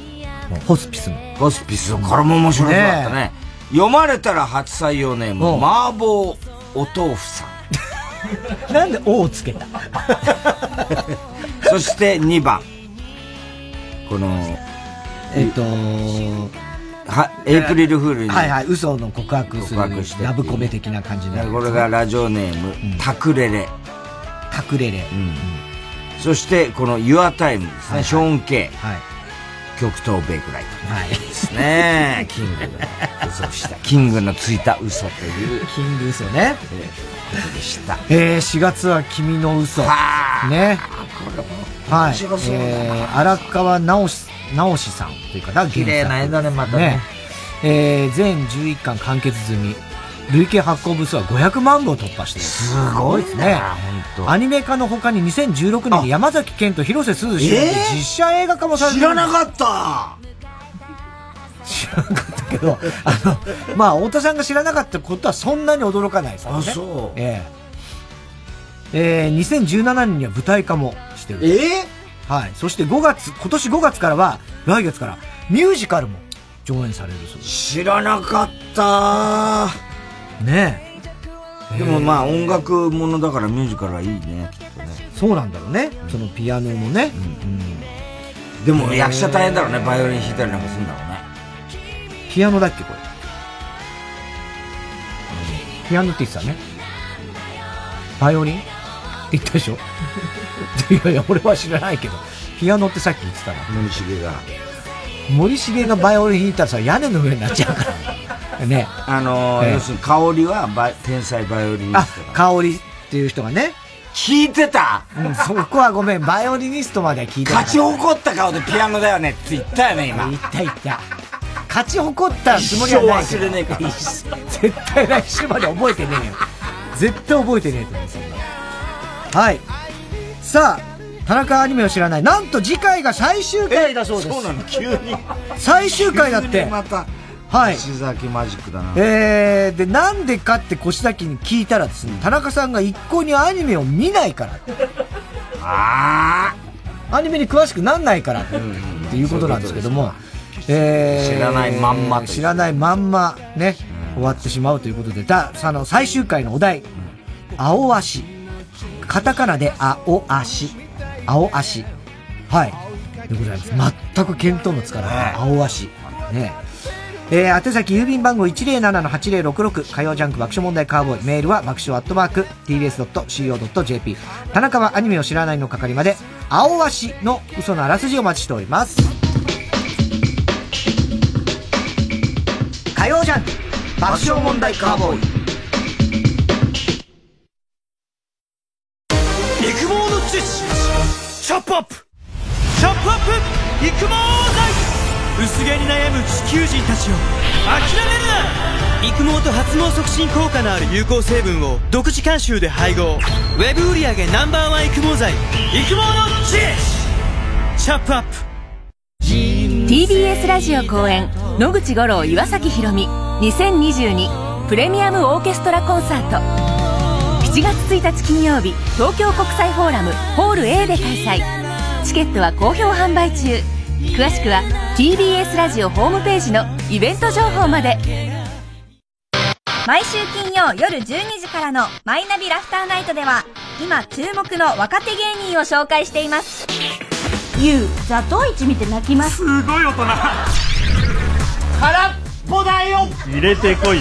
ホスピスの。ホスピス、これも面白そうだったね。読まれたら初採用ネーム、麻婆お豆腐さん。[laughs] なんで「お」をつけた？そして2番。この、えっと、は、エイプリルフールに。はいはい、嘘の告白する。告白してラブコメ的な感じの。これがラジオネーム、タクレレ。タクレレ。そして、この Your Time ですね、ショーン・ケイ。はい。極東ベイクライト。はい。ですね。キングが嘘した。キングのついた嘘という。キング嘘ね。ことでした。えー、4月は君の嘘。ね。はい。面白そうだなえー、荒川直し、直しさんというかな、綺麗な絵だねまたね。えー、全11巻完結済み。累計発行部数は500万部を突破している。すごいね。本当。アニメ化の他に2016年に山崎賢と広瀬すず主演でえー？実写映画化もされてる。知らなかった。知らなかったけど、あの、まあ、太田さんが知らなかったことはそんなに驚かないですね。あそう。ええ。えー、2017年には舞台化もしてる。えはい。そして5月、今年5月からは、来月から、ミュージカルも上演されるそうです。知らなかったねえ。でもまあ音楽ものだからミュージカルはいいね、きっとね。そうなんだろうね。そのピアノのね。でも役者大変だろうね、バイオリン弾いたりなんかするんだろうね。ピアノだっけ、これ？ピアノって言ってたね。バイオリン？って言ったでしょ？いやいや、俺は知らないけど。ピアノってさっき言ってたな。森重が。森重がバイオリン弾いたらさ、屋根の上になっちゃうから。[laughs] ね。あのーええ要するに香りはバイ天才バイオリニあストだ。、香りっていう人がね。聞いてた？うん、そこはごめん、バイオリニストまでは聞いてた勝ち誇った顔でピアノだよねって言ったよね、今。言った言った。勝ち誇ったつもりはないけど忘れねえから。絶対来週まで覚えてねえよ。絶対覚えてねえと思う、そんな。はい。さあ、田中アニメを知らない。なんと次回が最終回だそうです。そうなの、急に。最終回だって急に。また、はい。石崎マジックだな。えー、で、なんでかって越崎に聞いたらですね、田中さんが一向にアニメを見ないから。あアニメに詳しくなんないから、っていうことなんですけども、えー知らないまんま知らないまんま、ね、終わってしまうということで、だ、その最終回のお題、青足。カタカナで青足。青足。はい。でございます。全く見当もつかない。青足。ね。えー、宛先郵便番号107-8066火曜ジャンク爆笑問題カーボーイメールは爆笑アットマーク tbs.co.jp 田中はアニメを知らないの係まで青足の嘘のあらすじをお待ちしております火曜ジャンク爆笑問題カーボーイ育毛の知識チップアップチャップアップ育毛剤薄毛に悩む地球人たちを諦めるな育毛と発毛促進効果のある有効成分を独自監修で配合ウェブ売上 Ｎｏ.1 育毛剤育毛の知識チャップアップ TBS ラジオ公演野口五郎岩崎宏美2022プレミアムオーケストラコンサート7月1日金曜日東京国際フォーラムホール A で開催。チケットは好評販売中。詳しくは TBS ラジオホームページのイベント情報まで。毎週金曜夜12時からの「マイナビラフターナイト」では今注目の若手芸人を紹介しています。ゆうザトウイチ見て泣きます。すごい大人。空っぽだよ。入れてこい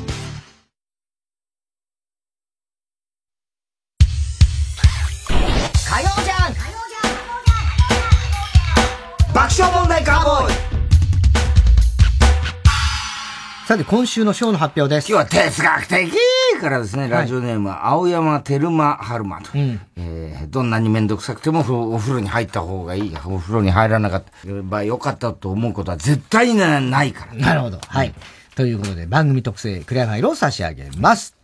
さて、今週のショーの発表です。今日は哲学的からですね、ラジオネーム、青山テルマ春馬と。えーどんなにめんどくさくてもお風呂に入った方がいい。お風呂に入らなかった場合良かったと思うことは絶対にないから。なるほど。はい。ということで、番組特製クリアファイルを差し上げます。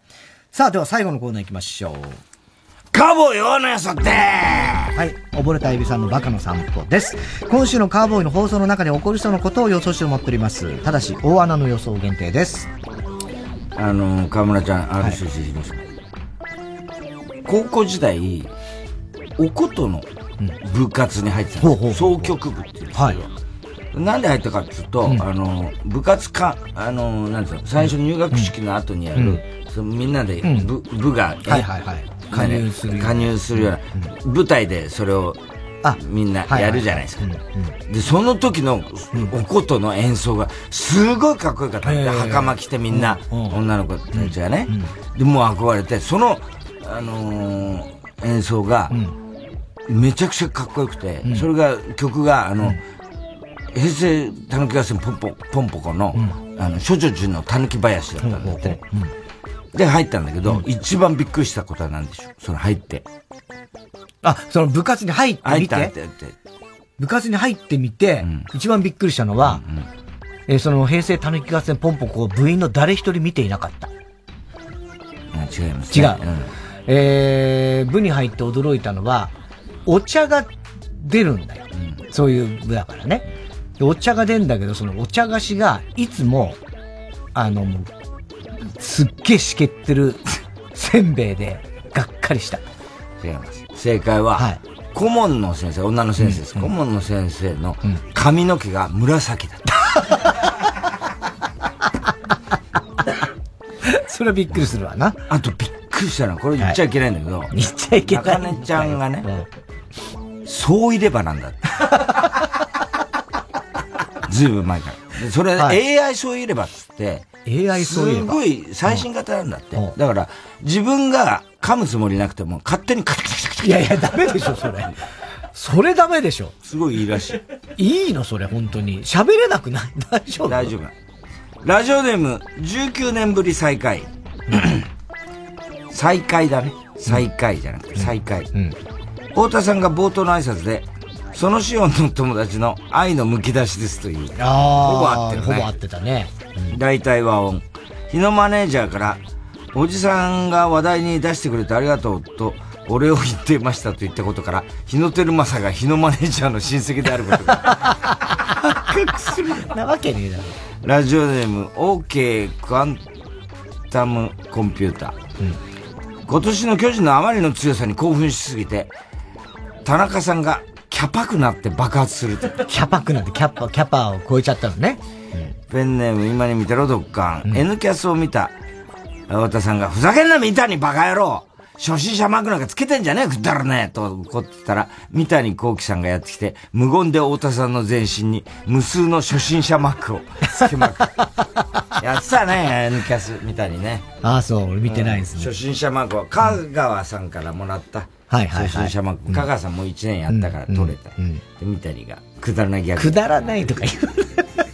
さあ、では最後のコーナー行きましょう。カーボーイ大のよそってはい。溺れたエビさんのバカの散歩です。今週のカーボーイの放送の中で起こりそうなことを予想して思っております。ただし、大穴の予想限定です。あの、河村ちゃん、RCC 広島。高校時代、おことの部活に入ってたんですよ。総局部っていうんですけど、はいなんで入ったかっていうと、あの、部活か、あの、なんていうの、最初入学式の後にやる、そのみんなで部,、部が、はいはいはい加入するような。加入するような、舞台でそれを、みんなやるじゃないですか。で、その時のおことの演奏がすごいかっこよかったんで、へー袴着てみんな、女の子たちがね、で、もう憧れて、その、あのー演奏が、めちゃくちゃかっこよくて、それが、曲が、あの、平成たぬき合戦ポンポ、ポンポコの、あの、処女樹のたぬき林だったんだって。ね。で、入ったんだけど、一番びっくりしたことは何でしょうその入って。あ、その部活に入って入みってた入っ。部活に入ってみて、一番びっくりしたのは、えーその平成たぬき合戦ポンポコを部員の誰一人見ていなかった。うん違います、違う。ね。えー、部に入って驚いたのは、お茶が出るんだよ。そういう部だからね。でお茶が出んだけど、そのお茶菓子が、いつも、あの、すっげえしけってるせんべいで、がっかりした。違います。正解は、顧問の先生、女の先生です。顧問の先生の髪の毛が紫だった。[laughs] それはびっくりするわな。あとびっくりしたのは、これ言っちゃいけないんだけど、言っちゃいけない。中根ちゃんがね、総入れ歯なんだって。[laughs] ずいぶん前から。でそれ、はい AI 総入れ歯っつって、AI 総入れ歯すごい最新型なんだって。だから、自分が噛むつもりなくても、勝手にカチカチカチカチいやいや、ダメでしょ、それ。それダメでしょ。すごいいいらしい。いいの、それ、本当に。喋れなくない？大丈夫？大丈夫。ラジオネーム、19年ぶり再会。再会だね。再会じゃなくて再会。太田さんが冒頭の挨拶で、そのシオンの友達の愛のむき出しですという。ああ、ほぼ合ってるね。ほぼ合ってたね。大体和音。日野マネージャーから、おじさんが話題に出してくれてありがとうと、お礼を言ってましたと言ったことから、日野照正が日野マネージャーの親戚であることが発覚する。なわけねえだろ。ラジオネーム OK クアンタムコンピューター、今年の巨人のあまりの強さに興奮しすぎて田中さんがキャパくなって爆発するとキャパくなってキャパ、キャパを超えちゃったのね。ペンネーム今に見てろドッカン、N キャスを見た太田さんがふざけんな三谷バカ野郎初心者マークなんかつけてんじゃねえくだらねえと怒ってたら、三谷幸喜さんがやってきて、無言で太田さんの全身に無数の初心者マークをつけまくる。[laughs] やってたね、N キャス、三谷ね。ああ、そう、俺見てないですね。初心者マークは、香川さんからもらった。はいはいはい初心者マーク。香川さんもう1年やったから取れた。で、三谷が、くだらないギャグ。くだらないとか言う。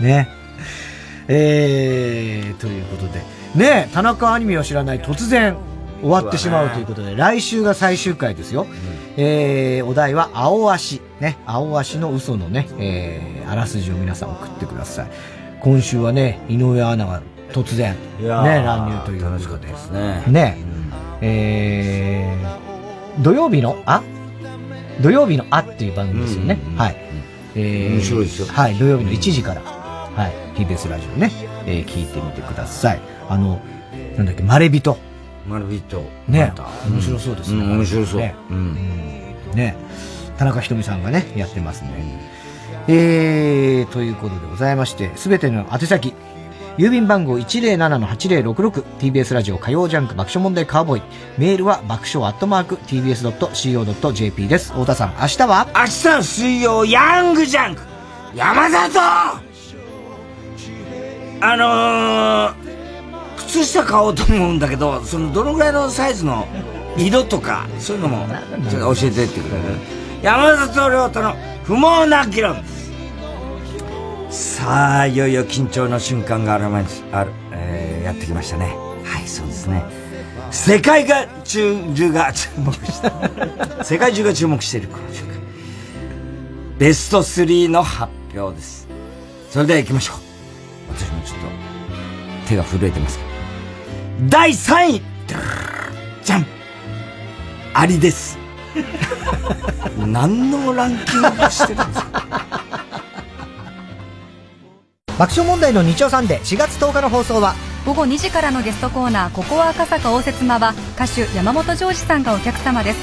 ね。[laughs] えー、ということで。ね田中アニメを知らない突然終わってしまうということで、来週が最終回ですよ。えー、お題は青足。ね。青足の嘘のね、えー、あらすじを皆さん送ってください。今週はね、井上アナが突然、ね、乱入ということで。楽しかったですね。ね。えー、土曜日のあ？土曜日のあっていう番組ですよね。はい。えー面白いですよはい、土曜日の1時から、はい、TBS ラジオね、えー聞いてみてください。あの、なんだっけ、まれびと。マルビット。ね面白そうですねん面白そう。ねうん。ね、田中ひとみさんがね、やってますね。えー、ということでございまして、すべての宛先、郵便番号 107-8066TBS ラジオ火曜ジャンク爆笑問題カーボーイ。メールは爆笑アットマーク TBS.CO.JP です。太田さん、明日は？明日の水曜、ヤングジャンク。山里！あのー、靴下買おうと思うんだけど、その、どのぐらいのサイズの色とか、そういうのも、教えてってくれる山里亮太の不毛な議論です。さあ、いよいよ緊張の瞬間があるある、えーやってきましたね。はい、そうですね。世界が、中、中が注目した。世界中が注目しているこの瞬間。ベスト3の発表です。それでは行きましょう。私もちょっと、手が震えてますけど。第3位じゃんアリです。何のランキングしてるんですか爆笑問題の日曜サンデー4月10日の放送は、午後2時からのゲストコーナー「ここは赤坂応接間」は歌手山本譲二さんがお客様です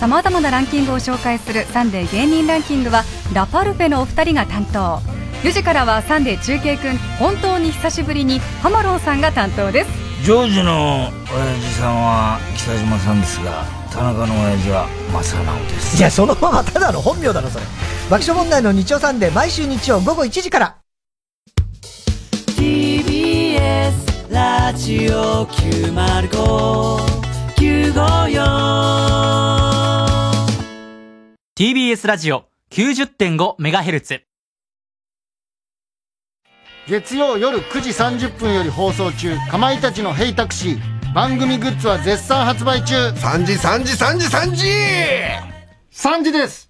さまざまなランキングを紹介する「サンデー芸人ランキング」はラパルフェのお二人が担当4時からは「サンデー中継くん」本当に久しぶりにハマロンさんが担当ですジョージの親父さんは北島さんですが、田中の親父は正直です。いや、そのままただの本名だろ、それ。爆笑問題の日曜サンデー、毎週日曜午後1時から。TBS ラジオ905954 TBS ラジオ 90.5MHz 月曜夜9時30分より放送中。かまいたちの「ヘイタクシー」番組グッズは絶賛発売中。3時3時3時3時。3時です